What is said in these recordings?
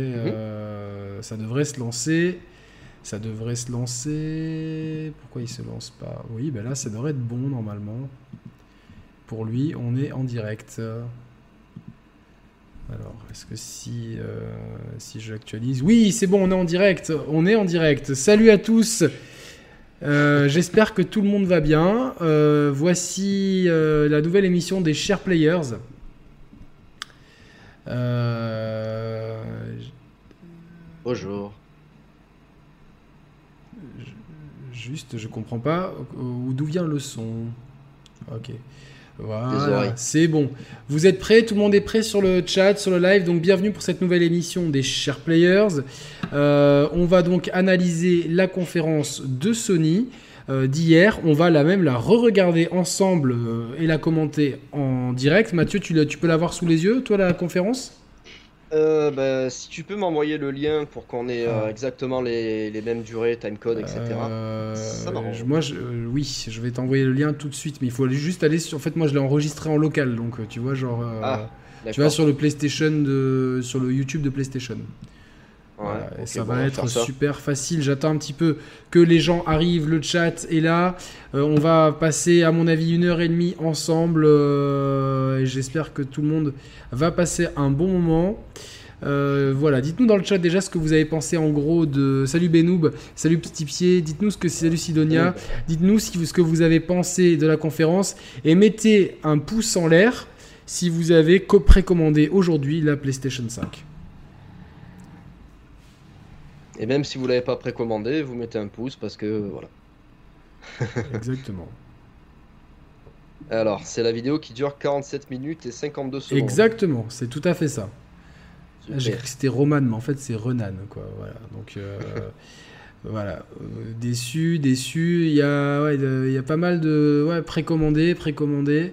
Euh, ça devrait se lancer. Ça devrait se lancer. Pourquoi il se lance pas? Oui, ben là, ça devrait être bon normalement. Pour lui, on est en direct. Alors, est-ce que si, euh, si je l'actualise Oui, c'est bon, on est en direct. On est en direct. Salut à tous. Euh, j'espère que tout le monde va bien. Euh, voici la nouvelle émission des Share Players. Bonjour. Juste, je comprends pas d'où vient le son. Ok. Voilà, c'est bon. Vous êtes prêts? Tout le monde est prêt sur le chat, sur le live. Donc bienvenue pour cette nouvelle émission des Share Players. Euh, on va donc analyser la conférence de Sony euh, d'hier. On va la même la re-regarder ensemble euh, et la commenter en direct. Mathieu, tu, tu peux la voir sous les yeux, toi, la conférence? Euh, bah, si tu peux m'envoyer le lien pour qu'on ait euh, ah. exactement les, les, mêmes durées, timecode, etc. Euh, ça m'arrange. Moi, je, oui, je vais t'envoyer le lien tout de suite, mais il faut juste aller sur. En fait, moi, je l'ai enregistré en local, donc tu vois, genre. Ah, tu vas sur le PlayStation, de, sur le YouTube de PlayStation ça va être super facile. J'attends un petit peu que les gens arrivent, le chat est là. Euh, on va passer, à mon avis, une heure et demie ensemble. Euh, et j'espère que tout le monde va passer un bon moment. Euh, voilà, dites-nous dans le chat déjà ce que vous avez pensé en gros de Salut Benoub, salut Petit Pied, dites-nous ce que c'est Salut Sidonia, dites-nous ce que vous avez pensé de la conférence et mettez un pouce en l'air si vous avez précommandé aujourd'hui la PlayStation 5. Et même si vous l'avez pas précommandé, vous mettez un pouce parce que voilà. Exactement. Alors, c'est la vidéo qui dure 47 minutes et 52 secondes. Exactement, c'est tout à fait ça. J'ai cru que c'était Roman, mais en fait c'est Renan, quoi. Voilà. Donc euh, voilà, euh, déçu, déçu. Il y a, il y a pas mal de ouais, précommandés, précommandés.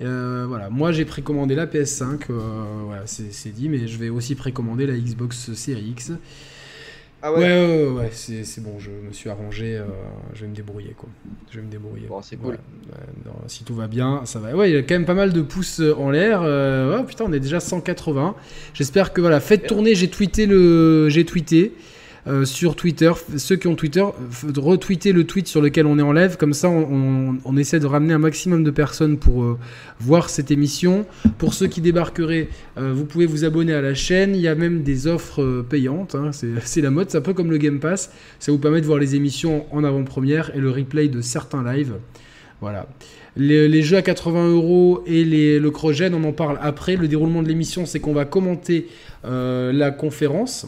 Euh, voilà, moi j'ai précommandé la PS5, voilà, c'est dit, mais je vais aussi précommander la Xbox Series X. Ah ouais Ouais, ouais, ouais, c'est bon, je me suis arrangé, euh, je vais me débrouiller quoi. Je vais me débrouiller. Bon, c'est cool. si tout va bien, ça va. Ouais, il y a quand même pas mal de pouces euh, en l'air. Euh, putain, on est déjà 180. J'espère que voilà, faites tourner, j'ai tweeté le j'ai tweeté euh, sur Twitter. Ceux qui ont Twitter, retweeter le tweet sur lequel on est en live. Comme ça, on, essaie de ramener un maximum de personnes pour euh, voir cette émission. Pour ceux qui débarqueraient, euh, vous pouvez vous abonner à la chaîne. Il y a même des offres payantes. Hein. C'est la mode. C'est un peu comme le Game Pass. Ça vous permet de voir les émissions en avant-première et le replay de certains lives. Voilà. Les, jeux à 80 euros et le cross on en parle après. Le déroulement de l'émission, c'est qu'on va commenter la conférence.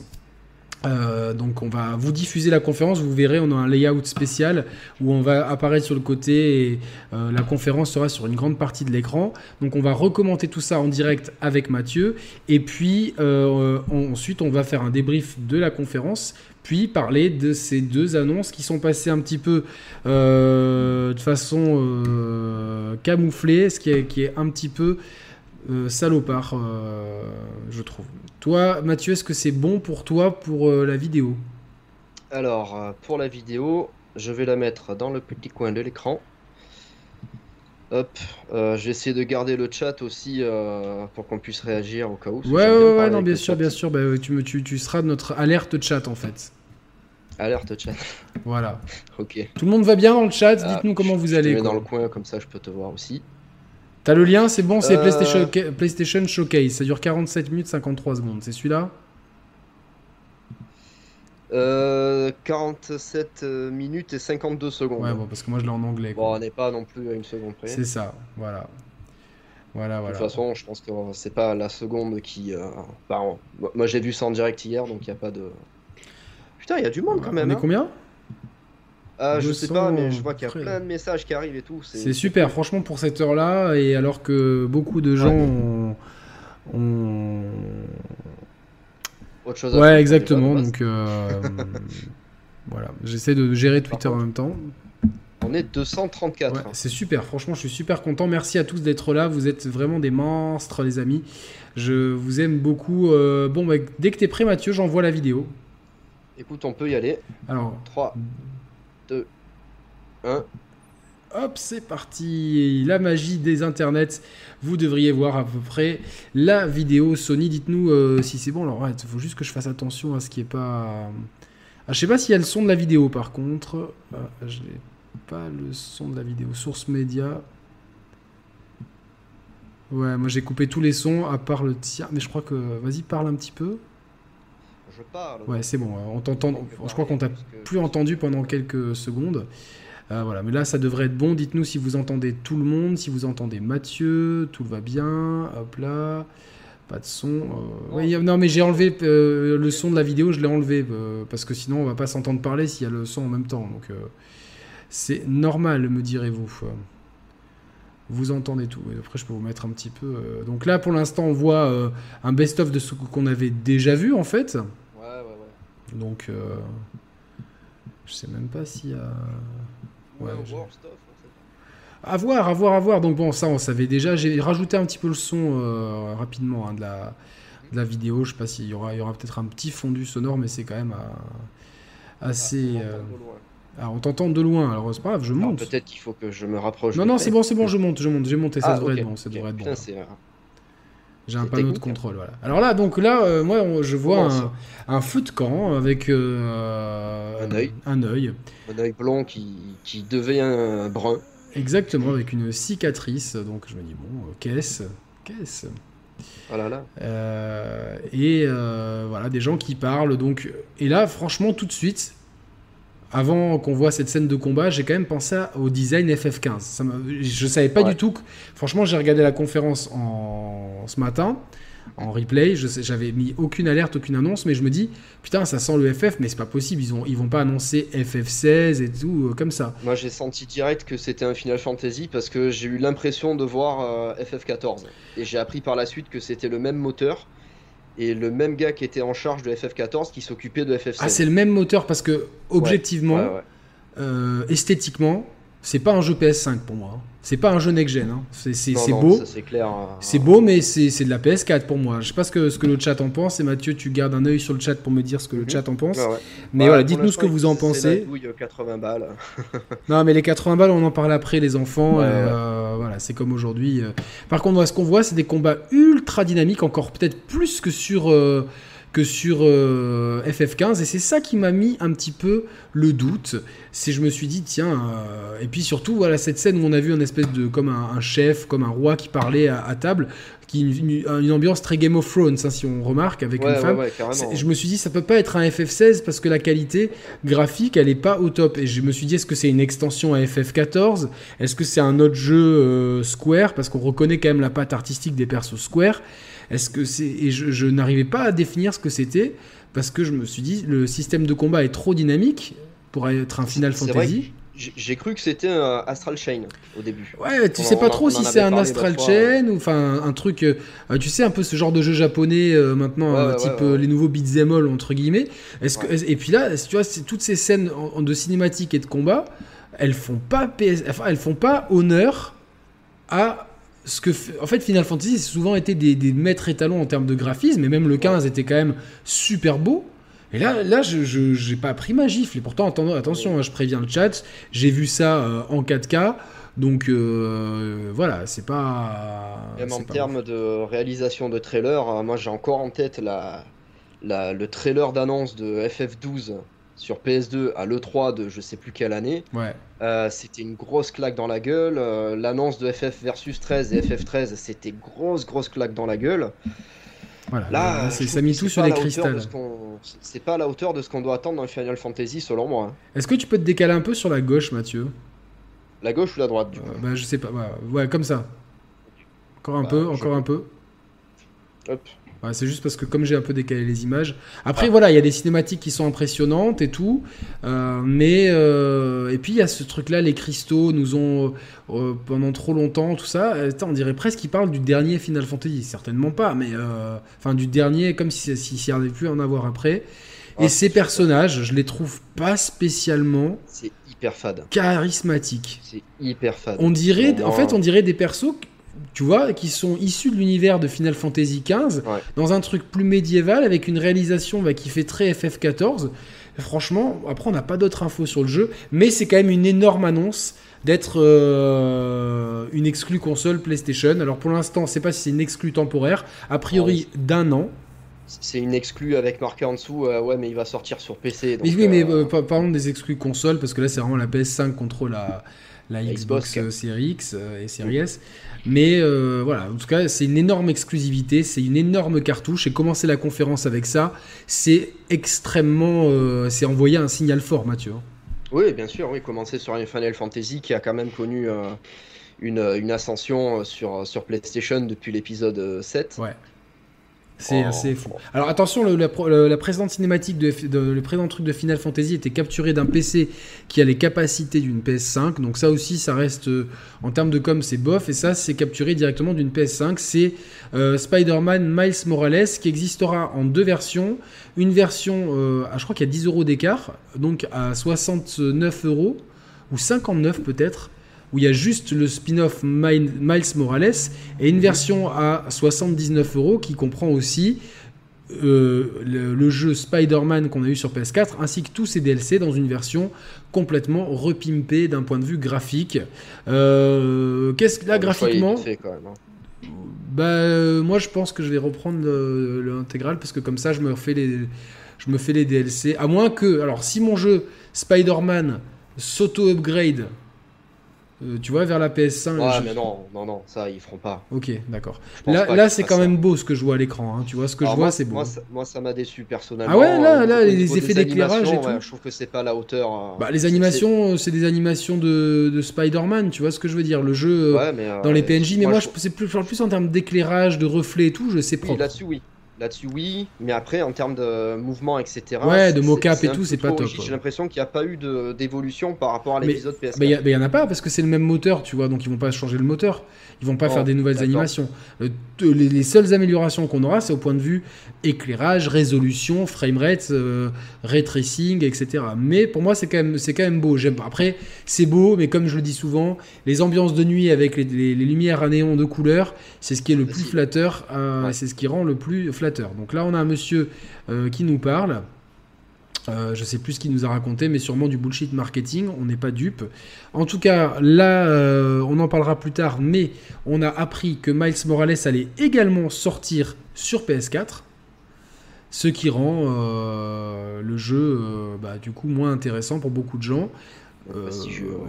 Euh, donc on va vous diffuser la conférence, vous verrez, on a un layout spécial où on va apparaître sur le côté et euh, la conférence sera sur une grande partie de l'écran. Donc on va recommenter tout ça en direct avec Mathieu et puis euh, ensuite on va faire un débrief de la conférence puis parler de ces deux annonces qui sont passées un petit peu de façon camouflée, ce qui est, qui est un petit peu salopard, je trouve. Toi, Mathieu, est-ce que c'est bon pour toi pour euh, la vidéo? Alors, euh, pour la vidéo, je vais la mettre dans le petit coin de l'écran. Hop, euh, j'ai essayé de garder le chat aussi pour qu'on puisse réagir au cas où. Ouais, ouais, ouais, non, bien sûr, bien sûr. Bah, tu, tu, tu seras notre alerte chat en fait. Alerte chat. Voilà. ok. Tout le monde va bien dans le chat ah, Dites-nous comment vous allez. Je mets dans le coin comme ça, je peux te voir aussi. T'as le lien, c'est bon, c'est euh. PlayStation, PlayStation Showcase. Ça dure 47 minutes 53 secondes. C'est celui-là? Euh, 47 euh, minutes et 52 secondes. Ouais, bon, parce que moi je l'ai en anglais. Bon, on n'est pas non plus à une seconde près. C'est ça, voilà. Voilà, voilà. De toute façon, je pense que c'est pas la seconde qui. Euh... moi j'ai vu ça en direct hier, donc il n'y a pas de. Putain, il y a du monde quand même. On est hein. combien? Ah, je sais pas, mais je vois qu'il y a plein de messages qui arrivent et tout. C'est super, franchement, pour cette heure-là, et alors que beaucoup de gens ont. Autre chose à Ouais, exactement. Donc, euh, voilà, j'essaie de gérer Twitter en même temps. On est 234. c'est super, franchement, je suis super content. Merci à tous d'être là. Vous êtes vraiment des monstres, les amis. Je vous aime beaucoup. Euh, bon, bah, dès que tu es prêt, Mathieu, j'envoie la vidéo. Écoute, on peut y aller. Alors, 3, 2, 1. Hop, c'est parti. La magie des internets. Vous devriez voir à peu près la vidéo Sony. Dites-nous euh, si c'est bon. Alors, il faut juste que je fasse attention à ce qui est pas. Ah, je sais pas s'il y a le son de la vidéo par contre. Ah, je n'ai pas le son de la vidéo. Source média. Ouais, moi j'ai coupé tous les sons à part le tien. Mais je crois que. Vas-y, parle un petit peu. Je parle. Ouais, c'est bon. On t'entend. Je crois qu'on t'a plus entendu pendant quelques secondes. Euh, voilà, mais là ça devrait être bon. Dites-nous si vous entendez tout le monde, si vous entendez Mathieu, tout va bien. Hop là, pas de son. Euh, non, mais j'ai enlevé euh, le son de la vidéo, je l'ai enlevé parce que sinon on va pas s'entendre parler s'il y a le son en même temps. Donc c'est normal, me direz-vous. Vous entendez tout. Et après, je peux vous mettre un petit peu. Donc là, pour l'instant, on voit un best-of de ce qu'on avait déjà vu en fait. Ouais, ouais, ouais. Donc, je sais même pas s'il y a. Ouais, à voir, à voir, à voir. Donc bon, ça on savait déjà. J'ai rajouté un petit peu le son euh, rapidement hein, de, la, de la vidéo. Je sais pas s'il y aura, il y aura peut-être un petit fondu sonore, mais c'est quand même euh, assez. Ah, on t'entend de loin. Alors c'est pas grave, je monte. Peut-être qu'il faut que je me rapproche. Non, non, c'est bon, c'est bon, je monte, je monte, j'ai monté. Ça ah, devrait être bon, ça devrait être bon. J'ai un panneau de contrôle, voilà. Alors là, donc là, euh, moi, je vois un, feu de camp avec euh, un œil. Un œil. Un œil blanc qui, qui devient brun. Exactement, avec une cicatrice. Donc je me dis, bon, euh, qu'est-ce Qu'est-ce? Oh là là. et voilà, des gens qui parlent. Donc, et là, franchement, tout de suite, avant qu'on voit cette scène de combat, j'ai quand même pensé au design FF15. Ça je savais pas du tout que. Franchement, j'ai regardé la conférence en... ce matin, en replay. J'avais mis aucune alerte, aucune annonce, mais je me dis, putain, ça sent le FF, mais c'est pas possible. Ils, ont... Ils vont pas annoncer FF16 et tout, euh, comme ça. Moi, j'ai senti direct que c'était un Final Fantasy parce que j'ai eu l'impression de voir euh, FF14. Et j'ai appris par la suite que c'était le même moteur et le même gars qui était en charge de FF14 qui s'occupait de FF16. Ah, c'est le même moteur parce que, objectivement, euh, esthétiquement, c'est pas un jeu PS5 pour moi. Hein. C'est pas un jeu next-gen. Hein. C'est beau. C'est clair. Hein. C'est beau, mais c'est de la PS4 pour moi. Je sais pas ce que, ce que le chat en pense. Et Mathieu, tu gardes un œil sur le chat pour me dire ce que le mhm. chat en pense. Mais voilà, dites-nous ce que vous en pensez. Douille, 80 balles. non, mais les 80 balles, on en parle après, les enfants. Euh, voilà, c'est comme aujourd'hui. Euh. Par contre, ce qu'on voit, c'est des combats ultra dynamiques, encore peut-être plus que sur. Euh, que sur euh, FF15 et c'est ça qui m'a mis un petit peu le doute. C'est je me suis dit tiens euh, et puis surtout voilà cette scène où on a vu un espèce de comme un, chef comme un roi qui parlait à, table qui une, une, ambiance très Game of Thrones hein, si on remarque avec une femme. je me suis dit ça peut pas être un FF16 parce que la qualité graphique elle est pas au top. Et je me suis dit est-ce que c'est une extension à FF14 est-ce que c'est un autre jeu euh, Square? Parce qu'on reconnaît quand même la patte artistique des persos Square est-ce que c'est et je, n'arrivais pas à définir ce que c'était parce que je me suis dit le système de combat est trop dynamique pour être un Final Fantasy. J'ai cru que c'était un Astral Chain au début. Ouais, tu sais pas trop si c'est un Astral Chain ou enfin un truc. Euh, tu sais un peu ce genre de jeu japonais euh, maintenant, euh, type les nouveaux beat'em all entre guillemets. Est-ce que et puis là, tu vois, toutes ces scènes de cinématique et de combat, elles font pas PS... enfin, elles font pas honneur à ce que en fait Final Fantasy c'est souvent été des, maîtres étalons en termes de graphisme et même le 15 était quand même super beau. Et là là je n'ai pas pris ma gifle. Et pourtant attention hein, je préviens le chat j'ai vu ça euh, en 4K donc euh, voilà c'est pas même en termes de réalisation de trailer euh, moi j'ai encore en tête la, la le trailer d'annonce de FF12 sur PS2 à l'E3 de je sais plus quelle année. Ouais. Euh, c'était une grosse claque dans la gueule. Euh, l'annonce de FF versus 13 et FF13, c'était grosse, grosse claque dans la gueule. Voilà, là, c'est ça mis tout sur les cristals. C'est pas à la hauteur de ce qu'on doit attendre dans Final Fantasy, selon moi. Hein. Est-ce que tu peux te décaler un peu sur la gauche, Mathieu? La gauche ou la droite, du coup? euh, bah, Je sais pas. Ouais, comme ça. Encore un bah, peu, encore un peu. Hop c'est juste parce que comme j'ai un peu décalé les images. Après, voilà, il y a des cinématiques qui sont impressionnantes et tout. Euh, mais. Euh, et puis, il y a ce truc-là, les cristaux nous ont. Euh, pendant trop longtemps, tout ça. on dirait presque qu'ils parlent du dernier Final Fantasy. Certainement pas, mais. Enfin, du dernier, comme s'il si, si, n'y avait plus à en avoir après. Et ces personnages, je les trouve pas spécialement. C'est hyper fade. Charismatiques. C'est hyper fade. On dirait. En fait, on dirait des persos tu vois, qui sont issus de l'univers de Final Fantasy XV, dans un truc plus médiéval, avec une réalisation bah, qui fait très FF14. franchement, après, on n'a pas d'autres infos sur le jeu, mais c'est quand même une énorme annonce d'être euh, une exclue console PlayStation. Alors pour l'instant, on ne sait pas si c'est une exclue temporaire, a priori d'un an. C'est une exclue avec marqué en dessous, euh, ouais, mais il va sortir sur PC. oui, mais euh, parlons des exclus consoles, parce que là, c'est vraiment la PS5 contre la, la Xbox, Series X et Series S. Mais voilà, en tout cas, c'est une énorme exclusivité, c'est une énorme cartouche. Et commencer la conférence avec ça, c'est extrêmement. c'est envoyer un signal fort, Mathieu. Hein. Oui, bien sûr, oui, commencer sur un Final Fantasy qui a quand même connu euh, une, une, ascension sur, sur PlayStation depuis l'épisode 7. Ouais. C'est oh. assez fou. Alors attention, le, la, présente cinématique, de, le présent truc de Final Fantasy était capturé d'un PC qui a les capacités d'une PS5. Donc ça aussi, ça reste euh, en termes de com, c'est bof. Et ça, c'est capturé directement d'une PS5. C'est euh, Spider-Man Miles Morales qui existera en deux versions. Une version, euh, je crois qu'il y a 10 euros d'écart, donc à 69 euros ou 59 peut-être où il y a juste le spin-off Miles Morales et une version à 79 euros qui comprend aussi euh, le, jeu Spider-Man qu'on a eu sur PS4 ainsi que tous ses DLC dans une version complètement repimpée d'un point de vue graphique. Euh, qu'est-ce que là graphiquement hein. Bah euh, moi je pense que je vais reprendre l'intégral parce que comme ça je me refais les je me fais les DLC à moins que alors si mon jeu Spider-Man s'auto upgrade euh, tu vois, vers la PS5. Ouais, mais non, non, non, ça, ils feront pas. Ok, d'accord. Là, là c'est quand même beau ce que je vois à l'écran. Hein. Tu vois, ce que je vois, c'est beau. Moi, ça m'a déçu personnellement. Ah ouais, là, là, les effets d'éclairage et tout. je trouve que c'est pas à la hauteur. Euh, bah, les animations, c'est des animations de, de Spider-Man, tu vois ce que je veux dire. Le jeu euh, dans les PNJ, mais moi, je... c'est plus, plus en termes d'éclairage, de reflet et tout, je sais propre. Là-dessus, oui. Là-dessus, oui, mais après, en termes de mouvement, etc. Ouais, de mocap et tout, c'est pas top. J'ai l'impression qu'il n'y a pas eu d'évolution par rapport à l'épisode PS4. Mais il n'y en a pas parce que c'est le même moteur, tu vois, donc ils vont pas changer le moteur. Ils vont pas faire des nouvelles animations. Euh, les, seules améliorations qu'on aura, c'est au point de vue éclairage, résolution, framerate, euh, ray tracing, etc. Mais pour moi, c'est quand même, quand même beau. Après, c'est beau, mais comme je le dis souvent, les ambiances de nuit avec les, lumières à néon de couleur, c'est ce qui est le plus flatteur. Euh, c'est ce qui rend le plus flatteur donc là, on a un monsieur euh, qui nous parle. Euh, je sais plus ce qu'il nous a raconté, mais sûrement du bullshit marketing, on n'est pas dupe. En tout cas, là, euh, on en parlera plus tard, mais on a appris que Miles Morales allait également sortir sur PS4, ce qui rend le jeu bah, du coup moins intéressant pour beaucoup de gens.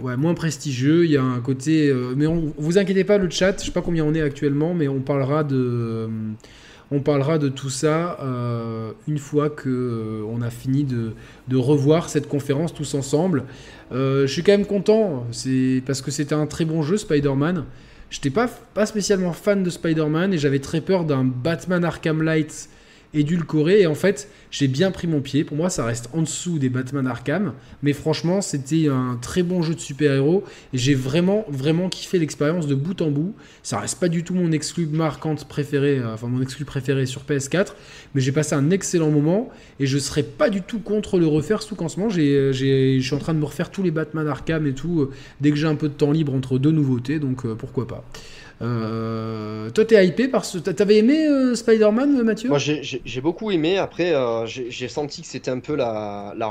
ouais. moins prestigieux. Il y a un côté. mais on, vous inquiétez pas, le chat, je sais pas combien on est actuellement, mais on parlera de on parlera de tout ça euh, une fois que euh, a fini de, revoir cette conférence tous ensemble. Euh, je suis quand même content, c'est parce que c'était un très bon jeu Spider-Man. Je n'étais pas, pas spécialement fan de Spider-Man et j'avais très peur d'un Batman Arkham Light édulcoré. Et en fait, j'ai bien pris mon pied. Pour moi, ça reste en dessous des Batman Arkham. Mais franchement, c'était un très bon jeu de super-héros. Et j'ai vraiment, vraiment kiffé l'expérience de bout en bout. Ça reste pas du tout mon exclu marquante préféré, euh, enfin mon exclu préféré sur PS4. Mais j'ai passé un excellent moment. Et je serais pas du tout contre le refaire. sous qu'en ce moment, je suis en train de me refaire tous les Batman Arkham et tout. Euh, dès que j'ai un peu de temps libre entre deux nouveautés. Donc euh, pourquoi pas. Euh, toi, t'es hypé parce que t'avais aimé euh, Spider-Man, Mathieu? Moi, j'ai beaucoup aimé. Après, euh, j'ai senti que c'était un peu la, la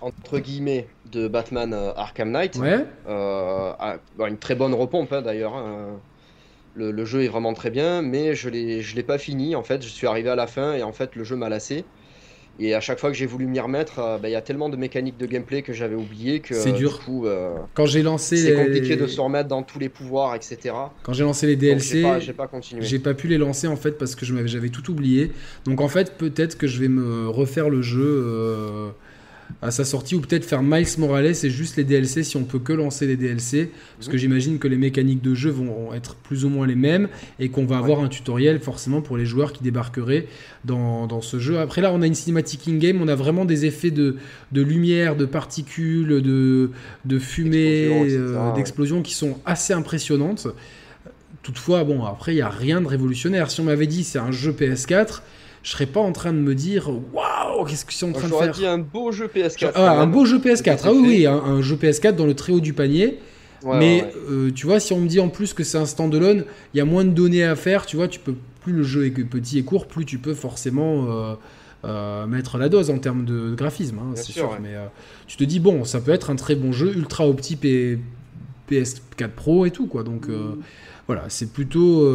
entre guillemets de Batman Arkham Knight. Ouais. une très bonne repompe hein, d'ailleurs. Hein. Le, le, jeu est vraiment très bien, mais je l'ai pas fini en fait. Je suis arrivé à la fin et en fait, le jeu m'a lassé. Et à chaque fois que j'ai voulu m'y remettre, euh, bah, il y a tellement de mécaniques de gameplay que j'avais oublié que c'est dur. Euh, Quand j'ai lancé, c'est compliqué de se remettre dans tous les pouvoirs, etc. Quand j'ai lancé les DLC, j'ai pas, continué. J'ai pas pu les lancer en fait parce que j'avais tout oublié. Donc en fait, peut-être que je vais me refaire le jeu. À sa sortie, ou peut-être faire Miles Morales et juste les DLC si on peut que lancer les DLC, parce que mhm. j'imagine que les mécaniques de jeu vont être plus ou moins les mêmes et qu'on va avoir un tutoriel forcément pour les joueurs qui débarqueraient dans, dans, ce jeu. Après là, on a une cinématique in-game, on a vraiment des effets de, de lumière, de particules, de, de fumée, euh, d'explosion qui sont assez impressionnantes. Toutefois, bon, après, il n'y a rien de révolutionnaire. Si on m'avait dit c'est un jeu PS4, je serais pas en train de me dire waouh, qu'est-ce qu'ils sont en train de faire dit un beau jeu PS4. Ah, un beau jeu PS4. Ah oui, oui, un, jeu PS4 dans le très haut du panier. mais tu vois, si on me dit en plus que c'est un standalone, il y a moins de données à faire, tu vois, tu peux plus le jeu est petit et court, plus tu peux forcément mettre la dose en termes de, graphisme, hein, c'est sûr. Mais tu te dis bon, ça peut être un très bon jeu, ultra opti et PS4 Pro et tout quoi. Donc voilà, c'est plutôt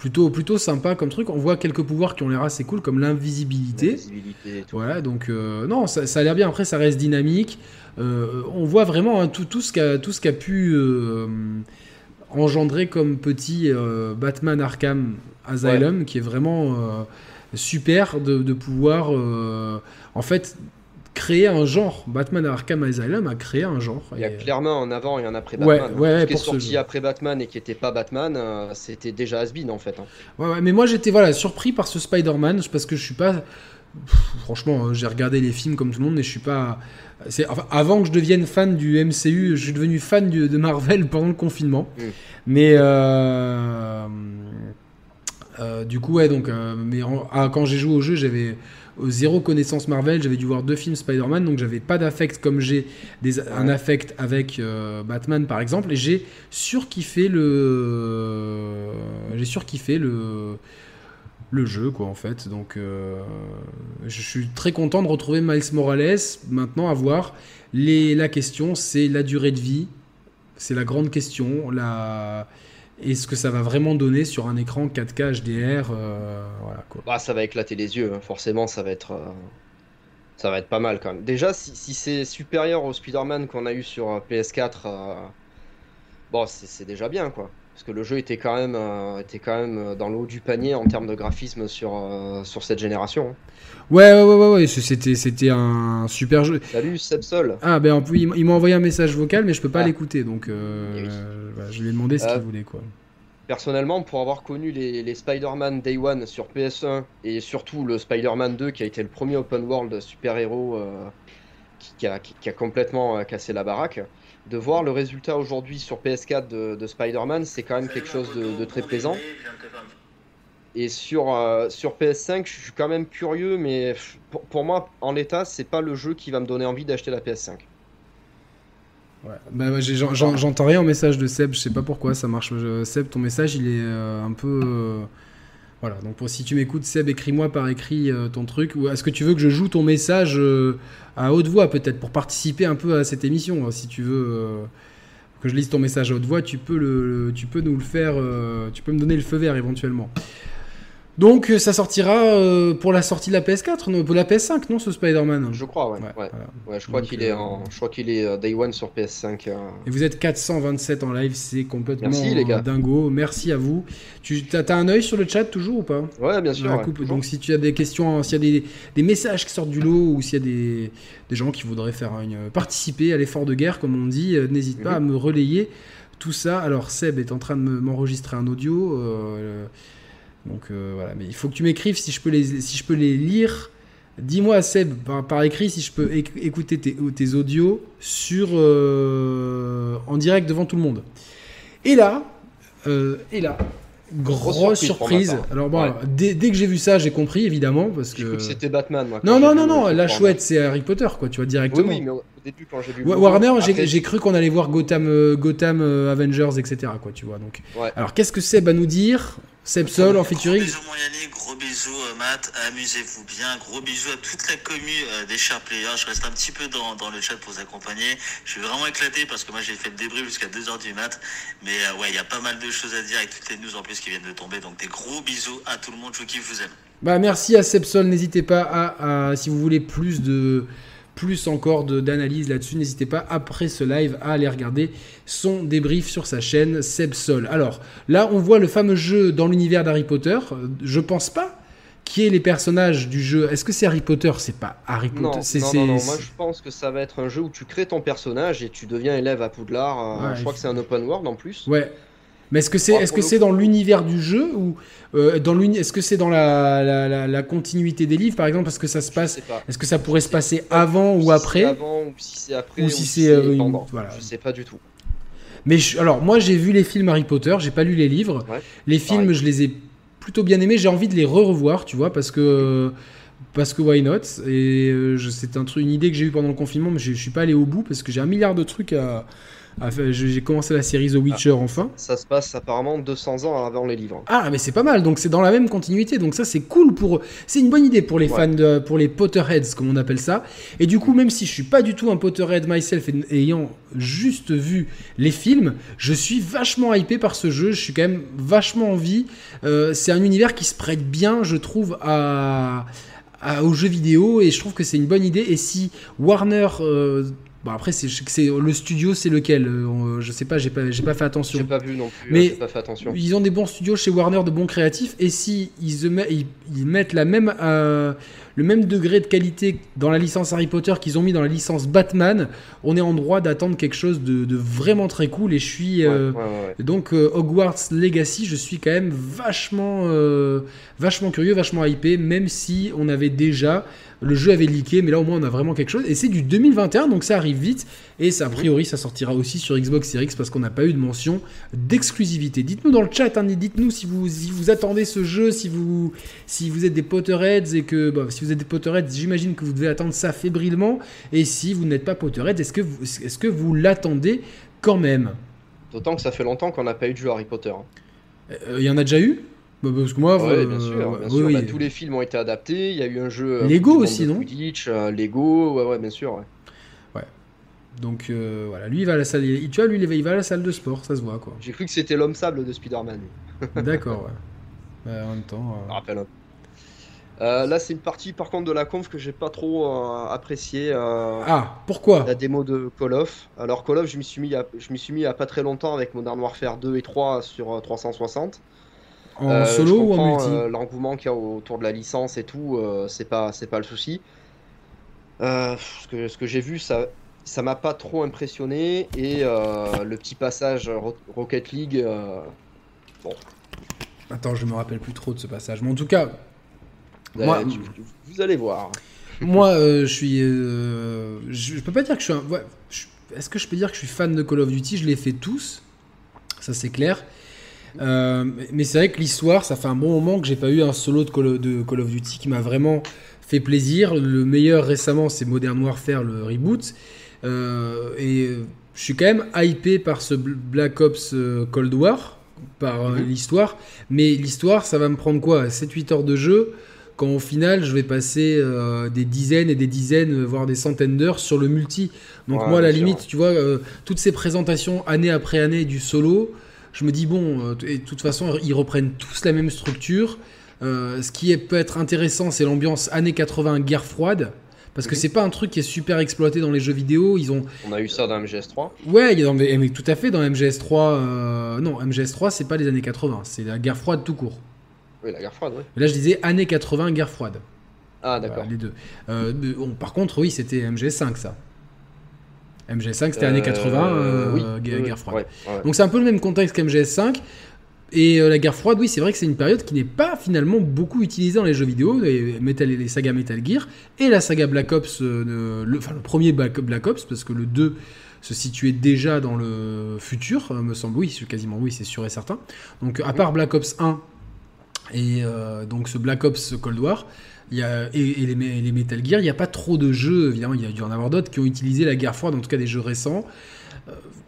plutôt, plutôt sympa comme truc. On voit quelques pouvoirs qui ont l'air assez cool, comme l'invisibilité. Voilà, donc euh, non, ça, a l'air bien. Après, ça reste dynamique. Euh, on voit vraiment hein, tout, tout ce qu'a tout ce qu'a pu euh, engendrer comme petit Batman Arkham Asylum, qui est vraiment super de, de pouvoir en fait créer un genre. Batman Arkham Asylum a créé un genre. Il y a clairement un avant et un après Batman. Ouais, ouais, ce qui est sorti après Batman et qui n'était pas Batman, euh, c'était déjà has en fait. Hein. Ouais, ouais, mais moi j'étais voilà, surpris par ce Spider-Man parce que je suis pas. franchement, euh, j'ai regardé les films comme tout le monde, mais je suis pas. C'est enfin, avant que je devienne fan du MCU, je suis devenu fan de Marvel pendant le confinement. Mm. Mais euh, du coup, ouais, donc, mais ah, quand j'ai joué au jeu, j'avais zéro connaissance Marvel, j'avais dû voir deux films Spider-Man, donc j'avais pas d'affect comme j'ai un affect avec euh, Batman par exemple, et j'ai surkiffé le, j'ai surkiffé le le jeu quoi en fait. Donc euh, je suis très content de retrouver Miles Morales. Maintenant à voir. Les, la question c'est la durée de vie, c'est la grande question. La et ce que ça va vraiment donner sur un écran 4K HDR. Euh. Bah, ça va éclater les yeux, hein. forcément, ça va être. Euh, ça va être pas mal quand même. Déjà, si, c'est supérieur au Spider-Man qu'on a eu sur euh, PS4, bon, c'est déjà bien quoi. Parce que le jeu était quand même, était quand même dans le haut du panier en termes de graphisme sur, sur cette génération. Hein. Ouais, ouais, ouais, ouais, c'était, c'était un super jeu. Salut Sebsol. Ah, ben il m'a envoyé un message vocal, mais je peux pas ah. l'écouter, donc euh, eh je lui ai demandé ce qu'il euh, voulait, quoi. Personnellement, pour avoir connu les, les Spider-Man Day One sur PS1 et surtout le Spider-Man 2 qui a été le premier open world super-héros euh, qui, qui, a, complètement cassé la baraque, de voir le résultat aujourd'hui sur PS4 de, de Spider-Man, c'est quand même quelque chose de, très plaisant. Et sur, euh, sur PS5, je suis quand même curieux, mais pour, moi, en l'état, c'est pas le jeu qui va me donner envie d'acheter la PS5. Ouais. Bah, j'entends rien en message de Seb, je sais pas pourquoi ça marche. Seb, ton message, il est euh, un peu. Euh, voilà, donc si tu m'écoutes, Seb, écris-moi par écrit ton truc. Ou est-ce que tu veux que je joue ton message à haute voix, peut-être, pour participer un peu à cette émission Si tu veux que je lise ton message à haute voix, tu peux, le tu peux nous le faire. tu peux me donner le feu vert éventuellement. Donc euh, ça sortira euh, pour la sortie de la PS4, non, pour la PS5, non, ce Spider-Man Je crois, ouais. ouais, je crois qu'il est, en, je crois qu'il est Day One sur PS5. Et vous êtes 427 en live, c'est complètement Merci, les gars. dingo. Merci à vous. Tu as, un œil sur le chat toujours ou pas? Ouais, bien sûr. donc si tu as des questions, s'il y a des, des, messages qui sortent du lot ou s'il y a des, des, gens qui voudraient faire une, participer à l'effort de guerre, comme on dit, euh, n'hésite pas à mhm. me relayer tout ça. Alors Seb est en train de m'enregistrer un audio. Donc euh, voilà, mais il faut que tu m'écrives si je peux les, si je peux les lire. Dis-moi Seb par, écrit si je peux écouter tes, tes, audios sur euh, en direct devant tout le monde. Et là, euh, et là, grosse, surprise. Alors bon, dès, que j'ai vu ça, j'ai compris évidemment parce que, c'était Batman. Moi, non non non non, la chouette c'est Harry Potter quoi, tu vois directement. Oui, mais au début quand j'ai vu Warner, j'ai cru qu'on allait voir Gotham, Gotham Avengers, etc. Quoi, tu vois donc. Alors qu'est-ce que Seb à nous dire Sepsol en featuring. Gros bisous mon gros bisous Matt, amusez-vous bien, gros bisous à toute la commu euh, des chers players. Je reste un petit peu dans, dans, le chat pour vous accompagner. Je suis vraiment éclaté parce que moi j'ai fait le débrief jusqu'à 2h du mat. Mais euh, ouais, il y a pas mal de choses à dire avec toutes les news en plus qui viennent de tomber. Donc des gros bisous à tout le monde, je vous kiffe, je vous aime. Bah merci à Sepsol, n'hésitez pas à, si vous voulez plus de plus encore d'analyse là-dessus, n'hésitez pas après ce live à aller regarder son débrief sur sa chaîne Sebsol. Alors là, on voit le fameux jeu dans l'univers d'Harry Potter. Je pense pas qui est les personnages du jeu. Est-ce que c'est Harry Potter? C'est pas Harry Potter. Non, non, non, moi je pense que ça va être un jeu où tu crées ton personnage et tu deviens élève à Poudlard. Euh, je crois que c'est un open world en plus. Ouais. Mais est-ce que c'est que c'est dans l'univers du jeu ou euh, dans est-ce que c'est dans la, la, la, continuité des livres par exemple parce que ça se passe est-ce que ça pourrait se passer avant ou après avant ou si c'est après ou, si, c'est euh, pendant. voilà. je sais pas du tout. Mais alors moi j'ai vu les films Harry Potter j'ai pas lu les livres. Les films je les ai plutôt bien aimés j'ai envie de les re revoir tu vois parce que parce que why not? Et euh, c'est un truc, une idée que j'ai eue pendant le confinement, mais je, je suis pas allé au bout parce que j'ai un milliard de trucs à. Faire. J'ai commencé la série The Witcher enfin. Ça se passe apparemment 200 ans avant les livres. Ah mais c'est pas mal, donc c'est dans la même continuité, donc ça c'est cool pour, c'est une bonne idée pour les Ouais. fans, de, pour les Potterheads comme on appelle ça. Et du coup même si je suis pas du tout un Potterhead myself ayant juste vu les films, je suis vachement hypé par ce jeu, je suis quand même vachement envie. Euh, c'est un univers qui se prête bien, je trouve, à, à- aux jeux vidéo et je trouve que c'est une bonne idée. Et si Warner euh, Bon après c'est le studio c'est lequel Euh, je sais pas j'ai pas j'ai pas fait attention J'ai pas vu non plus, Mais- j'ai pas fait attention. ils ont des bons studios chez Warner, de bons créatifs, et si ils, ils- ils mettent la même, euh, le même degré de qualité dans la licence Harry Potter qu'ils ont mis dans la licence Batman, on est en droit d'attendre quelque chose de, de vraiment très cool. Et je suis euh, ouais, ouais, ouais. donc euh, Hogwarts Legacy, je suis quand même vachement, euh, vachement curieux, vachement hypé, même si on avait déjà le jeu avait leaké, mais là au moins on a vraiment quelque chose. Et c'est du 2021, donc ça arrive vite. Et ça, a priori, ça sortira aussi sur Xbox Series X parce qu'on n'a pas eu de mention d'exclusivité. Dites-nous dans le chat, hein, dites-nous si vous, si vous attendez ce jeu, si vous, si vous êtes des Potterheads et que, bah, si vous êtes des Potterheads, j'imagine que vous devez attendre ça fébrilement. Et si vous n'êtes pas Potterheads, est-ce que vous, est-ce que vous l'attendez quand même? D'autant que ça fait longtemps qu'on n'a pas eu de jeu Harry Potter. hein. Euh, Il y en a déjà eu? Bah, Parce que moi, Ouais, euh, bien sûr, bien oui, sûr. oui. Bah, tous les films ont été adaptés. Il y a eu un jeu. Lego aussi, non Quidditch, euh, Lego, ouais, ouais, bien sûr. ouais. Donc euh, voilà, lui il va à la salle, il- tu vois, lui il va- à la salle de sport, ça se voit quoi. J'ai cru que c'était l'homme sable de Spider-Man. D'accord, ouais. En même temps. Euh, peu. Euh, là, c'est une partie par contre de la conf que j'ai pas trop apprécié. euh, Ah, pourquoi La démo de Call of. Alors Call of, je m'y suis mis, a- je suis mis a pas très longtemps avec Modern Warfare 2 et 3 sur euh, 360. En Euh, solo je ou en multi? euh, L'engouement qu'il y a autour de la licence et tout, euh, c'est pas, c'est pas le souci. Euh, ce que, ce que j'ai vu, ça, ça m'a pas trop impressionné et euh, le petit passage Ro- Rocket League, euh, Attends, je me rappelle plus trop de ce passage. Mais en tout cas, vous, Moi- allez, tu- vous allez voir. moi euh, je suis. euh, je, je peux pas dire que je suis un. ouais, je- Est-ce que je peux dire que je suis fan de Call of Duty? Je les fais tous. Ça c'est clair. Euh, mais- c'est vrai que l'histoire, ça fait un bon moment que j'ai pas eu un solo de Call of, de Call of Duty qui m'a vraiment fait plaisir. Le meilleur récemment, c'est Modern Warfare, le reboot. Euh, et je suis quand même hypé par ce Bl- Black Ops euh, Cold War, par Mhm. l'histoire. Mais l'histoire, ça va me prendre quoi? 7-8 heures de jeu quand au final je vais passer euh, des dizaines et des dizaines, voire des centaines d'heures sur le multi. Donc Ouais, moi, à la sûr. limite, tu vois, euh, toutes ces présentations année après année du solo, je me dis, bon, euh, et de toute façon, ils reprennent tous la même structure. Euh, ce qui est, peut être intéressant, c'est l'ambiance années 80, guerre froide. Parce que Mhm. c'est pas un truc qui est super exploité dans les jeux vidéo. Ils ont. On a eu ça dans MGS3. Ouais, il y a dans des- mais tout à fait dans MGS3. euh, Non, MGS3, c'est pas les années 80, c'est la guerre froide tout court. Oui, la guerre froide, oui. Là, je disais années 80, guerre froide. Ah, d'accord. Voilà, les deux. Euh, par contre, oui, c'était MGS5, ça. MGS5, c'était Euh, années 80, euh, oui, guerre, oui, guerre froide. ouais, ouais. Donc c'est un peu le même contexte qu'MGS5. Et euh, la guerre froide, oui, c'est vrai que c'est une période qui n'est pas finalement beaucoup utilisée dans les jeux vidéo, les, Metal, les sagas Metal Gear, et la saga Black Ops, euh, le, enfin le premier Black, Black Ops, parce que le 2 se situait déjà dans le futur, euh, me semble, oui, c'est quasiment oui, c'est sûr et certain. Donc à part Black Ops 1 et euh, donc ce Black Ops Cold War, y a, et, et les, et les Metal Gear, il n'y a pas trop de jeux, évidemment, il y a dû en avoir d'autres qui ont utilisé la guerre froide, en tout cas des jeux récents.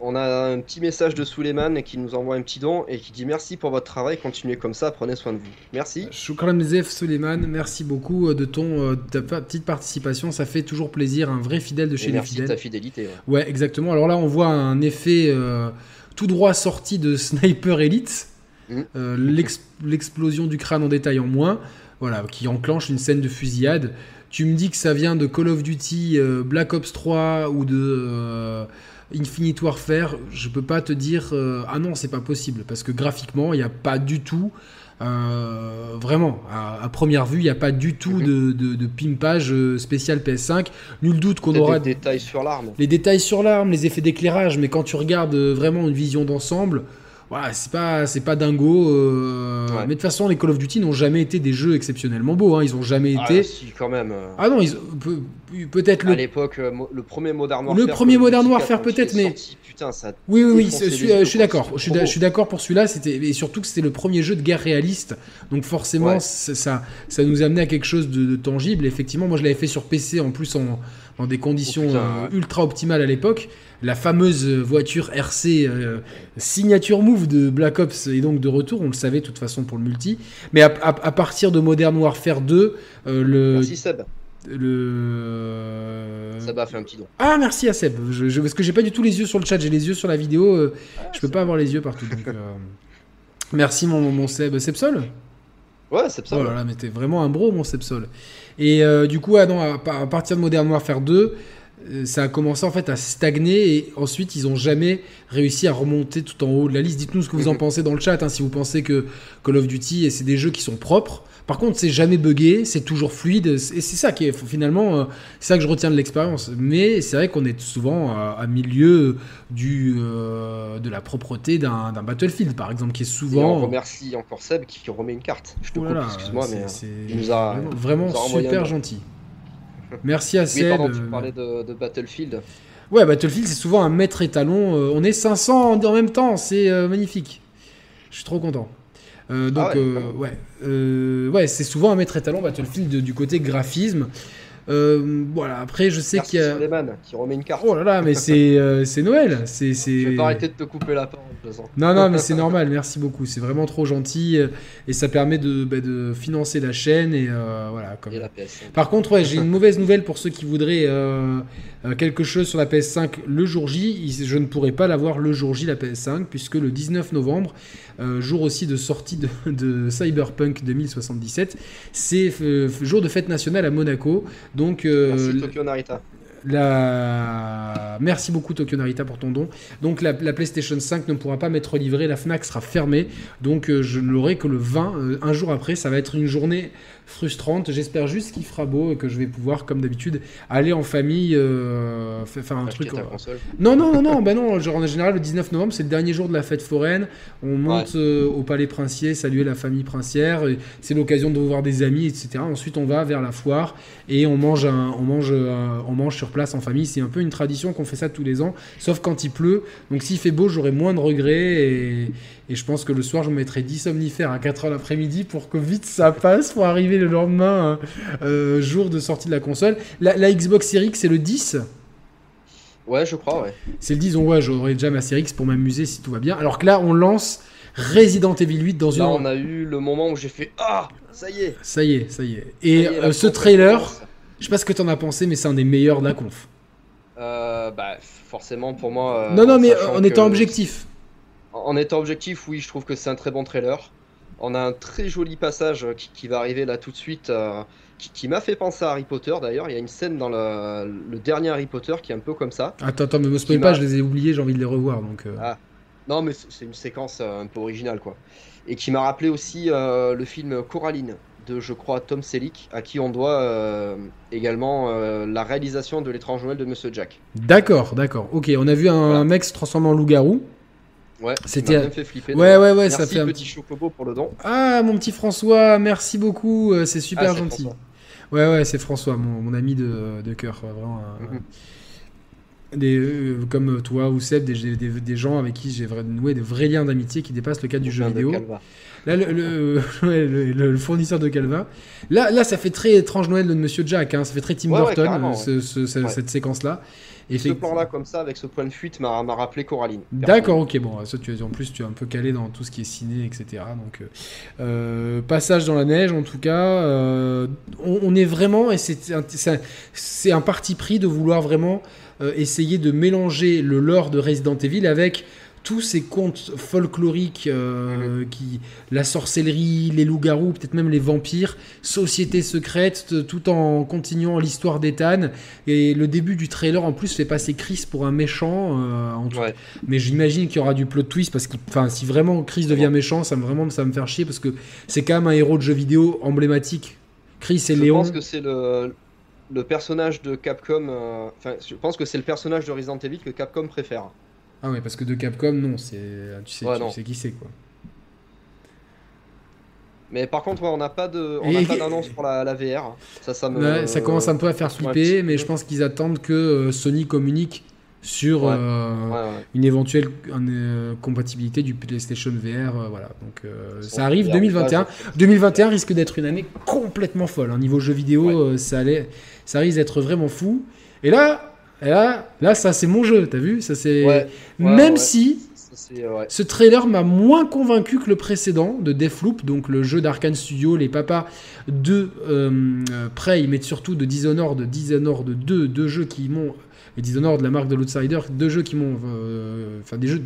On a un petit message de Suleiman qui nous envoie un petit don et qui dit merci pour votre travail, continuez comme ça, prenez soin de vous. Merci. Shukran Zef Suleiman, merci beaucoup euh, de ton euh, de ta petite participation, ça fait toujours plaisir, un vrai fidèle de Et chez les merci de fidèles. ta fidélité. ouais. Ouais, exactement. Alors là, on voit un effet euh, tout droit sorti de Sniper Elite. Euh, l'ex- l'explosion du crâne en détail en moins, voilà, qui enclenche une scène de fusillade. Tu me dis que ça vient de Call of Duty, euh, Black Ops 3 ou de euh, Infinite Warfare. Je peux pas te dire euh, ah non, c'est pas possible parce que graphiquement, il n'y a pas du tout. euh, vraiment, à, à première vue, il n'y a pas du tout Mhm. de, de- de pimpage spécial PS5. Nul doute qu'on aura des détails sur l'arme. les détails sur l'arme, les effets d'éclairage, mais quand tu regardes vraiment une vision d'ensemble, voilà, c'est pas, c'est pas dingo. euh, Ouais. Mais de toute façon, les Call of Duty n'ont jamais été des jeux exceptionnellement beaux. Hein. Ils ont jamais Ah, été. si, quand même. euh, Ah non, ils... peut-être À le. l'époque, euh, le premier Modern Le Warfare. premier Call of Modern Warfare, 4, quand il peut-être, mais- sorti, putain, ça. Oui, oui, oui, je suis, je d'accord. Je je suis d'accord pour celui-là. C'était et surtout que c'était le premier jeu de guerre réaliste. Donc forcément, Ouais. ça, ça, nous amenait à quelque chose de, de tangible. Effectivement, moi je l'avais fait sur PC en plus en, dans des conditions Oh, putain, ouais. ultra optimales à l'époque. La fameuse voiture RC euh, signature move de Black Ops est donc de retour. On le savait de toute façon pour le multi. Mais à, à- à partir de Modern Warfare 2, euh, le, Merci Seb. le Seb a fait un petit don. ah merci à Seb, je, je- parce que j'ai pas du tout les yeux sur le chat, j'ai les yeux sur la vidéo, euh, je peux pas avoir les yeux partout. Donc, euh, merci mon, mon Seb. Sebsol Ouais, Seb, ça. Oh là là, mais t'es vraiment un bro mon Sebsol. Et euh, du coup, ah non, à, à partir de Modern Warfare 2, euh, ça a commencé en fait à stagner et ensuite ils ont jamais réussi à remonter tout en haut de la liste. Dites-nous ce que vous en pensez dans le chat, hein, si vous pensez que Call of Duty, et c'est des jeux qui sont propres. Par contre, c'est jamais buggé, c'est toujours fluide, et c'est ça qui est finalement, euh, c'est ça que je retiens de l'expérience. Mais c'est vrai qu'on est souvent à, à milieu du, euh, de la propreté d'un Battlefield, par exemple, qui est Et on souvent. remercie encore Seb qui remet une carte. Je te coupe, excuse-moi, mais. euh, il nous a- vraiment, il vraiment nous a renvoyé super gentil. Merci à Oui, Seb. pardon, tu parlais de, de Battlefield. Ouais, Battlefield, c'est souvent un maître étalon. euh, on est 500 en même temps, c'est euh, magnifique. Je suis trop content. Euh, donc, Ah ouais, euh, ouais, Euh, ouais, c'est souvent un maître étalon Battlefield du côté graphisme. Euh, voilà, après, je sais qu'il y a. Qui remet une carte. Oh là là, mais c'est euh, Noël. C'est Je vais pas arrêter de te couper la parole. Non, non, mais c'est normal, merci beaucoup. C'est vraiment trop gentil euh, et ça permet de, bah, de financer la chaîne et euh, voilà. Comme... Et la PS. Par contre, ouais, j'ai une mauvaise nouvelle pour ceux qui voudraient euh, quelque chose sur la PS5 le jour J. Je ne pourrai pas l'avoir le jour J, la PS5, puisque le 19 novembre, euh, jour aussi de sortie de, de Cyberpunk 2077, c'est euh, jour de fête nationale à Monaco. Donc, Merci Tokyo Narita. la... Merci beaucoup Tokyo Narita pour ton don. Donc la, la PlayStation 5 ne pourra pas m'être livrée, la Fnac sera fermée, donc euh, je ne l'aurai que le 20, euh, un jour après. Ça va être une journée frustrante. J'espère juste qu'il fera beau et que je vais pouvoir, comme d'habitude, aller en famille, euh, fa- faire un Acheter truc. ta console. non, non, non, non, bah non, genre en général le 19 novembre c'est le dernier jour de la fête foraine, on monte euh, au palais princier, saluer la famille princière, c'est l'occasion de voir des amis, etc. Ensuite on va vers la foire et on mange, un, on mange, euh, on mange sur place en famille, c'est un peu une tradition qu'on fait ça tous les ans, sauf quand il pleut, donc s'il fait beau j'aurai moins de regrets et, et je pense que le soir je me mettrai 10 somnifères à 4h l'après-midi pour que vite ça passe pour arriver le lendemain, euh, euh, jour de sortie de la console. La, la Xbox Series X c'est le 10 Ouais, je crois, ouais. c'est le 10, donc ouais, j'aurai déjà ma série X pour m'amuser si tout va bien. Alors que là, on lance Resident Evil 8 dans une. Là, on a eu le moment où j'ai fait Ah, ça y est. Ça y est, ça y est. Et y est, euh, ce trailer, je sais pas ce que t'en as pensé, mais c'est un des meilleurs de la conf. Euh, bah, forcément, pour moi. euh, non, non, mais en étant objectif. En étant objectif, oui, je trouve que c'est un très bon trailer. On a un très joli passage qui, qui va arriver là tout de suite, euh, qui, qui m'a fait penser à Harry Potter d'ailleurs. Il y a une scène dans le, le dernier Harry Potter qui est un peu comme ça. Attends, attends, mais me spoil pas, je les ai oubliés, j'ai envie de les revoir. Donc, euh. Ah. Non, mais c'est une séquence euh, un peu originale quoi. Et qui m'a rappelé aussi euh, le film Coraline de, je crois, Tom Selleck, à qui on doit également la réalisation de l'étrange Noël de Monsieur Jack. D'accord, d'accord. Ok, on a vu un Voilà. mec se transformer en loup-garou. Ouais, C'était- bien fait flipper. Ouais, ouais, ouais, ça fait un petit chocobo pour le don. Ah, mon petit François, merci beaucoup, euh, c'est super Ah, c'est gentil. François. Ouais, ouais, c'est François, mon, mon ami de, de cœur, euh, vraiment. un- Mhm. des, euh, comme toi ou Seb, des, des, des gens avec qui j'ai noué de vrais liens d'amitié qui dépassent le cadre du jeu vidéo. Calva. Là, le, le, fournisseur de Calva. Là, là, ça fait très étrange Noël de Monsieur Jack, hein, ça fait très Tim Ouais, Burton, carrément, euh, ce- ce- ce- Ouais. cette séquence-là. Ce Effect- plan-là, comme ça, avec ce point de fuite, m'a rappelé Coraline. D'accord, ok, bon, ça, tu, en plus tu es un peu calé dans tout ce qui est ciné, etc. Donc, euh, euh, passage dans la neige, en tout cas, euh, on, on est vraiment, et c'est un, parti pris de vouloir vraiment euh, essayer de mélanger le lore de Resident Evil avec tous ces contes folkloriques, euh, qui, la sorcellerie, les loups-garous, peut-être même les vampires, société secrète, tout en continuant l'histoire d'Ethan. Et le début du trailer, en plus, fait passer Chris pour un méchant. euh, en tout Ouais. mais j'imagine qu'il y aura du plot twist parce que enfin, si vraiment Chris devient méchant, ça me vraiment ça va me faire chier parce que c'est quand même un héros de jeu vidéo emblématique. Chris et Je Léon. pense que c'est le, le personnage de Capcom. euh, Enfin, je pense que c'est le personnage de Resident Evil que Capcom préfère. Ah ouais, parce que de Capcom, non, c'est tu sais, Ouais, tu non. sais qui c'est quoi. Mais par contre, ouais, on n'a pas de, on n'a pas d'annonce pour la, la VR. Ça, ça me. Ouais, ça commence un peu à faire flipper, mais je pense qu'ils attendent que euh, Sony communique sur euh, une éventuelle euh, compatibilité du PlayStation VR. euh, voilà, donc euh, ça arrive VR, 2021. ouais, 2021 risque d'être une année complètement folle. Hein. Niveau jeux vidéo, euh, ça, allait, ça risque d'être vraiment fou. Et là, et là, là, ça c'est mon jeu, t'as vu? Ça c'est Ouais, ouais, même ouais. si Ça, ouais. ce trailer m'a moins convaincu que le précédent de Deathloop, donc le jeu d'Arkane Studio, les papas de euh, euh, Prey, mais surtout de Dishonored, Dishonored 2, deux jeux qui m'ont et Dishonored, la marque de l'Outsider, deux jeux qui m'ont, euh, enfin des jeux,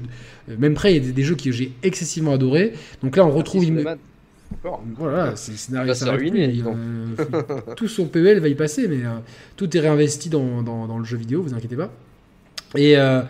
même Prey, des, des jeux que j'ai excessivement adoré. Donc là, on retrouve Merci, voilà, c'est le scénario va ça ruiner, plus, euh, tout son PEL va y passer, mais euh, tout est réinvesti dans, dans- dans le jeu vidéo, vous inquiétez pas. Et euh,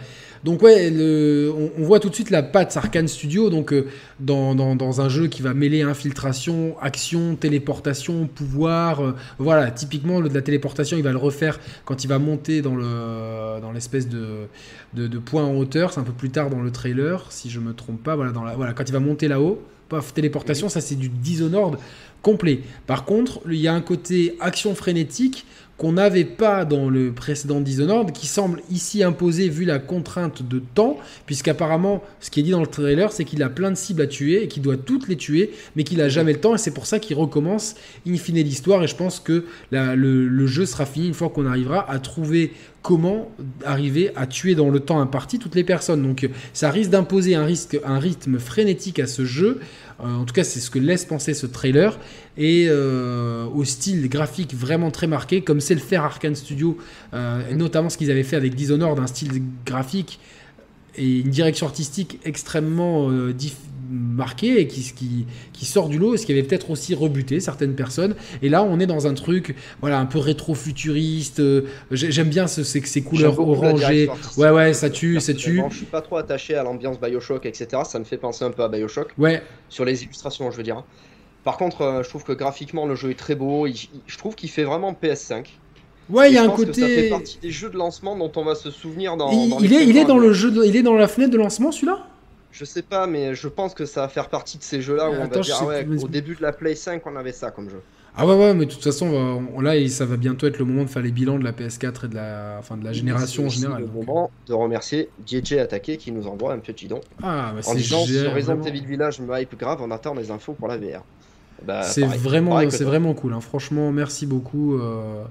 donc ouais, le- on, on voit tout de suite la patte Arkane Studio, donc euh, dans, un jeu qui va mêler infiltration, action, téléportation, pouvoir. voilà, typiquement le de la téléportation, il va le refaire quand il va monter dans le dans l'espèce de, de de point en hauteur. C'est un peu plus tard dans le trailer, si je me trompe pas. Voilà, dans la, voilà, quand il va monter là-haut. Paf, téléportation, ça c'est du Dishonored complet. Par contre, il y a un côté action frénétique qu'on n'avait pas dans le précédent Dishonored, qui semble ici imposé vu la contrainte de temps, puisqu'apparemment, ce qui est dit dans le trailer, c'est qu'il a plein de cibles à tuer et qu'il doit toutes les tuer, mais qu'il a jamais le temps, et c'est pour ça qu'il recommence in fine l'histoire, et je pense que le, jeu sera fini une fois qu'on arrivera à trouver comment arriver à tuer dans le temps imparti toutes les personnes. Donc ça risque d'imposer un, un rythme frénétique à ce jeu. Euh, en tout cas, c'est ce que laisse penser ce trailer. Et euh, au style graphique vraiment très marqué, comme c'est le faire Arkane Studio, euh, et notamment ce qu'ils avaient fait avec Dishonored, un style graphique et une direction artistique extrêmement euh, dif- marquée et qui, qui, qui sort du lot, ce qui avait peut-être aussi rebuté certaines personnes. Et là, on est dans un truc voilà, un peu rétro-futuriste. euh, j'ai- J'aime bien ce, ces, ces couleurs orangées. Ouais, ouais, ça tue, ça tue. Je suis pas trop attaché à l'ambiance Bioshock, etc. Ça me fait penser un peu à Bioshock. Ouais, Sur les illustrations, je veux dire. Par contre, euh, je trouve que graphiquement, le jeu est très beau. Je trouve qu'il fait vraiment PS5. ouais, il y a un que ça fait côté. partie des jeux de lancement dont on va se souvenir dans. Il, dans il les est, il dans le jeu, de- il est dans la fenêtre de lancement, celui-là? Je sais pas, mais je pense que ça va faire partie de ces jeux-là où on Attends, va dire ah ouais, plus, mais- au début de la Play 5, on avait ça comme jeu. Ah ouais, ouais, mais de toute façon, on là, ça va bientôt être le moment de faire les bilans de la PS4 et de la, enfin, de la génération en C'est général. le donc. moment de remercier DJ Attaqué qui nous envoie un petit don Ah, bah, en c'est disant sur Resident Evil Village me hype grave, on attend les infos pour la VR. Bah, C'est vraiment, c'est vraiment cool. hein. Franchement, merci beaucoup. euh,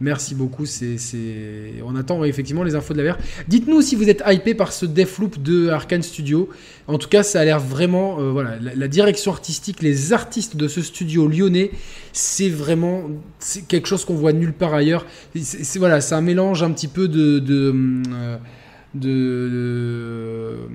Merci beaucoup. C'est, c'est... On attend effectivement les infos de la VR. Dites-nous si vous êtes hypé par ce Deathloop de Arkane Studio. En tout cas, ça a l'air vraiment. euh, voilà, la, direction artistique, les artistes de ce studio lyonnais, c'est vraiment c'est quelque chose qu'on voit nulle part ailleurs. C'est, voilà, c'est un mélange un petit peu de. de euh, de,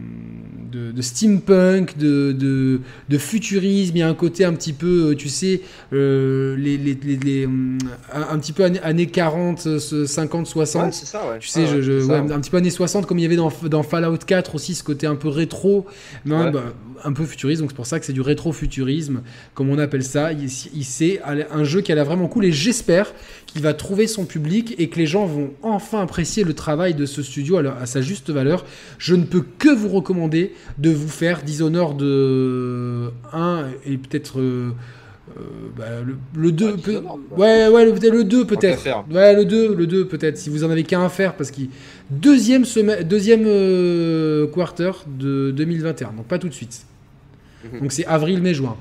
de, de steampunk, de, de, de futurisme, il y a un côté un petit peu, euh, tu sais, euh, les, les, les- les, hum, un, un petit peu années, années 40, euh, 50, 60. Ouais, c'est ça, ouais. Tu sais, je, je- ouais, un petit peu années 60, comme il y avait dans, dans Fallout 4 aussi, ce côté un peu rétro, mais bah, un peu futuriste, donc c'est pour ça que c'est du rétro-futurisme, comme on appelle ça. Il, il- c'est un jeu qui a l'air vraiment cool et j'espère qu'il va trouver son public et que les gens vont enfin apprécier le travail de ce studio à, leur- à sa juste valeur. Je ne peux que vous recommander de vous faire Dishonored de 1 et peut-être. euh, euh, bah, le, le 2 Ouais, peut- Dishonored, quoi. ouais ouais le, peut-être le 2 peut-être ouais le 2 le 2 peut-être si vous en avez qu'un à faire parce qu'il deuxième semaine deuxième euh, quarter de 2021 donc pas tout de suite Mhm. donc c'est avril mai juin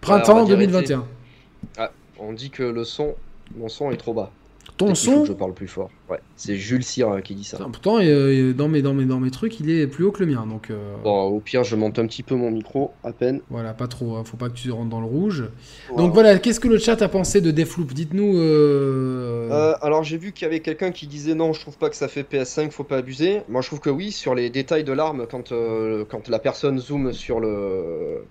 printemps on va dire 2021 On dit que le son, mon son est trop bas. ton faut son que je parle plus fort. Ouais, c'est Jules Cyr qui dit ça. Putain, pourtant euh, dans mes dans mes dans mes trucs il est plus haut que le mien donc euh, Bon, au pire, je monte un petit peu mon micro, à peine. voilà pas trop hein, faut pas que tu rentres dans le rouge donc voilà qu'est-ce que le chat a pensé de Deathloop dites-nous euh, Euh, alors j'ai vu qu'il y avait quelqu'un qui disait non, je trouve pas que ça fait PS5, faut pas abuser. Moi je trouve que oui, sur les détails de l'arme, quand, quand la personne zoome sur le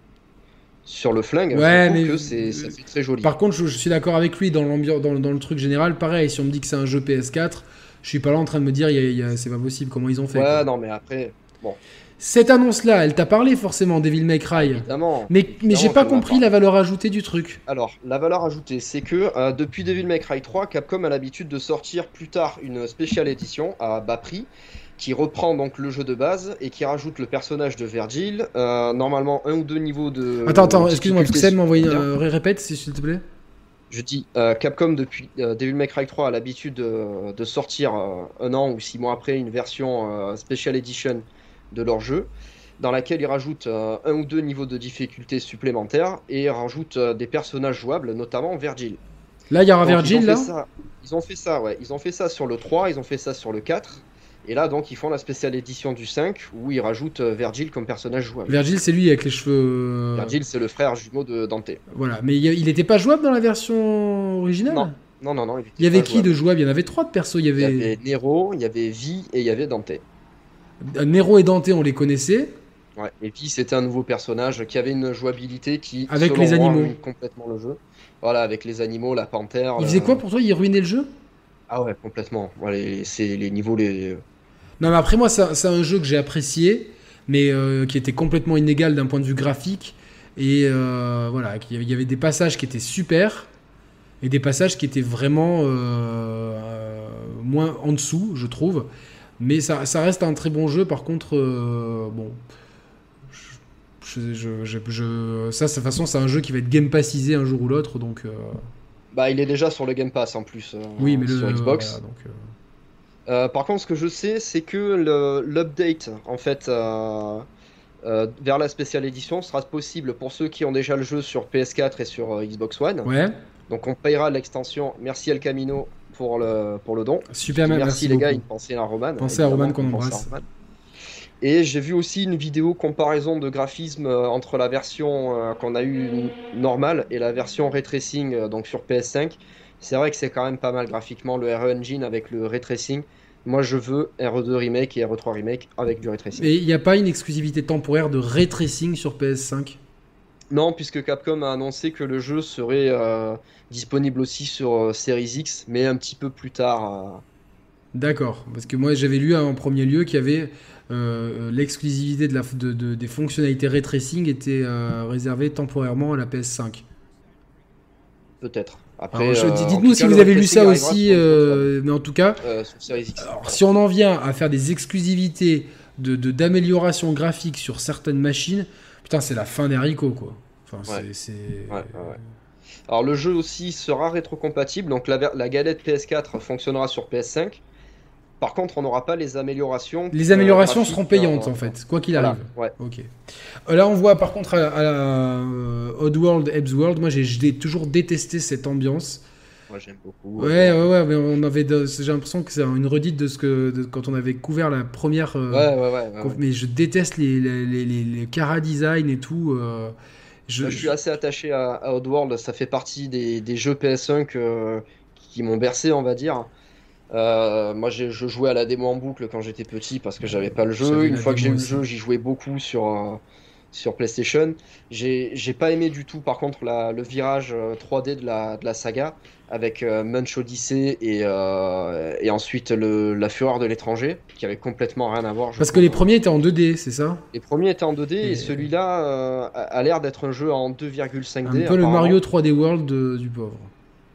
sur le flingue, Ouais, mais- que c'est très joli. Par contre, je, je suis d'accord avec lui dans, dans, dans le truc général. Pareil, si on me dit que c'est un jeu PS4, je suis pas là en train de me dire c'est pas possible comment ils ont fait. ouais, quoi. non mais après, Cette annonce-là, elle t'a parlé forcément, Devil May Cry. évidemment. Mais, mais j'ai pas compris la valeur ajoutée du truc. Alors, la valeur ajoutée, c'est que euh, depuis Devil May Cry 3, Capcom a l'habitude de sortir plus tard une spéciale édition à bas prix qui reprend donc le jeu de base et qui rajoute le personnage de Virgil. euh, normalement, un ou deux niveaux de. Attends, attends, excuse-moi, Pixel m'a envoyé. supplémentaires. euh, répète, s'il te plaît. Je dis, euh, Capcom depuis euh, Devil May Cry 3 a l'habitude de, de sortir un an ou six mois après une version Special Edition de leur jeu, dans laquelle ils rajoutent un ou deux niveaux de difficulté supplémentaires et rajoutent des personnages jouables, notamment Virgil. Là, il y Donc, ils ont Virgil, là ça- Ils ont fait ça, ouais. Ils ont fait ça sur le 3, ils ont fait ça sur le 4. Et là, donc, ils font la spéciale édition du 5 où ils rajoutent euh, Virgil comme personnage jouable. Virgil, c'est lui avec les cheveux. euh, Virgil, c'est le frère jumeau de Dante. Voilà, mais il y a- il était pas jouable dans la version originale? Non, Non, non, non. Il y avait qui jouable. de jouable Il y en avait trois de persos. Il y Il y avait, avait Nero, il y avait Vi et il y avait Dante. Nero et Dante, on les connaissait. Ouais. Et puis c'était un nouveau personnage qui avait une jouabilité qui Avec selon les moi, animaux. ruine complètement le jeu. Voilà, avec les animaux, la panthère. Il la- faisait quoi pour toi? Il ruinait le jeu? Ah ouais, complètement. Voilà, c'est les niveaux les. Non, mais après, moi, c'est un jeu que j'ai apprécié, mais euh, qui était complètement inégal d'un point de vue graphique. Et euh, voilà, il y avait des passages qui étaient super et des passages qui étaient vraiment euh, euh, moins en dessous, je trouve. Mais ça, ça reste un très bon jeu. Par contre, bon. Je, je- je- je- ça, de toute façon, c'est un jeu qui va être game passisé un jour ou l'autre. Donc, euh, Bah, il est déjà sur le Game Pass en plus. oui, mais le, sur Xbox. voilà, donc, euh, par contre, ce que je sais, c'est que l'update, en fait, euh, euh, vers la spéciale édition sera possible pour ceux qui ont déjà le jeu sur PS4 et sur Xbox One. ouais, Donc, on payera l'extension. Merci El Camino pour le, pour le don. super, merci, merci, les gars, une pensée à Roman. Pensez à Roman qu'on embrasse. Et j'ai vu aussi une vidéo comparaison de graphisme entre la version qu'on a eue normale et la version ray tracing euh, donc sur PS5. C'est vrai que c'est quand même pas mal graphiquement le RE Engine avec le ray tracing. Moi je veux RE2 remake et RE3 remake avec du ray tracing. Et il n'y a pas une exclusivité temporaire de ray tracing sur PS5 Non, puisque Capcom a annoncé que le jeu serait euh, disponible aussi sur euh, Series X, mais un petit peu plus tard. euh. D'accord, parce que moi j'avais lu en premier lieu qu'il y avait l'exclusivité de la, de, de- des fonctionnalités ray tracing était réservée temporairement à la PS5. Peut-être. Après, euh, dites-nous si vous avez lu ça aussi, euh, mais en tout cas, Euh, alors, si on en vient à faire des exclusivités de d'amélioration graphique sur certaines machines, putain c'est la fin des haricots quoi. Enfin, c'est- Ouais. c'est... Ouais, ouais, ouais. Alors le jeu aussi sera rétrocompatible, donc la, la galette PS4 fonctionnera sur PS5. Par contre, on n'aura pas les améliorations. Les euh, améliorations graphiques, seront payantes euh, en fait, quoi qu'il voilà, arrive. ouais. Ok. Euh, Là, on voit par contre à, la- à euh, Oddworld, World, moi j'ai toujours détesté cette ambiance. Moi j'aime beaucoup. Ouais, ouais, ouais, mais on avait, j'ai l'impression que c'est une redite de ce que de- quand on avait couvert la première. euh, Ouais, ouais, ouais. ouais, conf- ouais. Mais je déteste les les, les, les- les cara design et tout. euh, je suis assez attaché à, à Oddworld, ça fait partie des, des jeux PS1 que- qui m'ont bercé, on va dire. Euh, moi, je jouais à la démo en boucle quand j'étais petit parce que j'avais pas le jeu. Une fois que j'ai eu le jeu, j'y jouais beaucoup sur, euh, sur PlayStation. J'ai pas aimé du tout, par contre, la- le virage euh, 3D de la, de la saga avec euh, Munch Odyssey et, euh, et ensuite le, La Fureur de l'étranger qui avait complètement rien à voir. Parce que les premiers étaient en 2D, c'est ça? Les premiers étaient en 2D et, Et- celui-là euh, a, a l'air d'être un jeu en 2,5D. Un peu le. Mario 3D World de- du pauvre.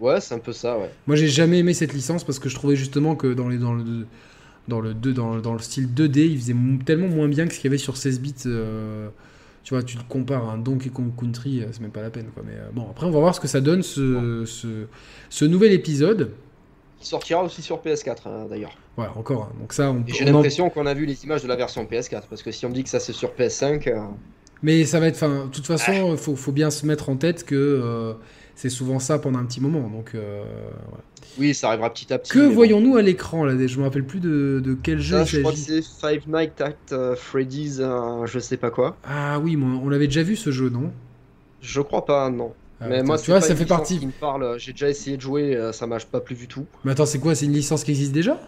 Ouais, c'est un peu ça, ouais. Moi, j'ai jamais aimé cette licence parce que je trouvais justement que dans les dans le dans le 2 dans, dans le style 2D, il faisait tellement moins bien que ce qu'il y avait sur 16 bits. euh, tu vois, tu le compares à un Donkey Kong Country, euh, c'est même pas la peine quoi. Mais euh, bon, après, on va voir ce que ça donne ce, ce, ce nouvel épisode. Il sortira aussi sur PS4 hein, d'ailleurs. Ouais, encore. hein. Donc ça, on, j'ai en- l'impression qu'on a vu les images de la version PS4 parce que si on me dit que ça c'est sur PS5, euh, Mais ça va être. Enfin, de toute façon, il faut, faut bien se mettre en tête que c'est souvent ça pendant un petit moment. Donc, euh, oui, ça arrivera petit à petit. que bon. voyons-nous à l'écran là Je me rappelle plus de, de quel jeu il je crois que c'est Five Nights at euh, Freddy's, je sais pas quoi. Ah oui, mais on l'avait déjà vu ce jeu, non? Je crois pas, non. Ah, mais moi, tu vois, ça une fait partie. qui me parle. J'ai déjà essayé de jouer, euh, ça marche pas plus du tout. Mais attends, c'est quoi? C'est une licence qui existe déjà?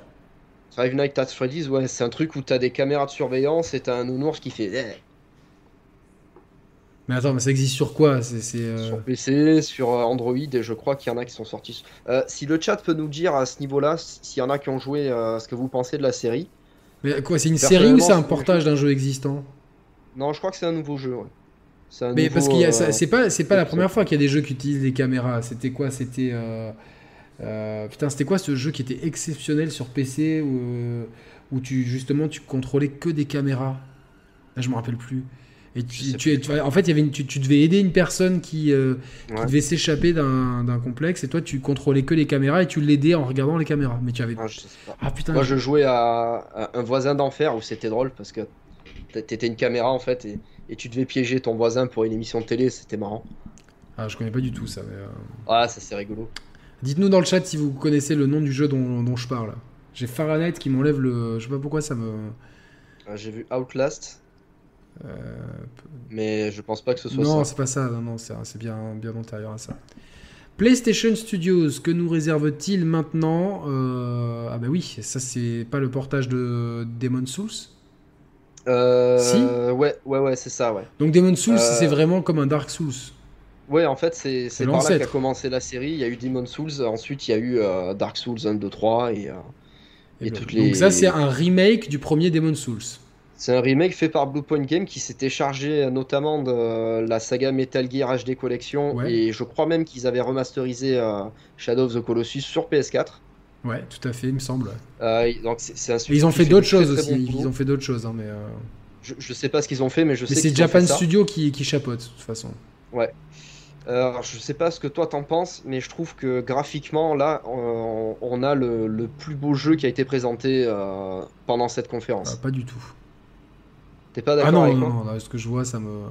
Five Nights at Freddy's, ouais, c'est un truc où t'as des caméras de surveillance et t'as un nounours qui fait eh, Mais attends, mais ça existe sur quoi? C'est c'est, euh, sur PC, sur euh, Android, et je crois qu'il y en a qui sont sortis. Euh, si le chat peut nous dire à ce niveau-là, s'il y en a qui ont joué, euh, ce que vous pensez de la série. Mais quoi C'est une série ou c'est un portage d'un jeu existant? Non, je crois que c'est un nouveau jeu. Ouais. C'est un Mais nouveau, parce ça- c'est pas, c'est pas la première fois qu'il y a des jeux qui utilisent des caméras. C'était quoi? C'était putain, c'était quoi ce jeu qui était exceptionnel sur PC où, où tu justement tu contrôlais que des caméras? Là, je me rappelle plus. Et tu, en fait, il y avait une- tu, devais aider une personne qui, euh, qui devait s'échapper d'un complexe et toi tu contrôlais que les caméras et tu l'aidais en regardant les caméras. Mais tu avais. Ah, je sais pas. Ah putain, Moi, je jouais à, à un voisin d'enfer où c'était drôle parce que t'étais une caméra en fait et, et tu devais piéger ton voisin pour une émission de télé, c'était marrant. Ah, je connais pas du tout ça. mais, euh, Ah, ça c'est rigolo. Dites-nous dans le chat si vous connaissez le nom du jeu dont, dont je parle. J'ai Fahrenheit qui m'enlève le. Je sais pas pourquoi ça me. Euh, J'ai vu Outlast, mais je pense pas que ce soit Non, ça. c'est pas ça. Non, non, c'est bien, bien antérieur à ça. PlayStation Studios, que nous réserve-t-il maintenant Euh, Ah bah oui, ça c'est pas le portage de Demon Souls. Euh, Si Ouais, ouais, ouais, c'est ça, ouais. Donc Demon Souls, Euh, c'est vraiment comme un Dark Souls. Ouais, en fait, c'est c'est par là qu'a commencé la série. Il y a eu Demon Souls, ensuite il y a eu euh, Dark Souls 1, 2, 3 et. euh, Et ben, toutes Donc les- ça c'est un remake du premier Demon Souls. C'est un remake fait par Bluepoint Game qui s'était chargé euh, notamment de la saga Metal Gear HD Collection Ouais. et je crois même qu'ils avaient remasterisé euh, Shadow of the Colossus sur PS4. Ouais, tout à fait, il me semble. Euh, donc c'est un ils ont fait d'autres choses très aussi. bon ils ont fait d'autres choses, hein, mais. euh, Je, je sais pas ce qu'ils ont fait, mais je Mais sais c'est Japan fait ça. Studio qui, qui chapeaute, de toute façon. Euh, alors, je sais pas ce que toi t'en penses, mais je trouve que graphiquement, là, on, on a le, le plus beau jeu qui a été présenté euh, pendant cette Ah, conférence. pas du tout. T'es pas Ah d'accord non, avec non, moi non, non, ce que je vois, ça me.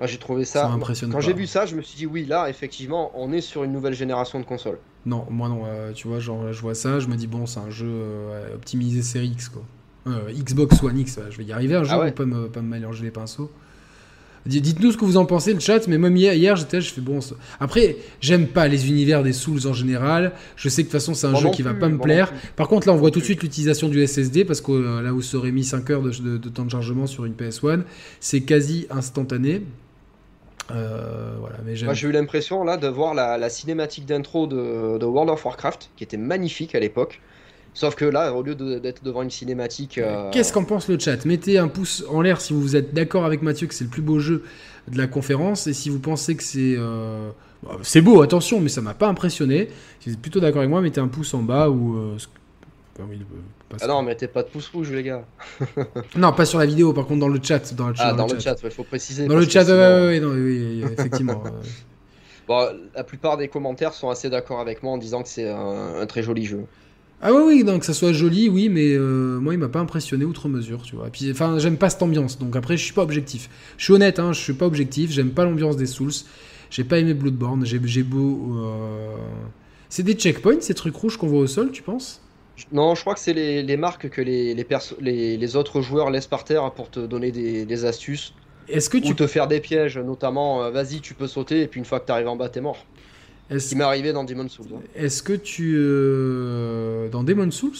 Ah, J'ai trouvé Ça ça. m'impressionne Quand j'ai vu ça, je me suis dit oui, là, effectivement, on est sur une nouvelle génération de consoles. Non, moi non, euh, tu vois, genre, je vois ça, je me dis, bon, c'est un jeu euh, optimisé série X, quoi. Euh, Xbox One X, je vais y arriver un jour, Ah ouais. pas, me, pas me mélanger les pinceaux. Dites-nous ce que vous en pensez, le chat, mais même hier, hier j'étais je fais bon. Après, j'aime pas les univers des Souls en général. Je sais que de toute façon, c'est un jeu qui va pas me plaire. Par contre, là, on voit tout de suite l'utilisation du SSD parce que euh, là où ça aurait mis 5 heures de, de- de temps de chargement sur une PS1, c'est quasi instantané. Euh, voilà, mais. Moi, j'ai eu l'impression là de voir la, la cinématique d'intro de, de World of Warcraft, qui était magnifique à l'époque. Sauf que là, au lieu de- d'être devant une cinématique, euh, Qu'est-ce qu'en pense le chat? Mettez un pouce en l'air si vous êtes d'accord avec Mathieu que c'est le plus beau jeu de la conférence et si vous pensez que c'est euh, bah, c'est beau, attention, mais ça m'a pas impressionné. Si vous êtes plutôt d'accord avec moi, mettez un pouce en bas ou euh, Ah non, mettez pas de pouce rouge, les gars. non, pas sur la vidéo, par contre dans le chat, dans le, Ah, dans le chat, il faut préciser. Dans le chat, sinon- ouais, ouais, non, oui, oui, effectivement. Bon, la plupart des commentaires sont assez d'accord avec moi en disant que c'est un, un très joli jeu. Ah oui, oui, donc que ça soit joli, oui, mais euh, moi, il m'a pas impressionné outre mesure, tu vois. Et puis, enfin, j'aime pas cette ambiance, donc après, je suis pas objectif. Je suis honnête, hein, je suis pas objectif, j'aime pas l'ambiance des Souls, j'ai pas aimé Bloodborne, j'ai beau... euh, C'est des checkpoints, ces trucs rouges qu'on voit au sol, tu penses? Non, je crois que c'est les, les marques que les, les, perso- les, les autres joueurs laissent par terre pour te donner des, des astuces Est-ce que ou tu... te faire des pièges, notamment euh, vas-y, tu peux sauter, et puis une fois que t'arrives en bas, t'es mort. Ce Est-ce qui m'est arrivé dans Demon Souls. hein. est-ce que tu... euh, Dans Demon Souls,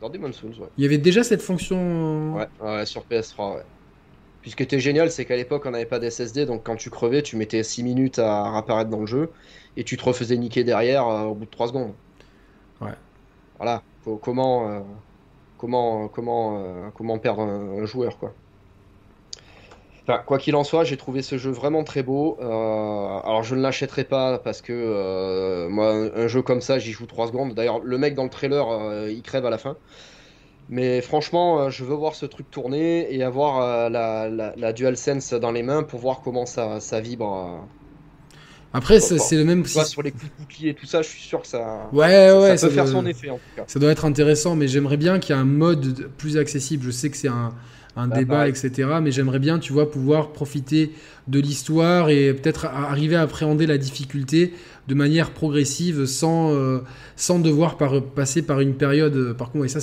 Dans Demon Souls, ouais. il y avait déjà cette fonction... Ouais, ouais, sur PS3, ouais. Puis ce qui était génial, c'est qu'à l'époque, on n'avait pas d'SSD, donc quand tu crevais, tu mettais 6 minutes à réapparaître dans le jeu, et tu te refaisais niquer derrière euh, au bout de 3 secondes. Ouais. Voilà, comment, euh, comment, comment, euh, comment perdre un, un joueur, quoi. Enfin, quoi qu'il en soit, j'ai trouvé ce jeu vraiment très beau. Euh, alors, je ne l'achèterai pas parce que euh, moi, un, jeu comme ça, j'y joue 3 secondes. D'ailleurs, le mec dans le trailer, euh, il crève à la fin. Mais franchement, je veux voir ce truc tourner et avoir la, la, la DualSense dans les mains pour voir comment ça, ça vibre. Après, Bon, c'est le même... Tu vois, sur les coups de bouclier et tout ça, je suis sûr que ça, Ouais, ouais, ça peut faire doit- son effet en tout cas. Ça doit être intéressant, mais j'aimerais bien qu'il y ait un mode plus accessible. Je sais que c'est un, un Bah, débat, pareil. etc. Mais j'aimerais bien, tu vois, pouvoir profiter de l'histoire et peut-être arriver à appréhender la difficulté de manière progressive sans, euh, sans devoir par- passer par une période. euh, Par contre, et ça,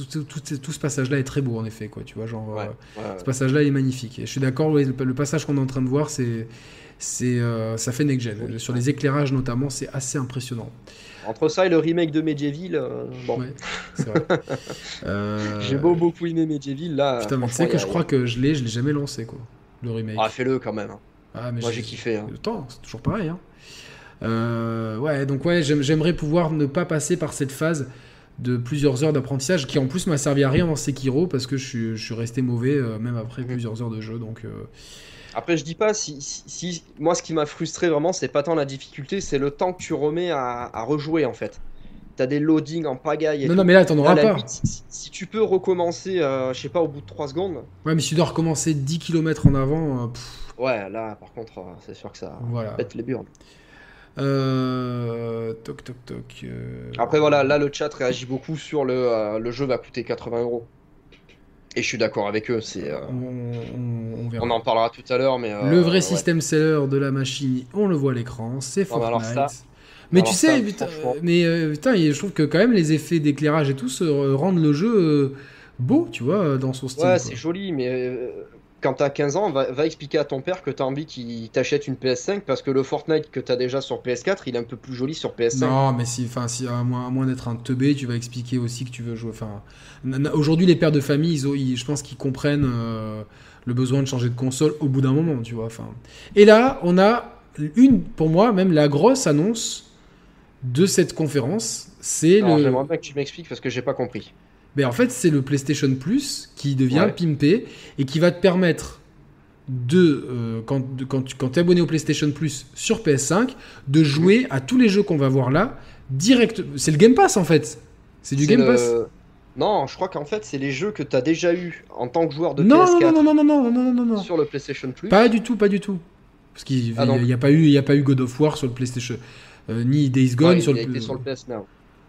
tout, tout- tout ce passage-là est très beau, en effet. Quoi, tu vois, genre, Ouais, euh, ouais, ce passage-là est magnifique. Et je suis d'accord, ouais, le, le passage qu'on est en train de voir, c'est. C'est, euh, ça fait next-gen. Sur les éclairages notamment, c'est assez impressionnant. Entre ça et le remake de Medieval, euh, bon, Ouais, c'est vrai. Euh, j'ai beau beaucoup aimé Medieval là. Putain, mais tu sais que a- je crois que je l'ai, je l'ai jamais lancé, quoi. Le remake. Ah, fais-le quand même. hein. Ah, mais Moi j'ai kiffé. hein. Le temps, c'est toujours pareil. Hein. Euh, ouais, donc ouais, j'aime- j'aimerais pouvoir ne pas passer par cette phase de plusieurs heures d'apprentissage qui en plus m'a servi à rien dans Sekiro parce que je suis, je suis resté mauvais même après Mhm. plusieurs heures de jeu. Donc, Après, je dis pas si, si- si- moi ce qui m'a frustré vraiment, c'est pas tant la difficulté, c'est le temps que tu remets à, à rejouer en fait. T'as des loadings en pagaille. Et Non, tout. non, mais là, t'en auras pas. limite, si, si tu peux recommencer, euh, je sais pas, au bout de 3 secondes, Ouais, mais si tu dois recommencer 10 km en avant, euh, ouais, là par contre, euh, c'est sûr que ça voilà. pète les burnes. Euh, toc, toc, toc. Après, voilà, là le chat réagit beaucoup sur le, le jeu va coûter 80 euros. Et je suis d'accord avec eux, c'est, euh, On, en parlera tout à l'heure, mais. euh, le vrai ouais. système seller de la machine, on le voit à l'écran, c'est Non, mais alors Fortnite. ça- mais alors tu ça, sais, putain, franchement. mais euh, putain, je trouve que quand même les effets d'éclairage et tout se euh, rendent le jeu euh, beau, tu vois, dans son style. Ouais, c'est joli, mais euh, quand t'as 15 ans, va, va expliquer à ton père que t'as envie qu'il t'achète une PS5 parce que le Fortnite que t'as déjà sur PS4, il est un peu plus joli sur PS5. Non, mais si, enfin, si à moins, d'être un teubé, tu vas expliquer aussi que tu veux jouer. Enfin, aujourd'hui, les pères de famille, ils ont- ils- je pense qu'ils comprennent euh, le besoin de changer de console au bout d'un moment, tu vois. Enfin, et là, on a une, pour moi, même la grosse annonce de cette conférence, c'est le. j'aimerais bien que tu m'expliques parce que j'ai pas compris. Mais en fait, c'est le PlayStation Plus qui devient Ouais. pimpé et qui va te permettre de, euh, quand, de- quand tu quand es abonné au PlayStation Plus sur PS5, de jouer à tous les jeux qu'on va voir là direct. C'est le Game Pass en fait. C'est du Game le- Pass. Non, je crois qu'en fait, c'est les jeux que t'as déjà eu en tant que joueur de Non, non, PS4 non, non, non, non, non, non, non, non. sur le PlayStation Plus. Pas du tout, pas du tout. Parce qu'il Ah, n'y a, pas eu- il y a pas eu God of War sur le PlayStation. euh, ni Days Gone Ouais, sur il a le été sur le PS Now.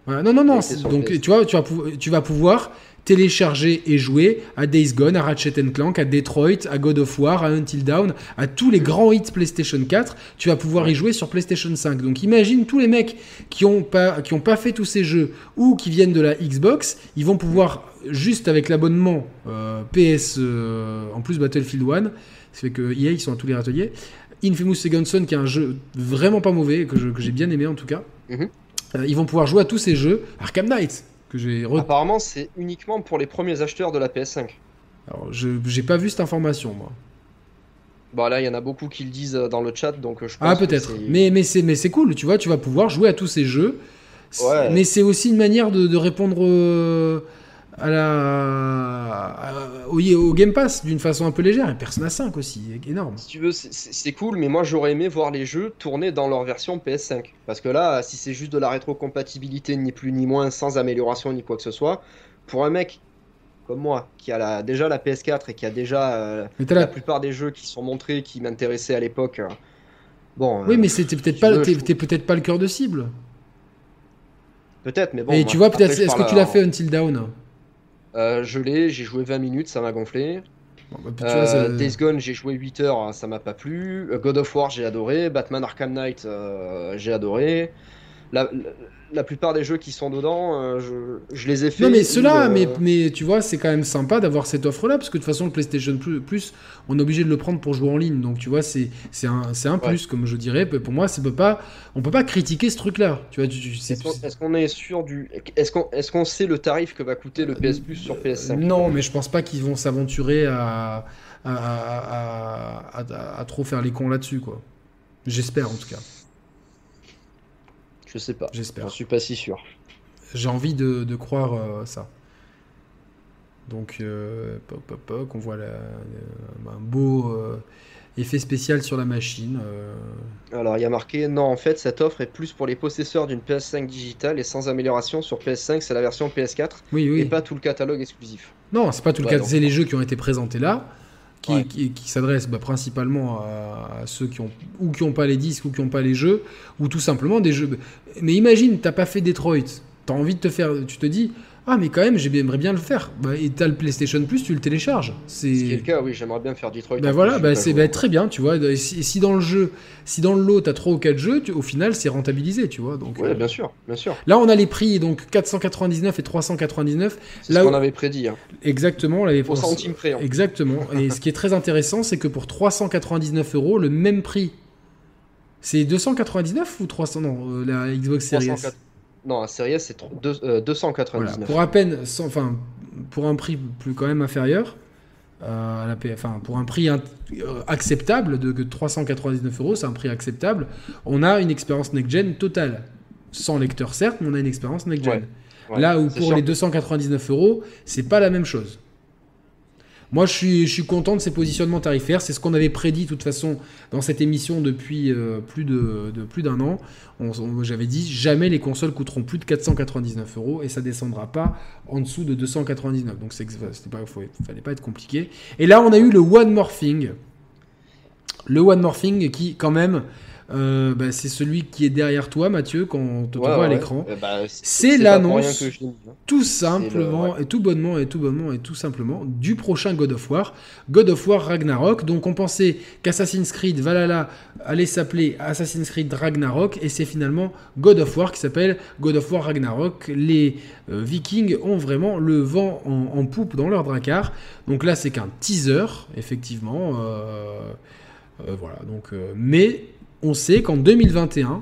Voilà, non, non, non. Donc, tu vois, tu vas, tu vas pouvoir télécharger et jouer à Days Gone, à Ratchet Clank, à Detroit, à God of War, à Until Dawn, à tous les grands hits PlayStation 4. Tu vas pouvoir y jouer sur PlayStation 5. Donc, imagine tous les mecs qui ont pas, qui ont pas fait tous ces jeux ou qui viennent de la Xbox, ils vont pouvoir juste avec l'abonnement euh, PS, euh, en plus Battlefield 1, ça fait que EA ils sont à tous les râteliers. Infamous Second Son, qui est un jeu vraiment pas mauvais, que j'ai bien aimé en tout cas. Mhm. Euh, ils vont pouvoir jouer à tous ces jeux. Arkham Knight, que j'ai re- Apparemment, c'est uniquement pour les premiers acheteurs de la PS5. Alors, je j'ai pas vu cette information, moi. Bon, là, il y en a beaucoup qui le disent euh, dans le chat, donc euh, je pense Ah, peut-être. Mais, mais c'est mais c'est cool, tu vois, tu vas pouvoir jouer à tous ces jeux. Ouais. Mais c'est aussi une manière de, de répondre euh, à la, à- au, au Game Pass d'une façon un peu légère. Et Persona 5 aussi, énorme. Si tu veux, c'est- cool, mais moi j'aurais aimé voir les jeux tourner dans leur version PS5. Parce que là, si c'est juste de la rétrocompatibilité, ni plus ni moins, sans amélioration ni quoi que ce soit, pour un mec comme moi, qui a la- déjà la PS4 et qui a déjà euh, la la- plupart des jeux qui sont montrés, qui m'intéressaient à l'époque, euh, bon, Oui, euh, mais c'était peut-être pas, t'es je- peut-être pas le cœur de cible. peut-être, mais bon. Et moi, tu vois, peut-être, est-ce que tu l'as fait Until Dawn? Euh, Je l'ai, j'ai joué 20 minutes, ça m'a gonflé. Bon, bah, Euh, Days Gone, j'ai joué 8 heures, ça m'a pas plu. Euh, God of War, j'ai adoré. Batman Arkham Knight, j'ai adoré. La, la, la plupart des jeux qui sont dedans, euh, je, je les ai fait. Non mais cela, euh, mais, mais tu vois, c'est quand même sympa d'avoir cette offre-là, parce que de toute façon, le PlayStation Plus, on est obligé de le prendre pour jouer en ligne. Donc tu vois, c'est un, c'est un plus, comme je dirais. Pour moi, c'est peut pas, on peut pas critiquer ce truc-là. Tu vois, Est-ce qu'on est sûr du. Est-ce qu'on est qu'on sait le tarif que va coûter le PS Plus sur PS5 Non, mais je pense pas qu'ils vont s'aventurer à à, à, à- à- à trop faire les cons là-dessus, quoi. J'espère en tout cas. Je sais pas. J'espère. J'en suis pas si sûr. J'ai envie de, de croire euh, ça. Donc, euh, poc, poc, poc, on voit la- euh, un beau effet spécial sur la machine. Alors il y a marqué non, en fait, cette offre est plus pour les possesseurs d'une PS5 digitale et sans amélioration sur PS5, c'est la version PS4 Oui, et oui. pas tout le catalogue exclusif. Non, c'est pas tout le Ouais, donc- C'est les jeux qui ont été présentés là, qui, Ouais. qui, qui s'adressent bah, principalement à, à ceux qui ont ou qui n'ont pas les disques ou qui n'ont pas les jeux, ou tout simplement des jeux. Mais imagine, t'as pas fait Detroit, t'as envie de te faire, tu te dis. Ah mais quand même j'aimerais bien le faire. Bah, et t'as le PlayStation Plus, tu le télécharges. Ce C'est le cas, oui, j'aimerais bien faire Detroit. Bah voilà, bah c'est bah, très bien, tu vois. Et Si, si dans le jeu, si dans le lot t'as 3 ou 4 jeux, tu- au final c'est rentabilisé, tu vois. Donc. Ouais, euh, bien sûr, bien sûr. là on a les prix donc 499 et 399 C'est Là ce où- qu'on avait prédit. Hein. exactement. Là, les Au centime près. hein. Exactement. Et ce qui est très intéressant, c'est que pour 399 euros, le même prix. C'est 299 ou 300 Non, euh, la Xbox Series S? 304. Non, la série S, c'est tro- deux- euh, 299. Voilà. Pour à peine, enfin, pour un prix plus quand même inférieur, euh, à la P- enfin, pour un prix euh, acceptable de que 399 euros, c'est un prix acceptable. On a une expérience next-gen totale. Sans lecteur, certes, mais on a une expérience next-gen. Ouais. Ouais, Là où pour sûr les que- 299 euros, c'est pas la même chose. Moi, je suis, je suis content de ces positionnements tarifaires. C'est ce qu'on avait prédit, de toute façon, dans cette émission depuis euh, plus de, plus d'un an. J'avais dit jamais les consoles coûteront plus de 499 euros et ça descendra pas en dessous de 299. Donc, c'était pas, faut- fallait pas être compliqué. Et là, on a eu le One More Thing. Le One More Thing qui, quand même, euh, bah, c'est celui qui est derrière toi, Mathieu, quand on te Ouais, voit à l'écran. Euh, bah, C'est l'annonce. hein. tout simplement le- et tout bonnement et tout bonnement et tout simplement du prochain God of War, God of War Ragnarok. Donc on pensait qu'Assassin's Creed Valhalla allait s'appeler Assassin's Creed Ragnarok et c'est finalement God of War qui s'appelle God of War Ragnarok. Les euh, Vikings ont vraiment le vent en, en poupe dans leur dracard. Donc là c'est qu'un teaser effectivement. Euh, euh, voilà donc mais on sait qu'en 2021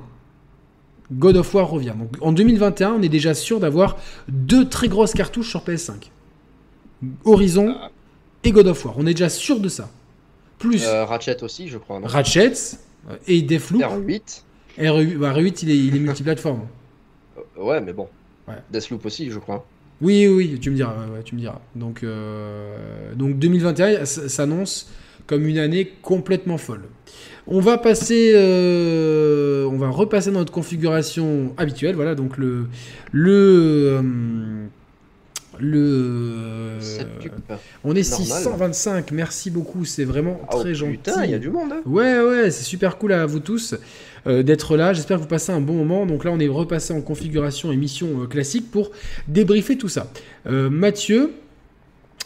God of War revient. Donc en 2021, on est déjà sûr d'avoir deux très grosses cartouches sur PS5. Horizon Ah. et God of War. On est déjà sûr de ça. Plus Euh, Ratchet aussi, je crois. non? Ratchet et Deathloop. R8. R8, bah, R8, il est, il est multiplateforme. Euh, ouais, mais bon. Ouais. Deathloop aussi, je crois. Oui, oui, oui, tu me diras. ouais, ouais, tu me diras. Donc, euh, donc 2021 s- s'annonce comme une année complètement folle. On va passer, euh, on va repasser dans notre configuration habituelle. Voilà, donc le le euh, le. Setup. on est normal. 625. Merci beaucoup. C'est vraiment oh, très gentil. Putain, il y a du monde. hein. Ouais, ouais, c'est super cool à vous tous euh, d'être là. J'espère que vous passez un bon moment. Donc là, on est repassé en configuration émission euh, classique pour débriefer tout ça. Euh, Mathieu,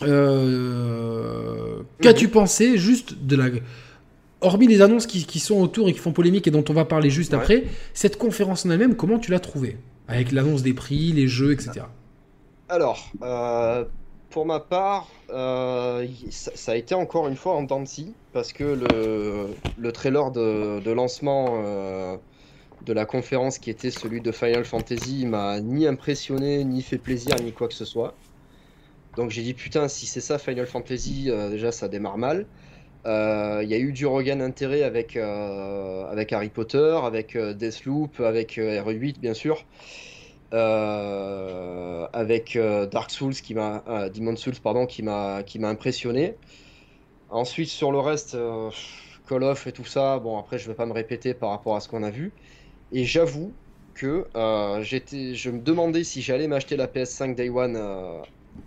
euh, qu'as-tu pensé juste de la. Hormis les annonces qui, qui sont autour et qui font polémique et dont on va parler juste Ouais. après, cette conférence en elle-même, comment tu l'as trouvée? Avec l'annonce des prix, les jeux, etc. Alors, euh, pour ma part, euh, ça, ça a été encore une fois en dents de scie, parce que le, le trailer de, de lancement euh, de la conférence qui était celui de Final Fantasy m'a ni impressionné, ni fait plaisir, ni quoi que ce soit. Donc j'ai dit putain, si c'est ça Final Fantasy, déjà ça démarre mal. Euh, Il y a eu du regain d'intérêt avec, euh, avec Harry Potter, avec euh, Deathloop, avec euh, RE8 bien sûr. Avec Dark Souls qui m'a Demon Souls pardon qui m'a qui m'a impressionné. Ensuite sur le reste Call of et tout ça, bon après je vais pas me répéter par rapport à ce qu'on a vu et j'avoue que j'étais je me demandais si j'allais m'acheter la PS5 Day One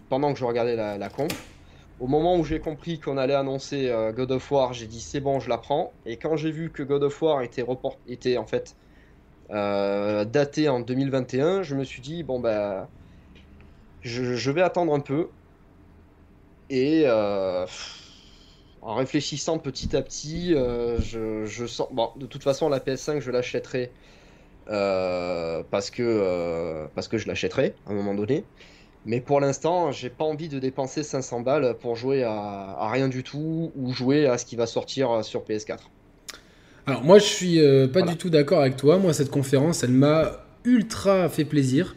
pendant que je regardais la, la conf. Au moment où j'ai compris qu'on allait annoncer euh, God of War, j'ai dit c'est bon, je la prends. Et quand j'ai vu que God of War était en fait euh, daté en 2021, je me suis dit, bon, bah, je, vais attendre un peu. Et euh, en réfléchissant petit à petit, je, je sens. Bon, de toute façon, la PS5, je l'achèterai parce, que, parce que je l'achèterai à un moment donné. Mais pour l'instant, j'ai pas envie de dépenser 500 balles pour jouer à, à rien du tout ou jouer à ce qui va sortir sur PS4. Alors moi je suis euh, pas Voilà. du tout d'accord avec toi. Moi cette conférence elle m'a ultra fait plaisir.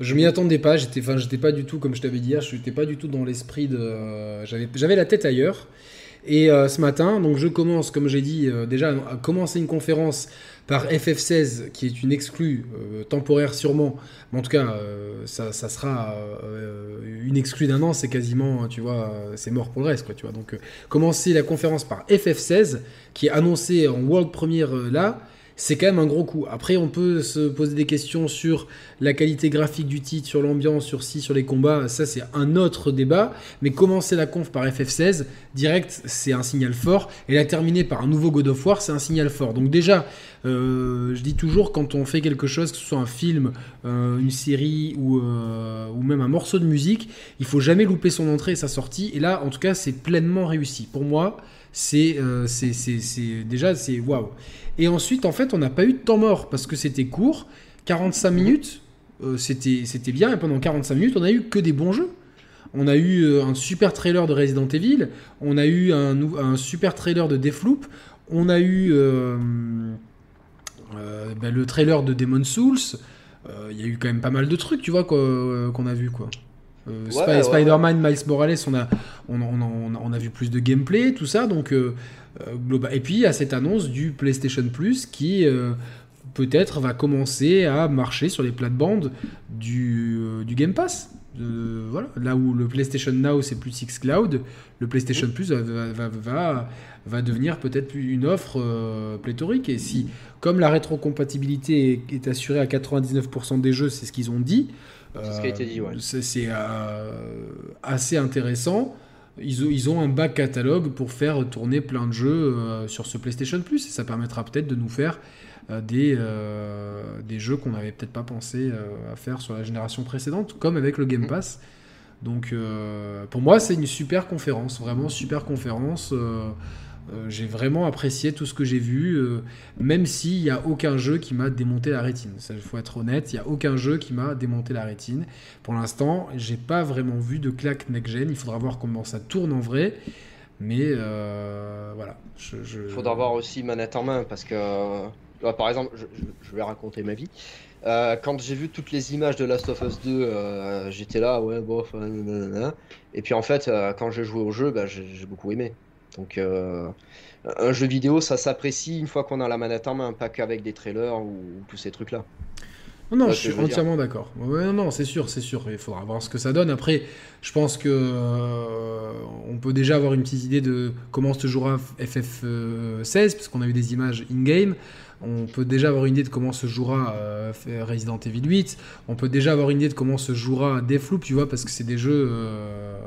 Je m'y attendais pas. J'étais, enfin j'étais pas du tout comme je t'avais dit hier. Je n'étais pas du tout dans l'esprit de. euh, j'avais, j'avais la tête ailleurs. Et euh, ce matin, donc je commence, comme j'ai dit euh, déjà, à commencer une conférence par FF16, qui est une exclue euh, temporaire sûrement, mais en tout cas, euh, ça, sera euh, une exclue d'un an, c'est quasiment, tu vois, c'est mort pour le reste, quoi, tu vois. Donc, commencer la conférence par FF16, qui est annoncé en world premiere euh, là, c'est quand même un gros coup. Après, on peut se poser des questions sur la qualité graphique du titre, sur l'ambiance, sur si, sur les combats. Ça, c'est un autre débat. Mais commencer la conf par FF16, direct, c'est un signal fort. Et la terminer par un nouveau God of War, c'est un signal fort. Donc déjà, euh, je dis toujours, quand on fait quelque chose, que ce soit un film, euh, une série ou, euh, ou même un morceau de musique, il faut jamais louper son entrée et sa sortie. Et là, en tout cas, c'est pleinement réussi. Pour moi, c'est déjà, c'est waouh. Et ensuite, en fait, on n'a pas eu de temps mort parce que c'était court. 45 minutes, euh, c'était c'était bien. Et pendant 45 minutes, on a eu que des bons jeux. On a eu euh, un super trailer de Resident Evil. On a eu un, super trailer de Deathloop. On a eu euh, euh, ben, le trailer de Demon Souls. Il y a eu quand même pas mal de trucs, tu vois, qu'on a vu, quoi. Euh, ouais, Spider-Man, Miles Morales, on a, on, a- on a- on a- on a vu plus de gameplay, tout ça. Donc, euh, global- Et puis, il y a cette annonce du PlayStation Plus qui, euh, peut-être, va commencer à marcher sur les plates-bandes du, euh, du Game Pass. Euh, voilà, là où le PlayStation Now c'est plus Xcloud, le PlayStation Plus va, va, va, va devenir peut-être une offre euh, pléthorique. Et si, comme la rétrocompatibilité est, est assurée à 99% des jeux, c'est ce qu'ils ont dit, C'est ce qui a été dit, ouais. euh, c'est c'est, euh, assez intéressant. Ils ont, ils ont un back catalogue pour faire tourner plein de jeux euh, sur ce PlayStation Plus et ça permettra peut-être de nous faire euh, des, euh, des jeux qu'on n'avait peut-être pas pensé à faire sur la génération précédente, comme avec le Game Pass. Donc pour moi, c'est une super conférence, vraiment super conférence. Euh, j'ai vraiment apprécié tout ce que j'ai vu, euh, même s'il n'y a aucun jeu qui m'a démonté la rétine. Il faut être honnête, il n'y a aucun jeu qui m'a démonté la rétine. Pour l'instant, j'ai pas vraiment vu de claque next-gen. Il faudra voir comment ça tourne en vrai. Mais euh, voilà. Je, je- Il faudra voir aussi manette en main parce que, euh, par exemple, je, je- vais raconter ma vie. Euh, quand j'ai vu toutes les images de Last of Us 2, euh, j'étais là, ouais, bof, nanana. Et puis en fait, euh, quand j'ai joué au jeu, bah, j'ai j'ai beaucoup aimé. Donc, euh, un jeu vidéo, ça s'apprécie une fois qu'on a la manette en main, pas qu'avec des trailers ou, tous ces trucs-là. Non, je suis entièrement d'accord. Non, non, c'est sûr, c'est sûr. Il faudra voir ce que ça donne. Après, je pense que euh, on peut déjà avoir une petite idée de comment se jouera FF16, parce qu'on a eu des images in-game. On peut déjà avoir une idée de comment se jouera euh, Resident Evil 8. On peut déjà avoir une idée de comment se jouera Deathloop, tu vois, parce que c'est des jeux, euh,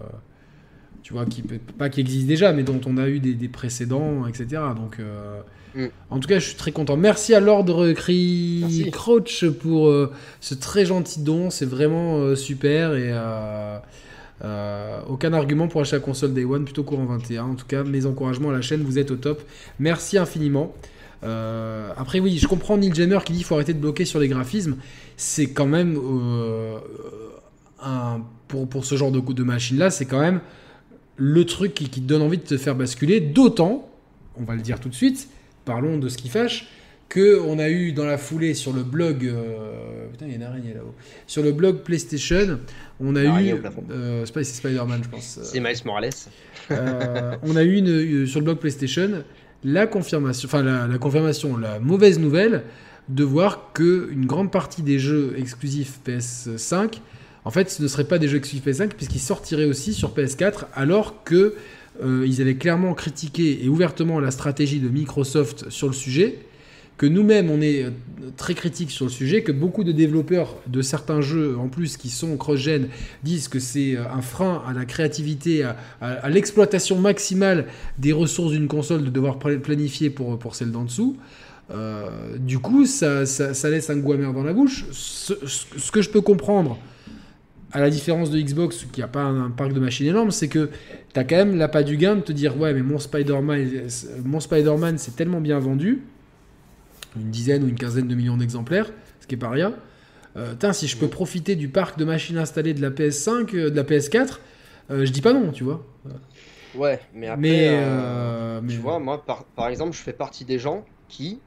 tu vois, qui pas qui existent déjà, mais dont on a eu des, des précédents, etc. Donc, euh, Mm. en tout cas, je suis très content. Merci à Lord Cri. Crouch pour euh, ce très gentil don. C'est vraiment euh, super et aucun argument pour acheter la console Day One, plutôt courant 21. En tout cas, mes encouragements à la chaîne, vous êtes au top. Merci infiniment. Euh, après, oui, je comprends Neil Jammer qui dit qu'il faut arrêter de bloquer sur les graphismes. C'est quand même euh, un, pour, pour ce genre de, de machine-là, c'est quand même le truc qui, qui te donne envie de te faire basculer. D'autant, on va le dire tout de suite, parlons de ce qui fâche, que on a eu dans la foulée sur le blog, euh, putain, il y a une araignée là-haut, sur le blog PlayStation, on a eu, euh, c'est Spider-Man, je pense. C'est Miles Morales. Euh, on a eu une, euh, sur le blog PlayStation la confirmation, enfin la, la confirmation, la mauvaise nouvelle de voir que une grande partie des jeux exclusifs PS5, en fait, ce ne seraient pas des jeux exclusifs PS5 puisqu'ils sortiraient aussi sur PS4, alors que euh, ils avaient clairement critiqué et ouvertement la stratégie de Microsoft sur le sujet. Que nous-mêmes, on est euh, très critiques sur le sujet, que beaucoup de développeurs de certains jeux, en plus, qui sont cross-gen, disent que c'est euh, un frein à la créativité, à, l'exploitation maximale des ressources d'une console de devoir pla- planifier pour, pour celle d'en dessous. Du coup, ça, laisse un goût amer dans la bouche. Ce que je peux comprendre, à la différence de Xbox, qui n'a pas un, un parc de machines énorme, c'est que tu as quand même l'appât du gain de te dire Ouais, mais mon Spider-Man, mon Spider-Man c'est tellement bien vendu, une dizaine ou une quinzaine de millions d'exemplaires, ce qui est pas rien. Euh, tain, si je peux profiter du parc de machines installées de la PS5, euh, de la PS4, euh, je dis pas non, tu vois. Ouais, mais après, mais, mais- tu vois, moi, par, par exemple, je fais partie des gens qui,